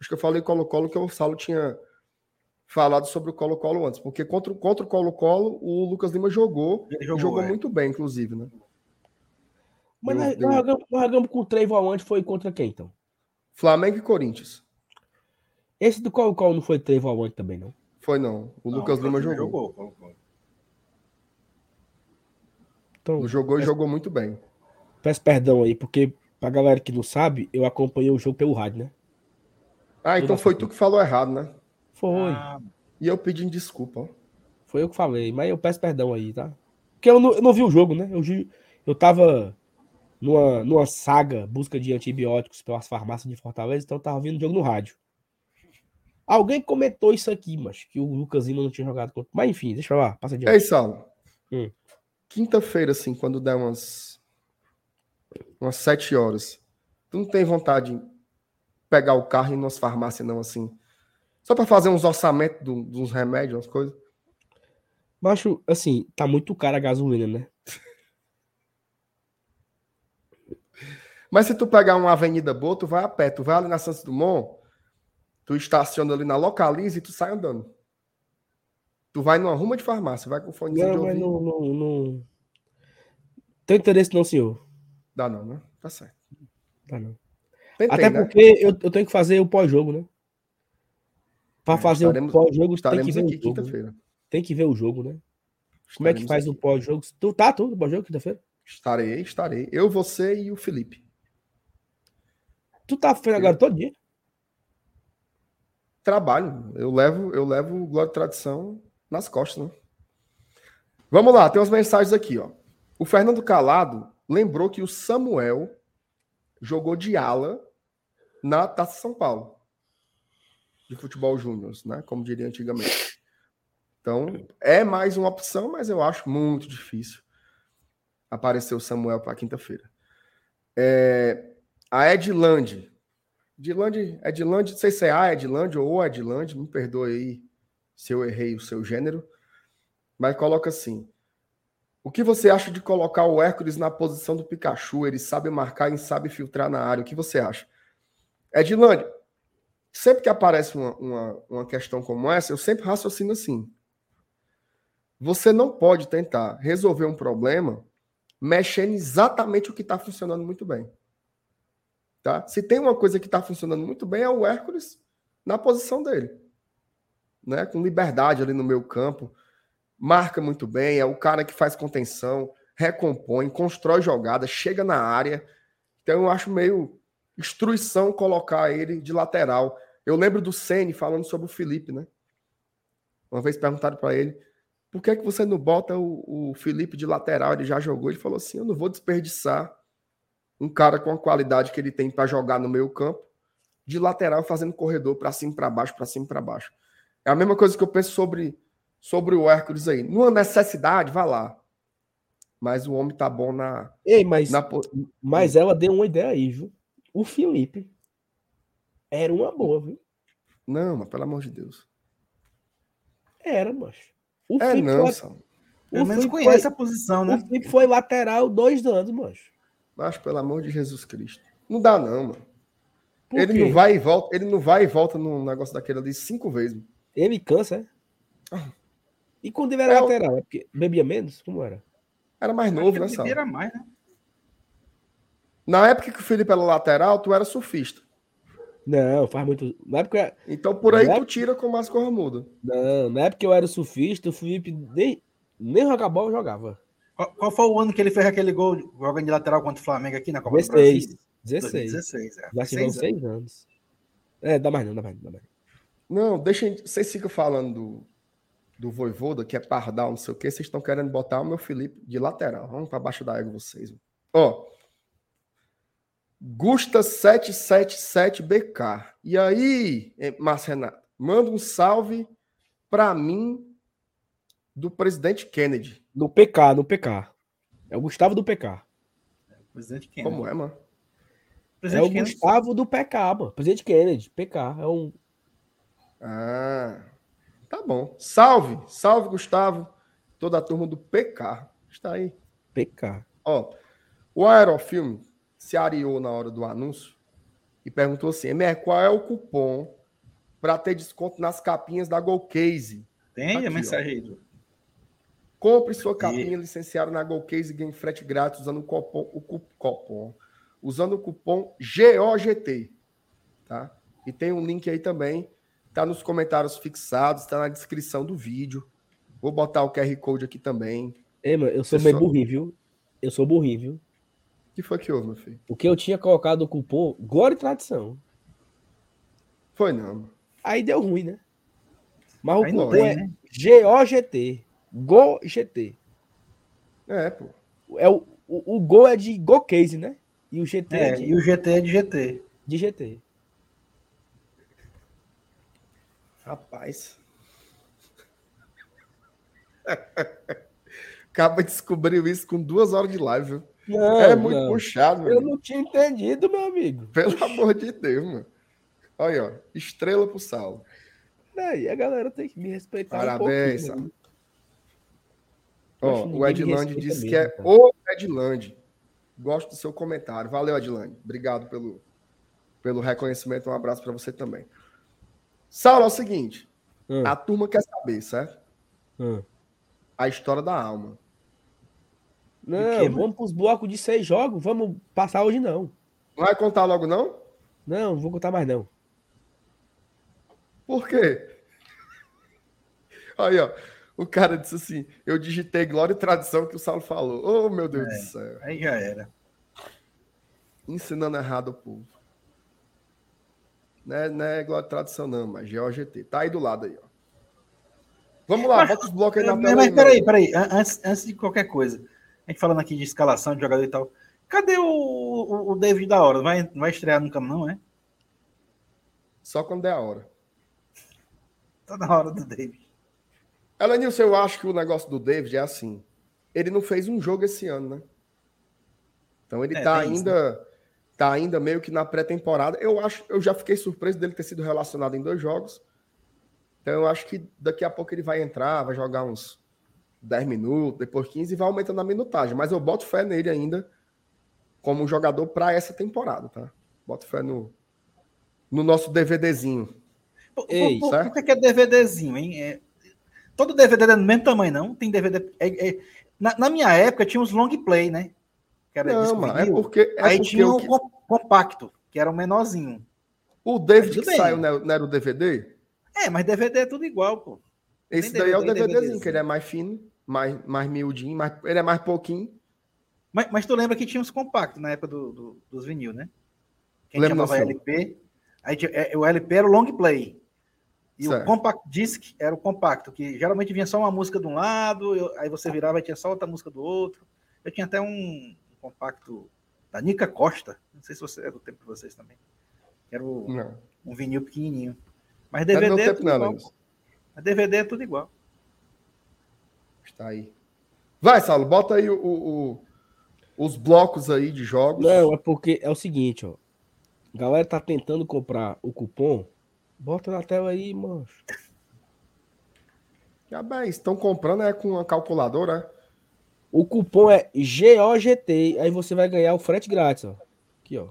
A: Acho que eu falei Colo-Colo que o Saulo tinha falado sobre o Colo-Colo antes. Porque contra, o- contra o Colo-Colo, o Lucas Lima jogou.
C: Ele
A: e
C: jogou,
A: Jogou,
C: é.
A: muito bem, inclusive, né?
B: Mas nós, nós jogamos, nós jogamos com três volantes, foi contra quem, então?
A: Flamengo e Corinthians.
B: Esse do Colo-Colo não foi três volantes também, não.
A: Foi não. O
C: Não,
A: Lucas Lima jogou.
C: colocou.
B: Então,
A: Jogou e jogou muito bem.
B: peço perdão aí, porque pra galera que não sabe, eu acompanhei o jogo pelo rádio, né?
A: Ah, então foi tu que falou errado, né?
B: Foi.
C: Ah,
A: E eu pedindo desculpa, ó.
B: Foi eu que falei, mas eu peço perdão aí, tá? Porque eu não, eu não vi o jogo, né? Eu, eu tava numa, numa saga busca de antibióticos pelas farmácias de Fortaleza, então eu tava vendo o jogo no rádio. Alguém comentou isso aqui, mas que o Lucas Lima não tinha jogado contra. Mas enfim, deixa eu lá, passa adiante.
A: Ei, Saulo.
B: Hum.
A: Quinta-feira, assim, quando der umas. umas sete horas. Tu não tem vontade de pegar o carro e ir nas farmácias, não, assim? Só pra fazer uns orçamentos do- de uns remédios, umas coisas?
B: Macho, assim, tá muito cara a gasolina, né?
A: Mas se tu pegar uma avenida boa, tu vai a pé. Tu vai ali na Santos Dumont, tu estaciona ali na Localize e tu sai andando. Tu vai numa ruma de farmácia, vai com fone de
B: Não, mas
A: ouvido.
B: não, não, não. Tem interesse não, senhor.
A: Dá não, né? Tá certo.
B: Tá não.
A: Tentei,
B: Até
A: né?
B: porque eu, eu tenho que fazer o pós-jogo, né? Pra
A: É,
B: fazer
A: estaremos-
B: o pós-jogo, tem que
A: Estaremos
B: ver o
A: aqui
B: né?
A: quinta-feira.
B: Tem que ver o jogo, né? Como é que
A: Estaremos
B: faz o
A: aqui.
B: pós-jogo? Tu tá tudo pós-jogo quinta-feira?
A: Estarei, estarei. Eu, você e o Felipe.
B: Tu tá fazendo agora todo dia?
A: Trabalho. Eu levo, eu levo Glória e Tradição nas costas, né? Vamos lá, tem umas mensagens aqui, ó. O Fernando Calado lembrou que o Samuel jogou de ala na Taça São Paulo. De futebol júnior, né? Como diria antigamente. Então, é mais uma opção, mas eu acho muito difícil aparecer o Samuel para quinta-feira. É, a Edland. Edland, Edland, não sei se é a Edland ou Edland, me perdoe aí se eu errei o seu gênero, mas coloca assim. O que você acha de colocar o Hércules na posição do Pikachu? Ele sabe marcar e sabe filtrar na área. O que você acha? Edland, sempre que aparece uma, uma, uma questão como essa, eu sempre raciocino assim. Você não pode tentar resolver um problema mexendo exatamente o que está funcionando muito bem. Tá? Se tem uma coisa que está funcionando muito bem, é o Hércules na posição dele. Né? Com liberdade ali no meio campo. Marca muito bem, é o cara que faz contenção, recompõe, constrói jogada, chega na área. Então eu acho meio instruição colocar ele de lateral. Eu lembro do Ceni falando sobre o Felipe, né? Uma vez perguntaram para ele por que, é que você não bota o, o Felipe de lateral? Ele já jogou. Ele falou assim: eu não vou desperdiçar um cara com a qualidade que ele tem para jogar no meio campo de lateral fazendo corredor para cima para baixo, para cima para baixo. É a mesma coisa que eu penso sobre sobre o Hércules aí. Numa necessidade, vá lá. Mas o homem tá bom na,
B: Ei, mas,
A: na
B: mas ela deu uma ideia aí, viu? O Felipe era uma boa, viu?
A: Não, mas pelo amor de Deus.
B: Era, macho. O
A: É
B: Felipe
A: não,
B: foi-
A: Sal.
B: O
C: menos
B: Felipe
C: conhece
B: foi-
C: a posição,
B: O
C: né?
B: Felipe foi lateral dois anos, macho.
A: Mas pelo amor de Jesus Cristo. Não dá não, mano.
B: Por
A: Ele
B: quê?
A: não vai e volta, ele não vai e volta num negócio daquele ali cinco vezes. mano.
B: Ele cansa, é? E quando ele era
A: É, o-
B: lateral? É porque bebia menos? Como era?
A: Era mais novo, né, Sal?
C: era mais, né?
A: Na época que o Felipe era lateral, tu era surfista.
B: Não, faz muito. Na época,
A: Então por aí
B: Né?
A: tu tira com mais corra muda.
B: não, na época eu era surfista, o Felipe nem, nem jogar bola jogava.
C: Qual, qual foi o ano que ele fez aquele gol jogando de lateral contra o Flamengo aqui na Copa do
B: 16.
C: Brasil?
B: 16.
C: 2016, é.
B: Já
C: Seis anos.
B: anos. É, dá mais não, dá mais, dá mais.
A: Não, deixa. Vocês ficam falando do, do Voivoda, que é pardal, não sei o que, vocês estão querendo botar o meu Felipe de lateral. Vamos para baixo da égua vocês. Ó. Gusta777BK. E aí, Márcio Renato, manda um salve para mim do presidente Kennedy.
B: No PK, no PK. É o Gustavo do PK.
C: Presidente Kennedy.
A: Como é, mano?
B: é o Kennedy. Gustavo do PK, mano. Presidente Kennedy. PK. É um.
A: Ah. Tá bom. Salve, salve, Gustavo. Toda a turma do PK. Está aí.
B: PK.
A: Ó, o Aerofilme se areou na hora do anúncio e perguntou assim: Emer, qual é o cupom para ter desconto nas capinhas da Golcase?
C: Tem Aqui, a mensagem aí.
A: Compre sua capinha e... licenciada na Golcase e ganhe frete grátis usando o cupom, o cupom, usando o cupom GOGT, tá? E tem um link aí também, tá nos comentários fixados, tá na descrição do vídeo. Vou botar o QR Code aqui também.
B: Ei, mano, eu sou meio burrinho, viu? Eu sou burrinho, viu?
A: O que foi que houve, meu filho?
B: Porque eu tinha colocado o cupom Glória e Tradição.
A: Foi não.
B: Aí deu ruim, né? Mas o cupom é né? GOGT. GOGT.
A: É, pô.
B: É o, o, o Go é de Go Case, né? E o GT
C: é, é de... E o GT é de GT.
B: De GT.
A: Rapaz. Acaba descobriu isso com duas horas de live, viu? Não, é muito não. puxado.
B: Eu não tinha entendido, meu amigo.
A: Pelo amor de Deus, mano. Olha, ó. Estrela pro Saulo.
B: Daí a galera tem que me respeitar.
A: Parabéns, um Ó, o Edland disse que é o Edland. Gosto do seu comentário. Valeu, Edland. Obrigado pelo, pelo reconhecimento. Um abraço para você também. Saulo, é o seguinte. Hum. A turma quer saber, certo? Hum. A história da alma.
B: Não, vamos para os blocos de seis jogos. Vamos passar hoje, não.
A: Não vai contar logo, não?
B: Não, não vou contar mais, não.
A: Por quê? Aí, ó. O cara disse assim: eu digitei glória e tradição que o Saulo falou. Oh, meu Deus é, do céu.
C: Aí já era.
A: Ensinando errado o povo. Não é, não é glória e tradição, não, mas GOGT. Tá aí do lado aí, ó. Vamos lá, mas, bota os blocos aí na
C: tela. Mas peraí, peraí. Antes, antes de qualquer coisa, a gente falando aqui de escalação de jogador e tal. Cadê o, o, o David da hora? Vai, vai estrear nunca, não, é?
A: Só quando der a hora.
C: Tá na hora do David.
A: Elenilson, eu acho que o negócio do David é assim. Ele não fez um jogo esse ano, né? Então ele é, tá ainda. Isso, né? Tá ainda meio que na pré-temporada. Eu acho, eu já fiquei surpreso dele ter sido relacionado em dois jogos. Então eu acho que daqui a pouco ele vai entrar, vai jogar uns 10 minutos, depois 15 e vai aumentando a minutagem. Mas eu boto fé nele ainda como jogador para essa temporada, tá? Boto fé no, no nosso DVDzinho.
C: Ei, por, por, por que é DVDzinho, hein? É, todo DVD é do mesmo tamanho, não? Tem DVD. É, é, na, na, minha época tinha uns long play, né?
A: Que era não, mano, é porque. É
C: Aí
A: porque
C: tinha o que... compacto, que era o um menorzinho.
A: O David que bem. saiu não era o DVD?
C: É, mas DVD é tudo igual, pô.
A: Esse daí é o DVDzinho, que ele é mais fino, mais, mais miudinho, mais, ele é mais pouquinho.
C: Mas, mas tu lembra que tinha uns compactos na época do, do dos vinil, né? Quem Lembro chamava LP. Aí é, o LP era o long play. E certo. o compact disc era o compacto, que geralmente vinha só uma música de um lado, eu, aí você virava e tinha só outra música do outro. Eu tinha até um, um compacto da Nica Costa, não sei se você é do tempo de vocês também. Era o, um vinil pequenininho. Mas DVD é, é tudo não, igual. A DVD é tudo igual.
A: Está aí. Vai, Saulo, bota aí o, o, os blocos aí de jogos.
B: Não, é porque é o seguinte, ó. A galera tá tentando comprar o cupom Bota na tela aí, mano.
A: Já bem, estão comprando é com a calculadora. É?
B: O cupom é GOGT. Aí você vai ganhar o frete grátis, ó. Aqui, ó.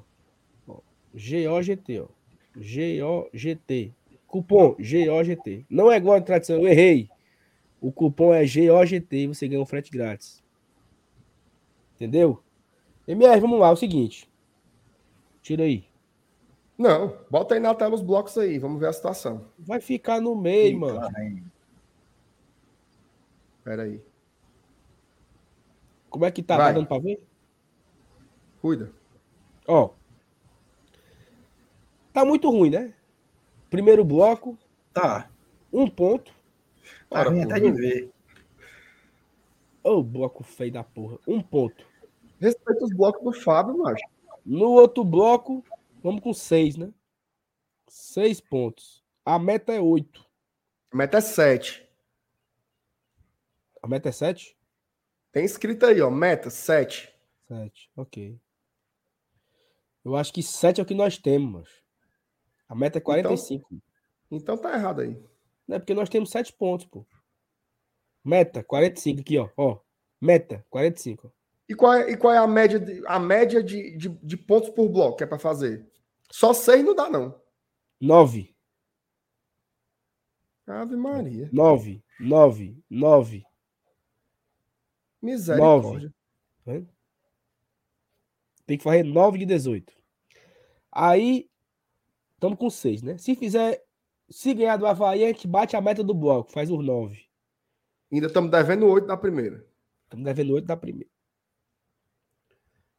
B: GOGT, ó. GOGT. Cupom GOGT. Não é igual a tradição, eu errei. O cupom é GOGT e você ganha um frete grátis. Entendeu? MR, vamos lá, é o seguinte. Tira aí.
A: Não, bota aí na tela os blocos aí, vamos ver a situação.
B: Vai ficar no meio, Fica mano. Aí.
A: Pera aí.
B: Como é que tá? Tá Vai. Tá dando pra ver?
A: Cuida.
B: Ó. Tá muito ruim, né? Primeiro bloco.
C: Tá.
B: Um ponto.
C: Tá ruim até de ver.
B: Ô, bloco feio da porra. Um ponto.
A: Respeita os blocos do Fábio, macho.
B: No outro bloco, vamos com seis, né? Seis pontos. A meta é oito.
A: A meta é 7.
B: A meta é sete?
A: Tem escrito aí, ó. Meta 7.
B: Sete, ok. Eu acho que sete é o que nós temos, mas. A meta é 45.
A: Então tá errado aí.
B: Não é porque nós temos sete pontos, pô. Meta, 45 aqui, ó. ó. Meta, 45.
A: E qual é, e qual é a média, de, a média de, de, de pontos por bloco que é pra fazer? Só 6 não dá, não.
B: 9.
A: Ave Maria.
B: 9. 9. 9.
A: Misericórdia.
B: Vendo? Tem que fazer 9 de 18. Aí, estamos com 6, né? Se fizer. Se ganhar do Havaí, a gente bate a meta do bloco, faz os 9.
A: Ainda estamos devendo 8 na primeira.
B: Estamos devendo 8 da primeira.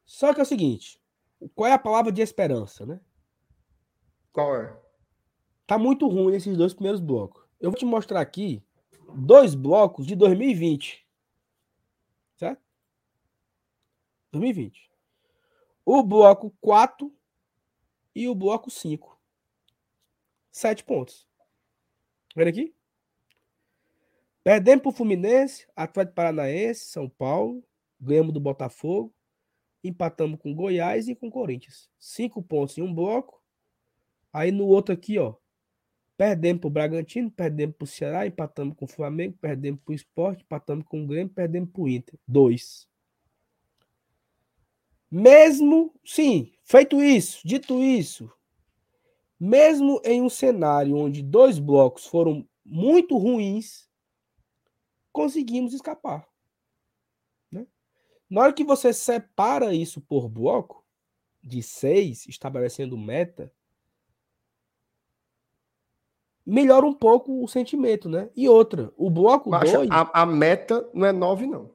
B: Só que é o seguinte: qual é a palavra de esperança, né?
A: Qual é?
B: Tá muito ruim esses dois primeiros blocos. Eu vou te mostrar aqui dois blocos de 2020. Certo? 2020. O bloco 4 e o bloco 5. Sete pontos. Vendo aqui? Perdemos pro Fluminense, Atlético Paranaense, São Paulo, ganhamos do Botafogo, empatamos com Goiás e com Corinthians. Cinco pontos em um bloco. Aí no outro aqui, ó, perdemos pro Bragantino, perdemos pro Ceará, empatamos com o Flamengo, perdemos pro Sport, empatamos com o Grêmio, perdemos pro Inter. Dois. Mesmo, sim, feito isso, dito isso, mesmo em um cenário onde dois blocos foram muito ruins, conseguimos escapar. Né? Na hora que você separa isso por bloco, de seis, estabelecendo meta, melhora um pouco o sentimento, né? E outra, o bloco 2...
A: A, a, meta não é 9, não.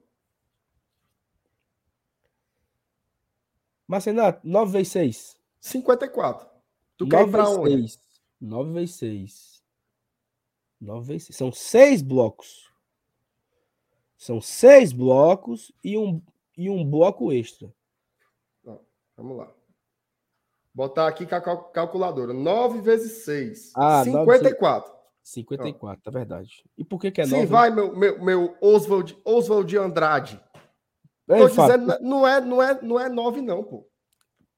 B: Marcenato, 9 vezes 6.
A: 54. Tu quer ir pra onde?
B: 6. 9 vezes 6. 9 vezes 6. São 6 blocos. São 6 blocos e um, e um bloco extra.
A: Não, vamos lá. Botar aqui com a cal calculadora. 9 vezes 6.
B: Ah,
A: 54.
B: 9, 54, é verdade. E por que, que é
A: 9? Sim, vai, meu, meu, meu Oswald, Oswald de Andrade.
B: Ei,
A: Tô
B: Fábio,
A: dizendo, não é, não é, não é 9, não, pô.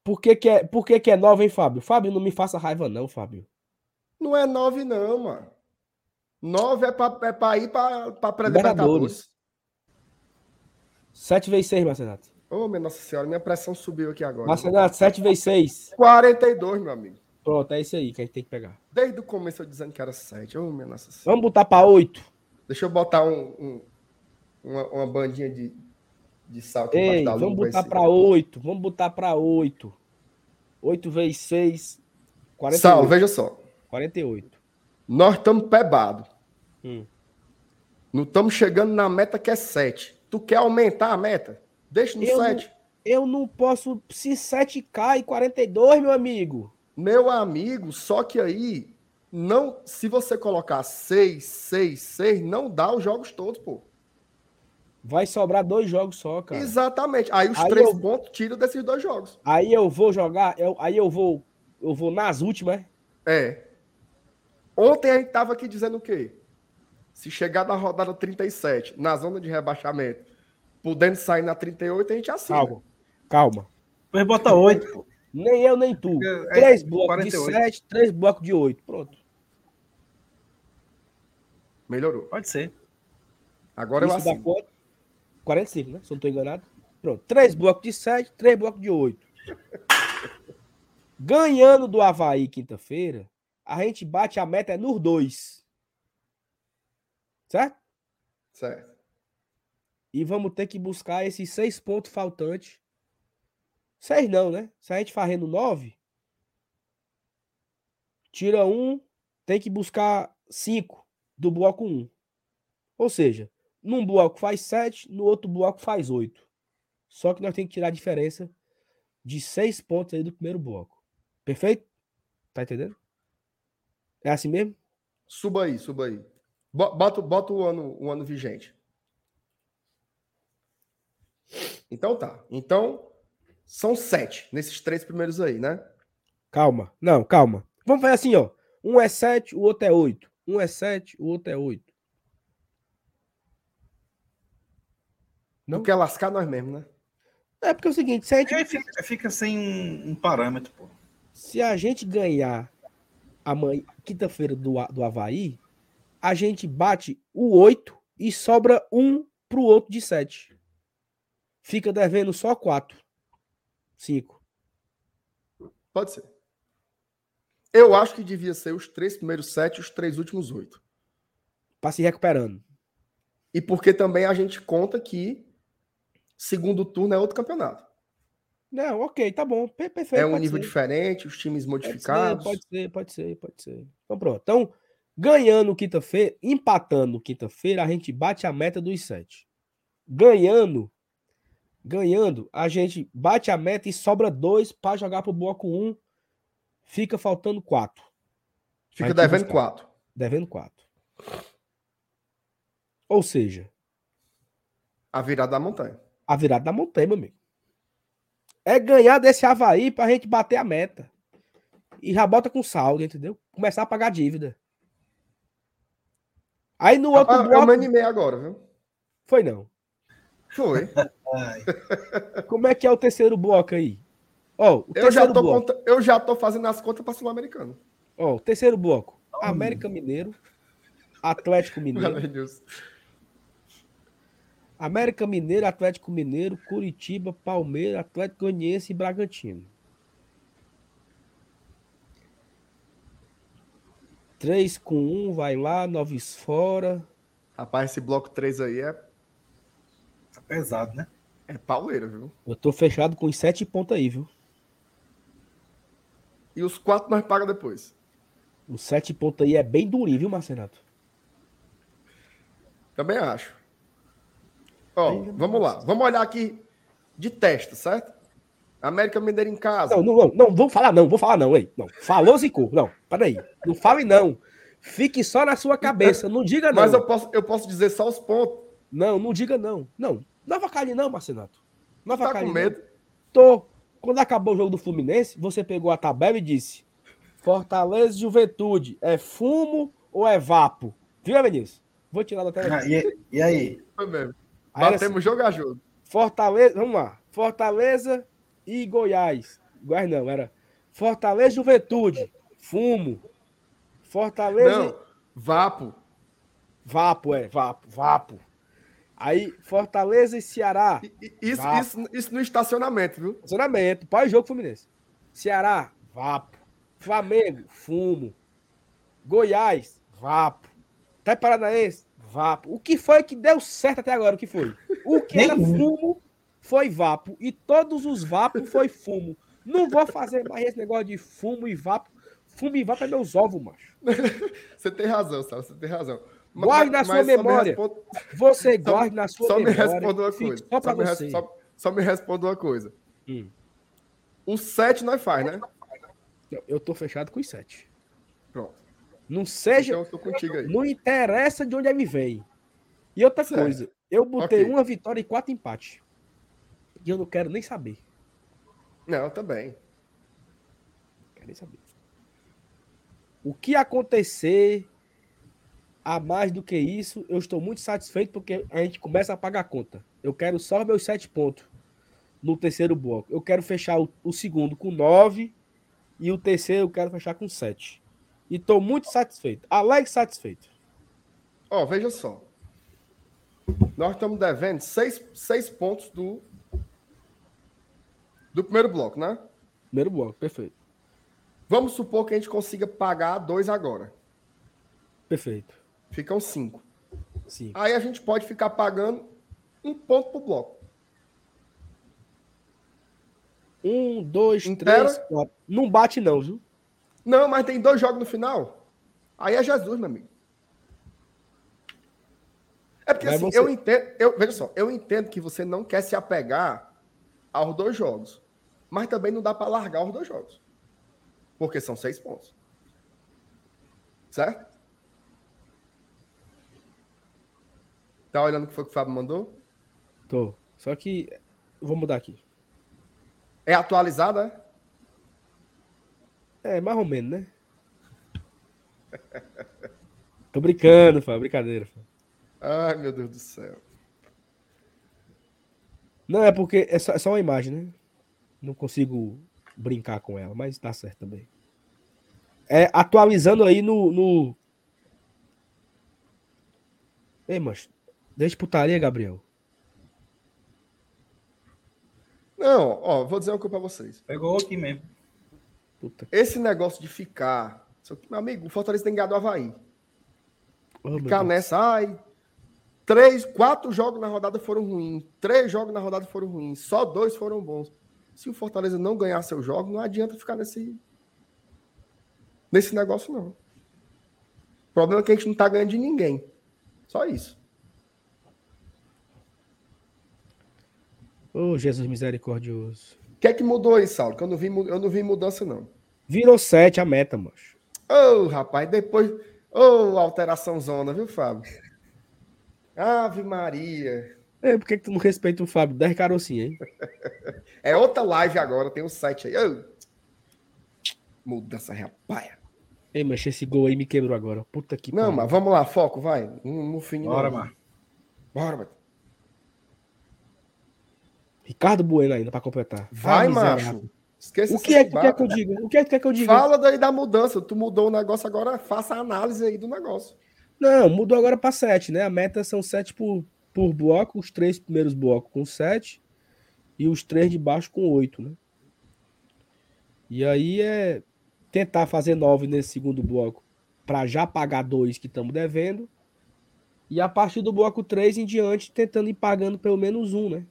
B: por que, que, é, por que, que é 9, hein, Fábio? Fábio, não me faça raiva, não, Fábio.
A: Não é 9, não, mano. 9 é pra, é pra ir pra, pra
B: Libertadores.
A: pré-libertadores.
B: 7 vezes 6, Marcenato.
A: Ô, minha Nossa Senhora, minha pressão subiu aqui agora.
B: Marcenato, 7 vezes 6.
A: 42, meu amigo.
B: Pronto, é isso aí que a gente tem que pegar.
A: Desde o começo eu dizendo que era 7. Ô, minha Nossa Senhora.
B: Vamos botar pra 8.
A: Deixa eu botar um, um- uma, uma bandinha de, de sal aqui
B: Ei,
A: da
B: vamos botar pra 8. Vamos botar pra 8. 8 vezes 6. 48.
A: Sal, veja só.
B: 48.
A: Nós estamos pebados.
B: Hum.
A: Não estamos chegando na meta que é 7. Tu quer aumentar a meta? Deixa no
B: Eu não-
A: 7.
B: Eu não posso. Se 7 cai, 42, meu amigo.
A: Meu amigo, só que aí, não, se você colocar 6, 6, 6, não dá os jogos todos, pô.
B: Vai sobrar dois jogos só, cara.
A: Exatamente. Aí os
B: Aí
A: três
B: eu-
A: pontos tiram desses dois jogos.
B: Aí eu vou jogar. eu- aí eu vou. Eu vou nas últimas.
A: É. Ontem a gente tava aqui dizendo o quê? Se chegar na rodada 37, na zona de rebaixamento, podendo sair na 38, a gente assina.
B: Calma. Calma.
C: Depois bota 8, pô.
B: Nem eu, nem tu.
C: É,
B: Três blocos
C: 48.
B: de 7, três blocos de 8. Pronto.
A: Melhorou.
C: Pode ser.
A: Agora eu
B: Isso dá
A: assino.
B: quanto? 45, né? Se eu não tô enganado. Pronto. Três blocos de 7, três blocos de 8. Ganhando do Havaí quinta-feira, a gente bate a meta é nos dois. Certo?
A: Certo.
B: E vamos ter que buscar esses seis pontos faltantes. Seis não, né? Se a gente farrendo nove, tira um, tem que buscar cinco do bloco um. Ou seja, num bloco faz sete, no outro bloco faz oito. Só que nós temos que tirar a diferença de seis pontos aí do primeiro bloco. Perfeito? Tá entendendo? É assim mesmo?
A: Suba aí, suba aí. Bota, bota o, ano, o ano vigente. Então tá. Então, são sete nesses três primeiros aí, né?
B: Calma. Não, calma. Vamos fazer assim, ó. Um é sete, o outro é oito. Um é sete, o outro é oito.
A: Não quer lascar nós mesmos, né?
B: É porque é o seguinte, se a gente...
C: É, fica, fica, sem um, um, parâmetro, pô.
B: Se a gente ganhar amanhã, quinta-feira do, do Havaí, a gente bate o 8 e sobra um pro outro de 7. Fica devendo só 4. 5.
A: Pode ser. Eu acho que devia ser os três primeiros sete e os três últimos oito.
B: Para se recuperando.
A: E porque também a gente conta que segundo turno é outro campeonato.
B: Não, ok, tá bom. Perfeito.
A: É um nível ser. diferente, os times modificados.
B: Pode ser, pode ser, pode ser. Então pronto. Então, ganhando quinta-feira, empatando quinta-feira, a gente bate a meta dos sete. Ganhando, ganhando, a gente bate a meta e sobra dois para jogar pro bloco um. Fica faltando quatro.
A: Fica devendo quatro.
B: Devendo quatro. Ou seja,
A: a virada da montanha
B: a virada da montanha, meu amigo. É ganhar desse Havaí pra gente bater a meta. E já bota com saldo, entendeu? Começar a pagar dívida. Aí no outro
A: bloco... Eu me animei agora, viu?
B: Foi não.
A: Foi.
B: Como é que é o terceiro bloco aí? Ó,
A: oh, eu, já tô bloco. Conta... eu já tô fazendo as contas para Sul-Americano.
B: Ó, oh, o terceiro bloco. América Mineiro, Atlético Mineiro, América Mineiro, Atlético Mineiro, Curitiba, Palmeiras, Atlético Goianiense e Bragantino. Três com um, vai lá, nove fora.
A: Rapaz, esse bloco 3 aí é.
C: Pesado, né?
A: É pauleira, viu?
B: Eu tô fechado com os sete pontos aí, viu?
A: E os quatro nós pagamos depois.
B: Os sete pontos aí é bem durinho, viu, Marcenato?
A: Também acho. Ó, vamos lá. Vamos olhar aqui de testa, certo? América Mineiro em casa.
B: Não, não, não, não vou falar não, vou falar não, ei. Não, falou Zico. Não, peraí. Não fale não. Fique só na sua cabeça, não diga não.
A: Mas eu posso, eu posso dizer só os pontos.
B: Não, não diga não. Não, não avacalhe não, Marcenato. Não
A: avacalhe tá com medo?
B: Tô. Quando acabou o jogo do Fluminense, você pegou a tabela e disse Fortaleza e Juventude, é fumo ou é vapo? Viu, Vinícius? Vou tirar da tela.
C: Ah, e, e aí?
A: Foi mesmo. Batemos assim, jogo a jogo.
B: Fortaleza, vamos lá. Fortaleza e Goiás. Goiás não, era Fortaleza Juventude. Fumo. Fortaleza. Não,
A: Vapo.
B: Vapo, é, Vapo, Vapo. Aí, Fortaleza e Ceará.
A: Isso, isso, isso, no estacionamento, viu?
B: Estacionamento. Pós-jogo Fluminense. Ceará, Vapo. Flamengo, Fumo. Goiás, Vapo. Até Paranaense, Vapo. O que foi que deu certo até agora? O que foi? O que era fumo foi vapo. E todos os vapos foi fumo. Não vou fazer mais esse negócio de fumo e vapo. Fumo e vapo é meus ovos, macho.
A: você tem razão, Sal, você tem razão.
B: Guarde na sua memória. Responde... Você guarde na sua
A: só
B: memória.
A: Só me responda uma coisa. Só, só, me res... só, só, me responda uma coisa. Hum. O 7 nós faz, né?
B: Eu tô fechado com os 7.
A: Pronto.
B: Não seja.
A: Então, eu tô contigo aí.
B: Não interessa de onde ele vem. E outra certo. coisa, eu botei okay. uma vitória e quatro empates. E eu não quero nem saber.
A: Não, também.
B: Não quero nem saber. O que acontecer a mais do que isso, eu estou muito satisfeito porque a gente começa a pagar a conta. Eu quero só meus sete pontos no terceiro bloco. Eu quero fechar o, o segundo com nove e o terceiro eu quero fechar com sete. E estou muito satisfeito. Alegre satisfeito.
A: Ó, oh, veja só. Nós estamos devendo seis, seis pontos do, do primeiro bloco, né?
B: Primeiro bloco, perfeito.
A: Vamos supor que a gente consiga pagar dois agora.
B: Perfeito.
A: Ficam cinco.
B: Sim.
A: Aí a gente pode ficar pagando um ponto por bloco.
B: Um, dois, Inteira. três, quatro. Não bate, não, viu?
A: Não, mas tem dois jogos no final. Aí é Jesus, meu amigo. É porque assim, eu entendo, eu, veja só, eu entendo que você não quer se apegar aos dois jogos. Mas também não dá para largar os dois jogos. Porque são seis pontos. Certo? Tá olhando o que foi que o Fábio mandou?
B: Tô. Só que. Vou mudar aqui.
A: É atualizada?
B: É, mais ou menos, né? Tô brincando, Fábio. Brincadeira. Fábio.
A: Ai, meu Deus do céu.
B: Não, é porque é só, é só uma imagem, né? Não consigo brincar com ela, mas tá certo também. É, atualizando aí no. no... Ei, mas deixa putaria, Gabriel.
A: Não, ó, vou dizer uma coisa pra vocês.
C: Pegou aqui mesmo.
B: Puta.
A: Esse negócio de ficar. Só que, meu amigo, o Fortaleza tem ganhado o Havaí.
B: Oh,
A: Ficar nessa, ai. Três, quatro jogos na rodada foram ruins. Três jogos na rodada foram ruins. Só dois foram bons. Se o Fortaleza não ganhar seu jogo, não adianta ficar nesse. Nesse negócio, não. O problema é que a gente não tá ganhando de ninguém. Só isso.
B: Ô, Jesus misericordioso.
A: O que é que mudou aí, Saulo? Que eu não vi, eu não vi mudança, não.
B: Virou 7 a meta, moço.
A: Ô, rapaz, depois. Ô, alteração zona, viu, Fábio? Ave Maria.
B: É, por que, que tu não respeita o Fábio? 10 carocinha, hein?
A: É outra live agora, tem um site aí. Ô. Mudança, rapaz.
B: Ei, mas esse gol aí me quebrou agora. Puta que
A: Não,
B: pariu.
A: mas vamos lá, foco, vai. No, no fim.
C: Bora, mano.
A: Bora, mano.
B: Ricardo Bueno ainda pra completar.
A: Vai,
B: Ah,
A: macho. Esqueça
B: O
A: esse
B: que é que tu quer que eu diga? O que é que tu quer que eu diga?
A: Fala daí da mudança. Tu mudou o negócio agora, faça a análise aí do negócio.
B: Não, mudou agora pra 7, né? A meta são 7 por, por bloco, os três primeiros blocos com 7 e os três de baixo com 8, né? E aí é tentar fazer 9 nesse segundo bloco para já pagar dois que estamos devendo. E a partir do bloco 3 em diante, tentando ir pagando pelo menos um, né?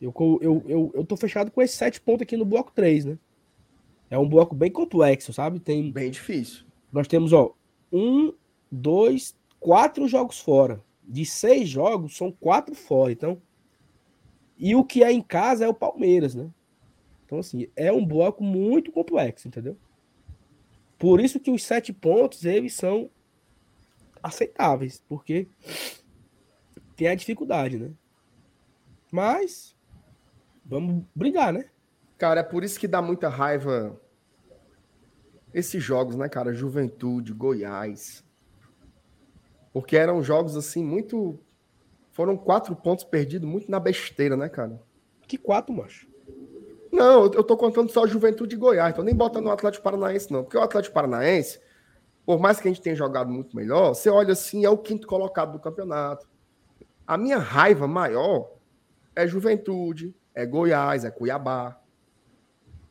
B: Eu, eu, eu, eu tô fechado com esses 7 pontos aqui no bloco 3, né? É um bloco bem complexo, sabe? Tem
A: Bem difícil.
B: nós temos, ó, um, dois, quatro jogos fora. De seis jogos, são quatro fora. Então, e o que é em casa é o Palmeiras, né? Então, assim, é um bloco muito complexo, entendeu? Por isso que os sete pontos, eles são aceitáveis, porque tem a dificuldade, né? Mas, vamos brigar, né?
A: Cara, é por isso que dá muita raiva esses jogos, né, cara? Juventude, Goiás. Porque eram jogos, assim, muito. Foram quatro pontos perdidos muito na besteira, né, cara?
B: Que quatro, macho.
A: Não, eu tô contando só Juventude e Goiás, tô nem botando o Atlético Paranaense, não. Porque o Atlético Paranaense, por mais que a gente tenha jogado muito melhor, você olha assim, é o quinto colocado do campeonato. A minha raiva maior é Juventude, é Goiás, é Cuiabá.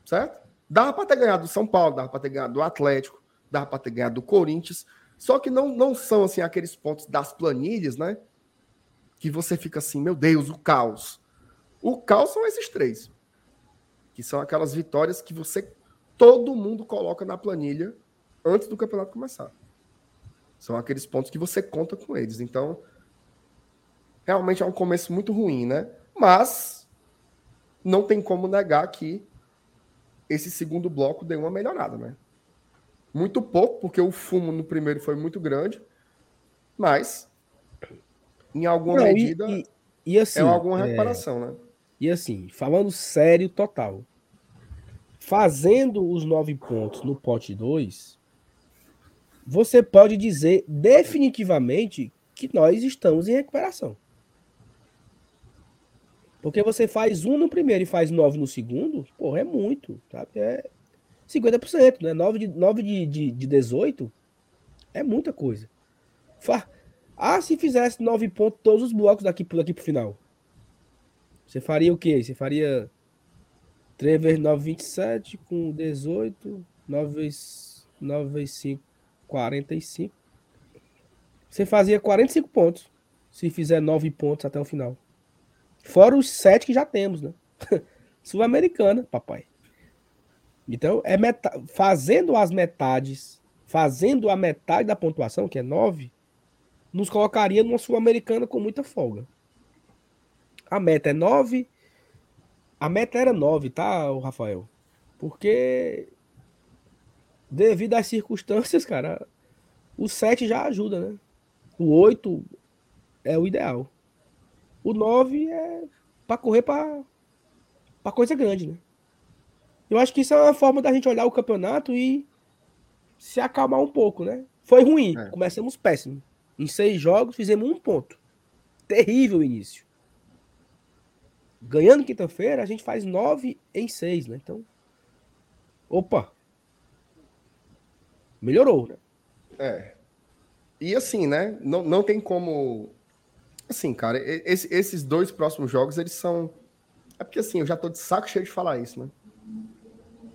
A: Certo? Dava para ter ganhado do São Paulo, dava para ter ganhado do Atlético, dava para ter ganhado do Corinthians. Só que não, não são assim aqueles pontos das planilhas, né? Que você fica assim, meu Deus, o caos. O caos são esses três que são aquelas vitórias que você todo mundo coloca na planilha antes do campeonato começar. São aqueles pontos que você conta com eles. Então, realmente é um começo muito ruim, né? Mas não tem como negar que esse segundo bloco deu uma melhorada, né? Muito pouco, porque o fumo no primeiro foi muito grande, mas em alguma
B: Não, e-
A: medida
B: e, e assim,
A: é alguma
B: é,
A: recuperação, né?
B: E assim, falando sério total, fazendo os nove pontos no pote 2, você pode dizer definitivamente que nós estamos em recuperação. Porque você faz um no primeiro e faz nove no segundo, porra, é muito, sabe? É 50%, né? 9 de, 9 de, de, de 18 é muita coisa. Fa- Ah, se fizesse nove pontos todos os blocos daqui, daqui pro final. Você faria o quê? Você faria 3 vezes 9, 27, com 18, 9 vezes, 9 vezes 5, 45. Você fazia 45 pontos, se fizer 9 pontos até o final. Fora os 7 que já temos, né? Sul-Americana, papai. Então, é meta... fazendo as metades, fazendo a metade da pontuação, que é 9, nos colocaria numa Sul-Americana com muita folga. A meta é 9. A meta era 9, tá, Rafael? Porque devido às circunstâncias, cara, o 7 já ajuda, né? O 8 é o ideal. O 9 é para correr para coisa grande, né? Eu acho que isso é uma forma da gente olhar o campeonato e se acalmar um pouco, né? Foi ruim, é. começamos péssimo. Em seis jogos fizemos um ponto. Terrível início. Ganhando quinta-feira, a gente faz nove em seis, né? Então, opa, melhorou, né?
A: É. E assim, né? Não, não tem como. Assim, cara, esse, esses dois próximos jogos, eles são. É porque assim, eu já tô de saco cheio de falar isso, né?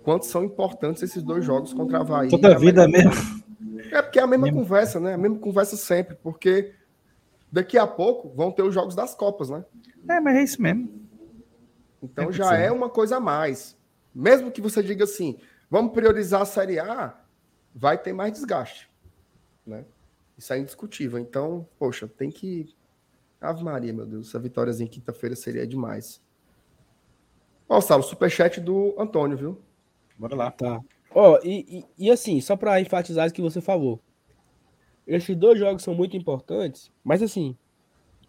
A: Quantos são importantes esses dois jogos contra a Havaí.
C: Toda a vida mesmo.
A: É porque é a mesma conversa, né? A mesma conversa sempre, porque daqui a pouco vão ter os jogos das Copas, né?
C: É, mas é isso mesmo.
A: Então é já é uma coisa a mais. Mesmo que você diga assim, vamos priorizar a Série A, vai ter mais desgaste, né? Isso é indiscutível. Então, poxa, tem que. Ave Maria, meu Deus, essa vitória em quinta-feira seria demais. Ó, Saulo, superchat do Antônio, viu?
B: Bora lá. Tá. Ó, e, e, e assim, só para enfatizar o que você falou. Esses dois jogos são muito importantes, mas assim,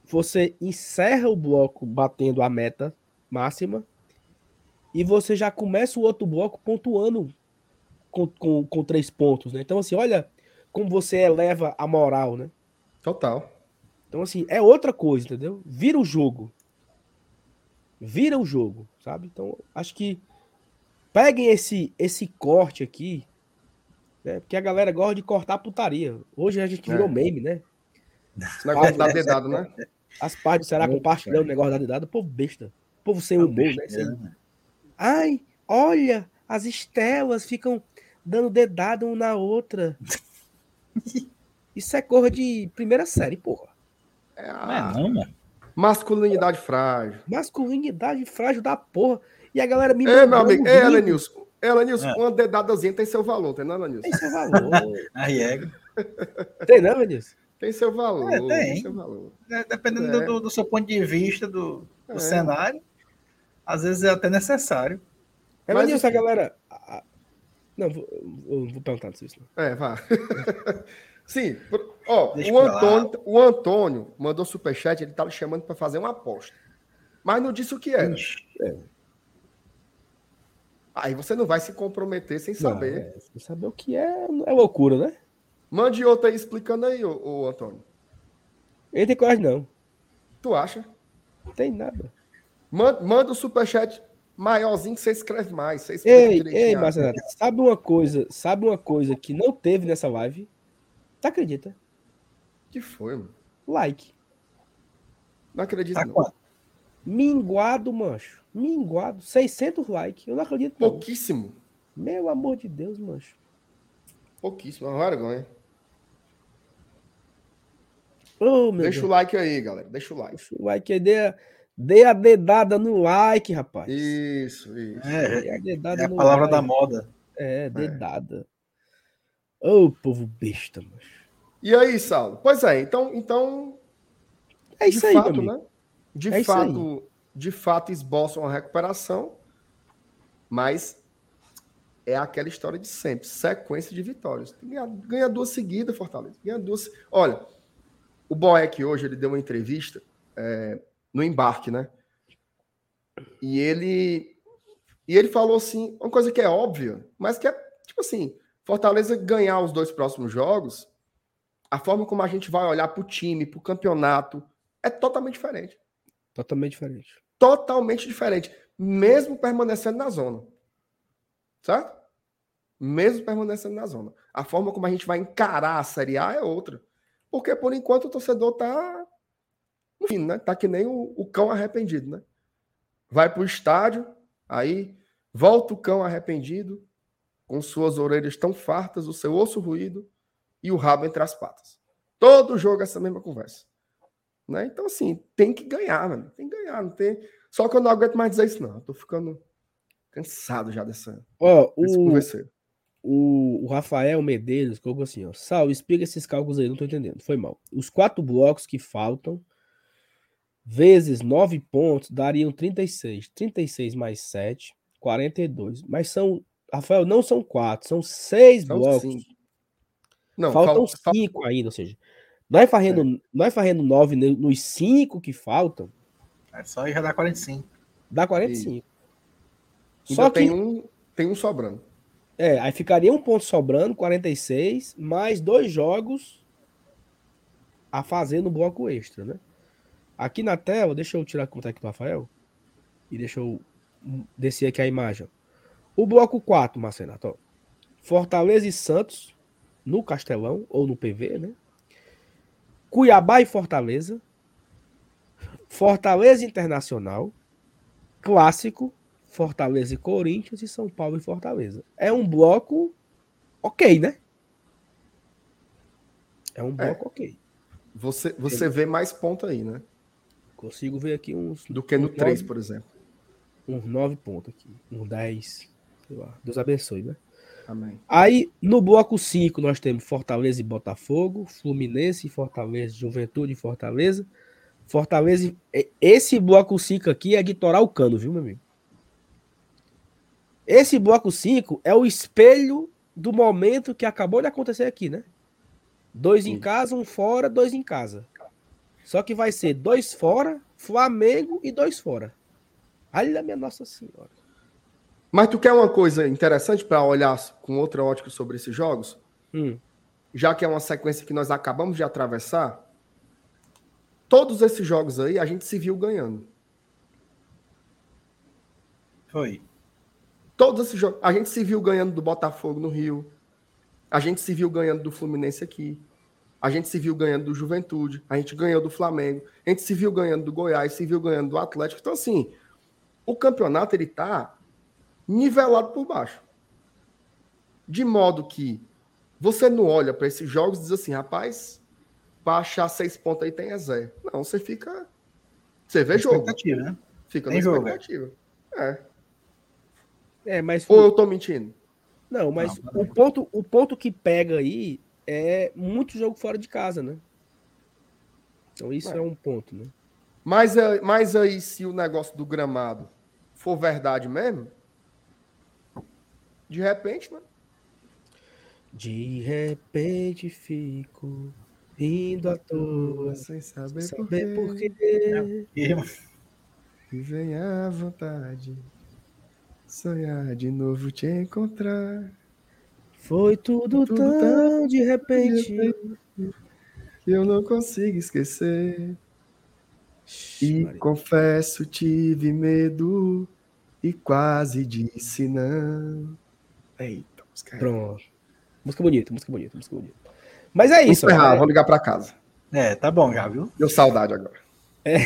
B: você encerra o bloco batendo a meta máxima e você já começa o outro bloco pontuando com, com, com três pontos, né? Então, assim, olha como você eleva a moral, né?
A: Total.
B: Então, assim, é outra coisa, entendeu? Vira o jogo. Vira o jogo, sabe? Então, acho que peguem esse, esse corte aqui, né? Porque a galera gosta de cortar putaria. Hoje a gente virou é. meme, né?
A: Esse negócio da dedada, né?
B: As partes será compartilhando o negócio da dedada, povo besta. Povo sem humor, né? Sem... Ai, olha, as estelas ficam dando dedada uma na outra. Isso é cor de primeira série, porra.
A: É, a... não, é mano. Masculinidade frágil.
B: Masculinidade frágil da porra. E a galera
A: me. É, meu amigo. É, Elenilson. Elenilson, é. uma dedadazinha tem seu valor, tem não, Elenilson?
B: Tem seu valor.
C: Aí é.
B: Tem não, Elenilson?
A: Tem seu valor.
C: É, tem.
A: tem seu valor.
C: É, dependendo é. do, do, seu ponto de vista, do, do é. cenário, às vezes é até necessário.
B: Elenilson, a galera. Não, vou, eu vou perguntar isso.
A: Não. É, vá. Sim, ó, o Antônio, o Antônio mandou superchat, ele estava chamando para fazer uma aposta. Mas não disse o que era. É. Aí você não vai se comprometer sem saber. Não,
B: é, sem saber o que é, é loucura, né?
A: Mande outra aí explicando aí, ô, ô Antônio.
B: Ele tem coragem, não.
A: Tu acha?
B: Não tem nada.
A: Manda, manda o superchat maiorzinho que você escreve mais. Você
B: ei, ei, Marcelo, sabe uma coisa, sabe uma coisa que não teve nessa live? Tu acredita?
A: que foi, mano?
B: Like.
A: Não acredito, tá não.
B: Minguado, mancho. Minguado. 600 likes. Eu não acredito,
A: não. Pouquíssimo.
B: Meu amor de Deus, mancho.
A: Pouquíssimo. Uma vergonha.
B: Oh,
A: Deixa Deus. o like aí, galera. Deixa o like. Deixa
B: o like aí. Dê a, dê a dedada no like, rapaz.
A: Isso, isso.
C: É, a, dedada é a palavra like. da moda.
B: É, dedada. Ô, oh, povo besta, mano.
A: E aí, Saulo? Pois é, então, então
B: é isso
A: de
B: aí,
A: fato, né? De é fato, de fato esboçam uma recuperação, mas é aquela história de sempre, sequência de vitórias. Ganha, ganha duas seguidas, Fortaleza. Ganha duas. Olha, o Boeck hoje ele deu uma entrevista é, no embarque, né? E ele e ele falou assim, uma coisa que é óbvia, mas que é tipo assim, Fortaleza ganhar os dois próximos jogos, a forma como a gente vai olhar para o time, para o campeonato, é totalmente diferente.
B: Totalmente diferente.
A: Totalmente diferente. Mesmo permanecendo na zona. Certo? Mesmo permanecendo na zona. A forma como a gente vai encarar a Série A é outra. Porque, por enquanto, o torcedor tá. Enfim, né? Tá que nem o, o cão arrependido, né? Vai para o estádio, aí volta o cão arrependido, com suas orelhas tão fartas, o seu osso ruído e o rabo entre as patas. Todo jogo é essa mesma conversa. Né? Então, assim, tem que ganhar, mano. Tem que ganhar. Não tem... Só que eu não aguento mais dizer isso, não. Eu tô ficando cansado já dessa.
B: Ó, o, o, o, Rafael Medeiros colocou assim: ó. Sal, explica esses cálculos aí, não tô entendendo. Foi mal. Os quatro blocos que faltam, vezes nove pontos, dariam 36. 36 mais 7, 42. Mas são Rafael, não são quatro, são seis são blocos. Cinco. Não, faltam falta, cinco falta... ainda, ou seja, Nós fazendo, é. nós fazendo 9 nos 5 que faltam.
C: É só aí já dá 45.
B: Dá 45.
A: E Só que tem um, tem um sobrando.
B: É, aí ficaria um ponto sobrando, 46, mais dois jogos a fazer no bloco extra, né? Aqui na tela, deixa eu tirar conta aqui do Rafael. E deixa eu descer aqui a imagem. O bloco 4, Marcenato, ó. Fortaleza e Santos no Castelão ou no PV, né? Cuiabá e Fortaleza. Fortaleza Internacional. Clássico. Fortaleza e Corinthians e São Paulo e Fortaleza. É um bloco ok, né? É um bloco é. ok.
A: Você, você vê mais pontos aí, né?
B: Consigo ver aqui uns.
A: Do que no 3, por exemplo.
B: Uns 9 pontos aqui. Uns 10. Sei lá. Deus abençoe, né?
A: Amém.
B: Aí, no bloco 5, nós temos Fortaleza e Botafogo, Fluminense e Fortaleza, Juventude e Fortaleza. Fortaleza. Esse bloco 5 aqui é de torar o cano, viu, meu amigo? Esse bloco 5 é o espelho do momento que acabou de acontecer aqui, né? Dois Sim. em casa, um fora, dois em casa. Só que vai ser dois fora, Flamengo e dois fora. Olha minha Nossa Senhora.
A: Mas tu quer uma coisa interessante para olhar com outra ótica sobre esses jogos?
B: Hum.
A: Já que é uma sequência que nós acabamos de atravessar, todos esses jogos aí a gente se viu ganhando.
C: Foi.
A: Todos esses jogos. A gente se viu ganhando do Botafogo no Rio. A gente se viu ganhando do Fluminense aqui. A gente se viu ganhando do Juventude. A gente ganhou do Flamengo. A gente se viu ganhando do Goiás. Se viu ganhando do Atlético. Então, assim, o campeonato ele tá nivelado por baixo. De modo que você não olha para esses jogos e diz assim, rapaz, para achar seis pontos aí tem a zero. Não, você fica. Você vê jogo.
C: Né?
A: Fica tem na jogo, expectativa. É.
B: é. mas.
A: Ou eu tô mentindo?
B: Não, mas não, o, ponto, o ponto que pega aí é muito jogo fora de casa, né? Então isso é, é um ponto, né?
A: Mas, mas aí, se o negócio do gramado for verdade mesmo, de repente, mano.
B: De repente fico rindo à toa, sem saber, saber por quê.
A: E vem a vontade sonhar de novo te encontrar.
B: Foi tudo, tudo tão, tão de repente
A: que eu não consigo esquecer. E Maria. confesso, tive medo e quase disse não.
B: Eita, música. Pronto. Música bonita, música bonita, música bonita. Mas é isso.
A: Vamos errar, vou ligar para casa.
C: É, tá bom já, viu?
A: Deu saudade agora.
B: É.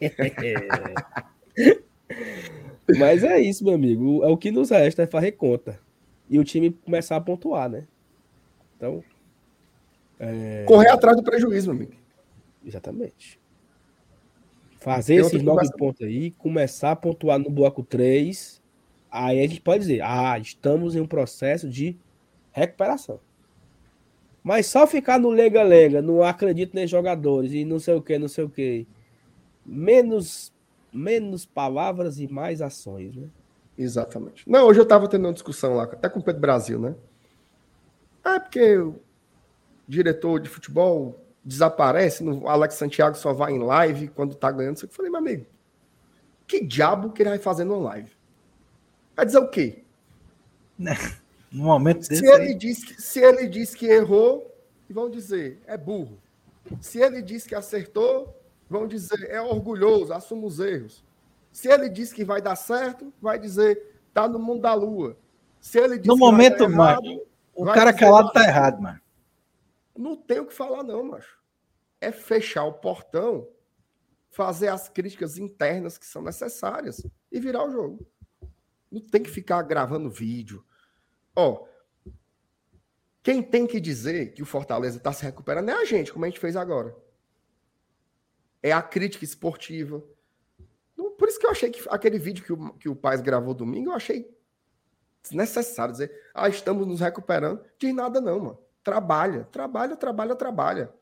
B: Mas é isso, meu amigo. É o que nos resta é fazer conta. E o time começar a pontuar, né? Então.
A: É... Correr atrás do prejuízo, meu amigo.
B: Exatamente. Fazer esses nove pontos aí, começar a pontuar no bloco 3 Aí a gente pode dizer, ah, estamos em um processo de recuperação. Mas só ficar no lega-lega, não acredito nos jogadores e não sei o que, não sei o que. Menos, menos palavras e mais ações, né?
A: Exatamente. Não, hoje eu estava tendo uma discussão lá, até com o Pedro Brasil, né? Ah, é porque o diretor de futebol desaparece, o Alex Santiago só vai em live quando tá ganhando. Eu falei, meu amigo, que diabo que ele vai fazer no live? Vai dizer o quê?
C: No momento
A: se ele, diz que, se ele diz que errou, vão dizer, é burro. Se ele diz que acertou, vão dizer, é orgulhoso, assuma os erros. Se ele diz que vai dar certo, vai dizer, tá no mundo da lua. Se ele diz
C: no momento, errado, o cara dizer, calado tá errado, mano.
A: Não tem o que falar, não, macho. É fechar o portão, fazer as críticas internas que são necessárias e virar o jogo. Não tem que ficar gravando vídeo. Ó, quem tem que dizer que o Fortaleza está se recuperando é a gente, como a gente fez agora. É a crítica esportiva. Por isso que eu achei que aquele vídeo que o, que o Paz gravou domingo, eu achei desnecessário dizer, ah, estamos nos recuperando. De nada não, mano. Trabalha, trabalha, trabalha, trabalha.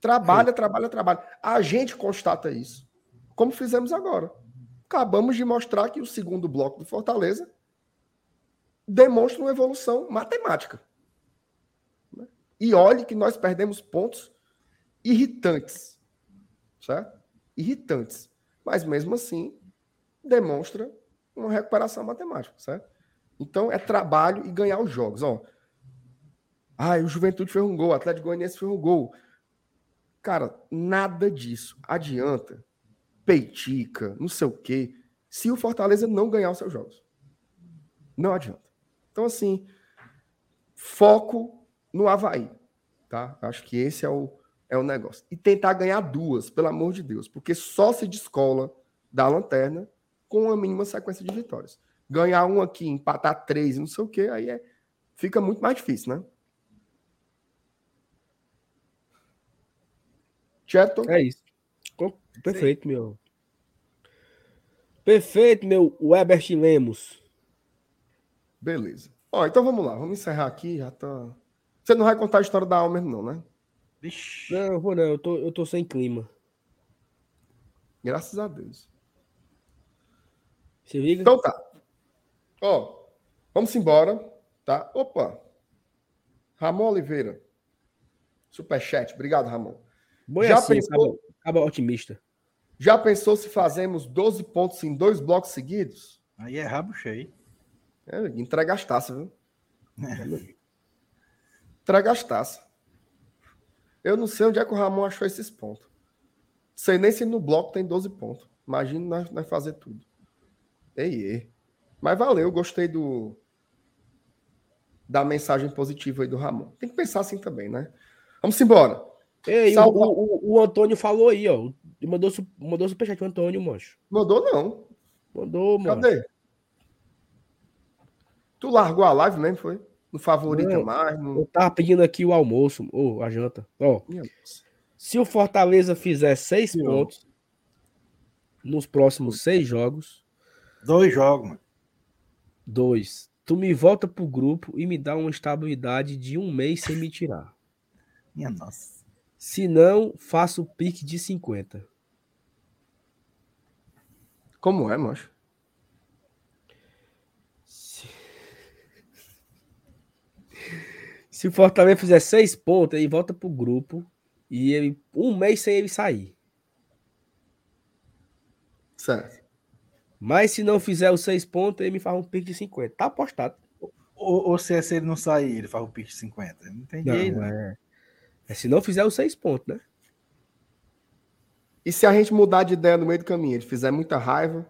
A: Trabalha, Sim. trabalha, trabalha. A gente constata isso. Como fizemos agora acabamos de mostrar que o segundo bloco do Fortaleza demonstra uma evolução matemática. E olhe que nós perdemos pontos irritantes, certo? Irritantes. Mas mesmo assim, demonstra uma recuperação matemática, certo? Então é trabalho e ganhar os jogos. Ó, ah, o Juventude fez um gol, o Atlético Goianiense fez um gol. Cara, nada disso adianta. Peitica, não sei o quê, se o Fortaleza não ganhar os seus jogos. Não adianta. Então, assim, foco no Havaí. Tá? Acho que esse é o, é o negócio. E tentar ganhar duas, pelo amor de Deus, porque só se descola da lanterna com a mínima sequência de vitórias. Ganhar um aqui, empatar três, não sei o quê, aí é, fica muito mais difícil, né?
B: Certo? É isso. Perfeito, meu. Perfeito, meu Weber Lemos.
A: Beleza. Ó, então vamos lá, vamos encerrar aqui. Já tá. Você não vai contar a história da alma, não, né?
B: Vixe. Não, vou não, eu tô, eu tô sem clima.
A: Graças a Deus.
B: Se liga?
A: Então tá. Ó, vamos embora, tá? Opa. Ramon Oliveira. Superchat. Obrigado, Ramon.
B: Boa Já assim, pensou... acaba, acaba otimista.
A: Já pensou se fazemos 12 pontos em dois blocos seguidos?
C: Aí é rabo cheio.
A: É, entrega as taças, viu? É. Entrega as taças. Eu não sei onde é que o Ramon achou esses pontos. Sei nem se no bloco tem 12 pontos. Imagina nós, nós fazer tudo. Ei, ei. Mas valeu, gostei do da mensagem positiva aí do Ramon. Tem que pensar assim também, né? Vamos embora.
B: Ei, o, o, o, Antônio falou aí, ó. Mandou, mandou superchat o Antônio, mancho.
A: Mandou não.
B: Mandou, mano.
A: Cadê? Tu largou a live mesmo, foi? No favorita não, mais? No...
B: Eu tava pedindo aqui o almoço, ou a janta. Ó, se o Fortaleza fizer seis pontos nos próximos seis jogos.
C: Dois jogos, mano.
B: Dois. Tu me volta pro grupo e me dá uma estabilidade de um mês sem me tirar.
C: Minha nossa.
B: Se não, faço o pique de 50.
A: Como é, macho?
B: Se... Se o Fortaleza fizer seis pontos, ele volta pro grupo e ele um mês sem ele sair.
A: Certo.
B: Mas se não fizer os seis pontos, ele me faz um pique de 50. Tá apostado.
C: Ou, ou se, é se ele não sair, ele faz um pique de 50. Não entendi. Não,
B: né? é. É se não fizer os seis pontos, né?
A: E se a gente mudar de ideia no meio do caminho, ele fizer muita raiva?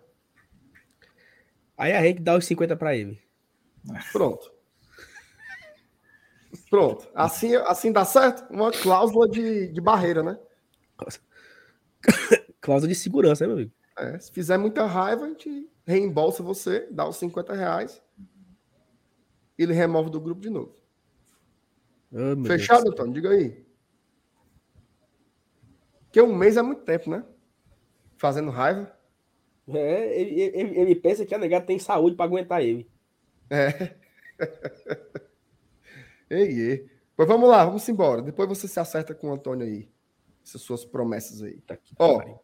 B: Aí a gente dá os 50 para ele.
A: Pronto. Pronto. Assim, assim dá certo? Uma cláusula de, de barreira, né?
B: cláusula de segurança, né, meu amigo?
A: É, se fizer muita raiva, a gente reembolsa você, dá os 50 reais. E ele remove do grupo de novo. Oh, Fechado, Antônio? Diga aí. Porque um mês é muito tempo, né? Fazendo raiva.
B: É, ele, ele, ele pensa que a negada tem saúde para aguentar ele.
A: É. ei, ei. Pois vamos lá, vamos embora. Depois você se acerta com o Antônio aí. Essas suas promessas aí. Tá aqui, Ó,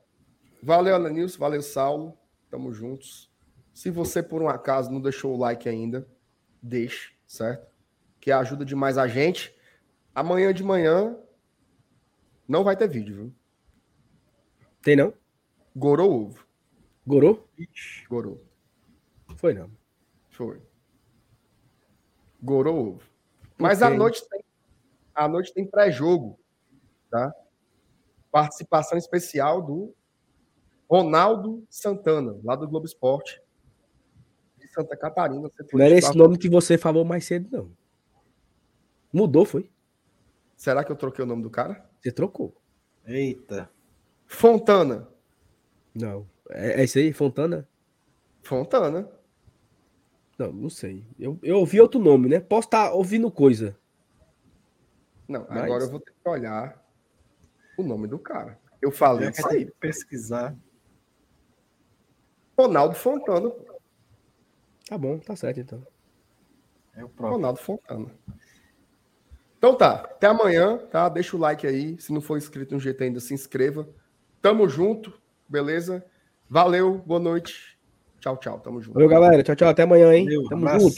A: valeu, Ananilson, valeu, Saulo. Tamo juntos. Se você, por um acaso, não deixou o like ainda, deixe, certo? Que ajuda demais a gente. Amanhã de manhã não vai ter vídeo, viu?
B: Tem não?
A: Gorou ovo.
B: Gorou?
A: Ixi, gorou.
B: Foi não.
A: Foi. Gorou ovo. Mas à noite tem, à noite tem pré-jogo, tá? Participação especial do Ronaldo Santana, lá do Globo Esporte, de Santa Catarina.
B: Não era esse nome que você falou mais cedo, não. Mudou, foi?
A: Será que eu troquei o nome do cara?
B: Você trocou.
C: Eita.
A: Fontana.
B: Não. É, é isso aí, Fontana?
A: Fontana.
B: Não, não sei. Eu, eu ouvi outro nome, né? Posso estar tá ouvindo coisa.
A: Não, Mas... agora eu vou ter que olhar o nome do cara. Eu falei
C: isso aí. Pesquisar.
A: Ronaldo Fontana.
B: Tá bom, tá certo então.
A: É o próprio. Ronaldo Fontana. Então tá, até amanhã, tá? Deixa o like aí. Se não for inscrito no GT ainda, se inscreva. Tamo junto, beleza? Valeu, boa noite. Tchau, tchau. Tamo junto.
B: Valeu, galera. Tchau, tchau. Até amanhã, hein? Valeu, Tamo junto.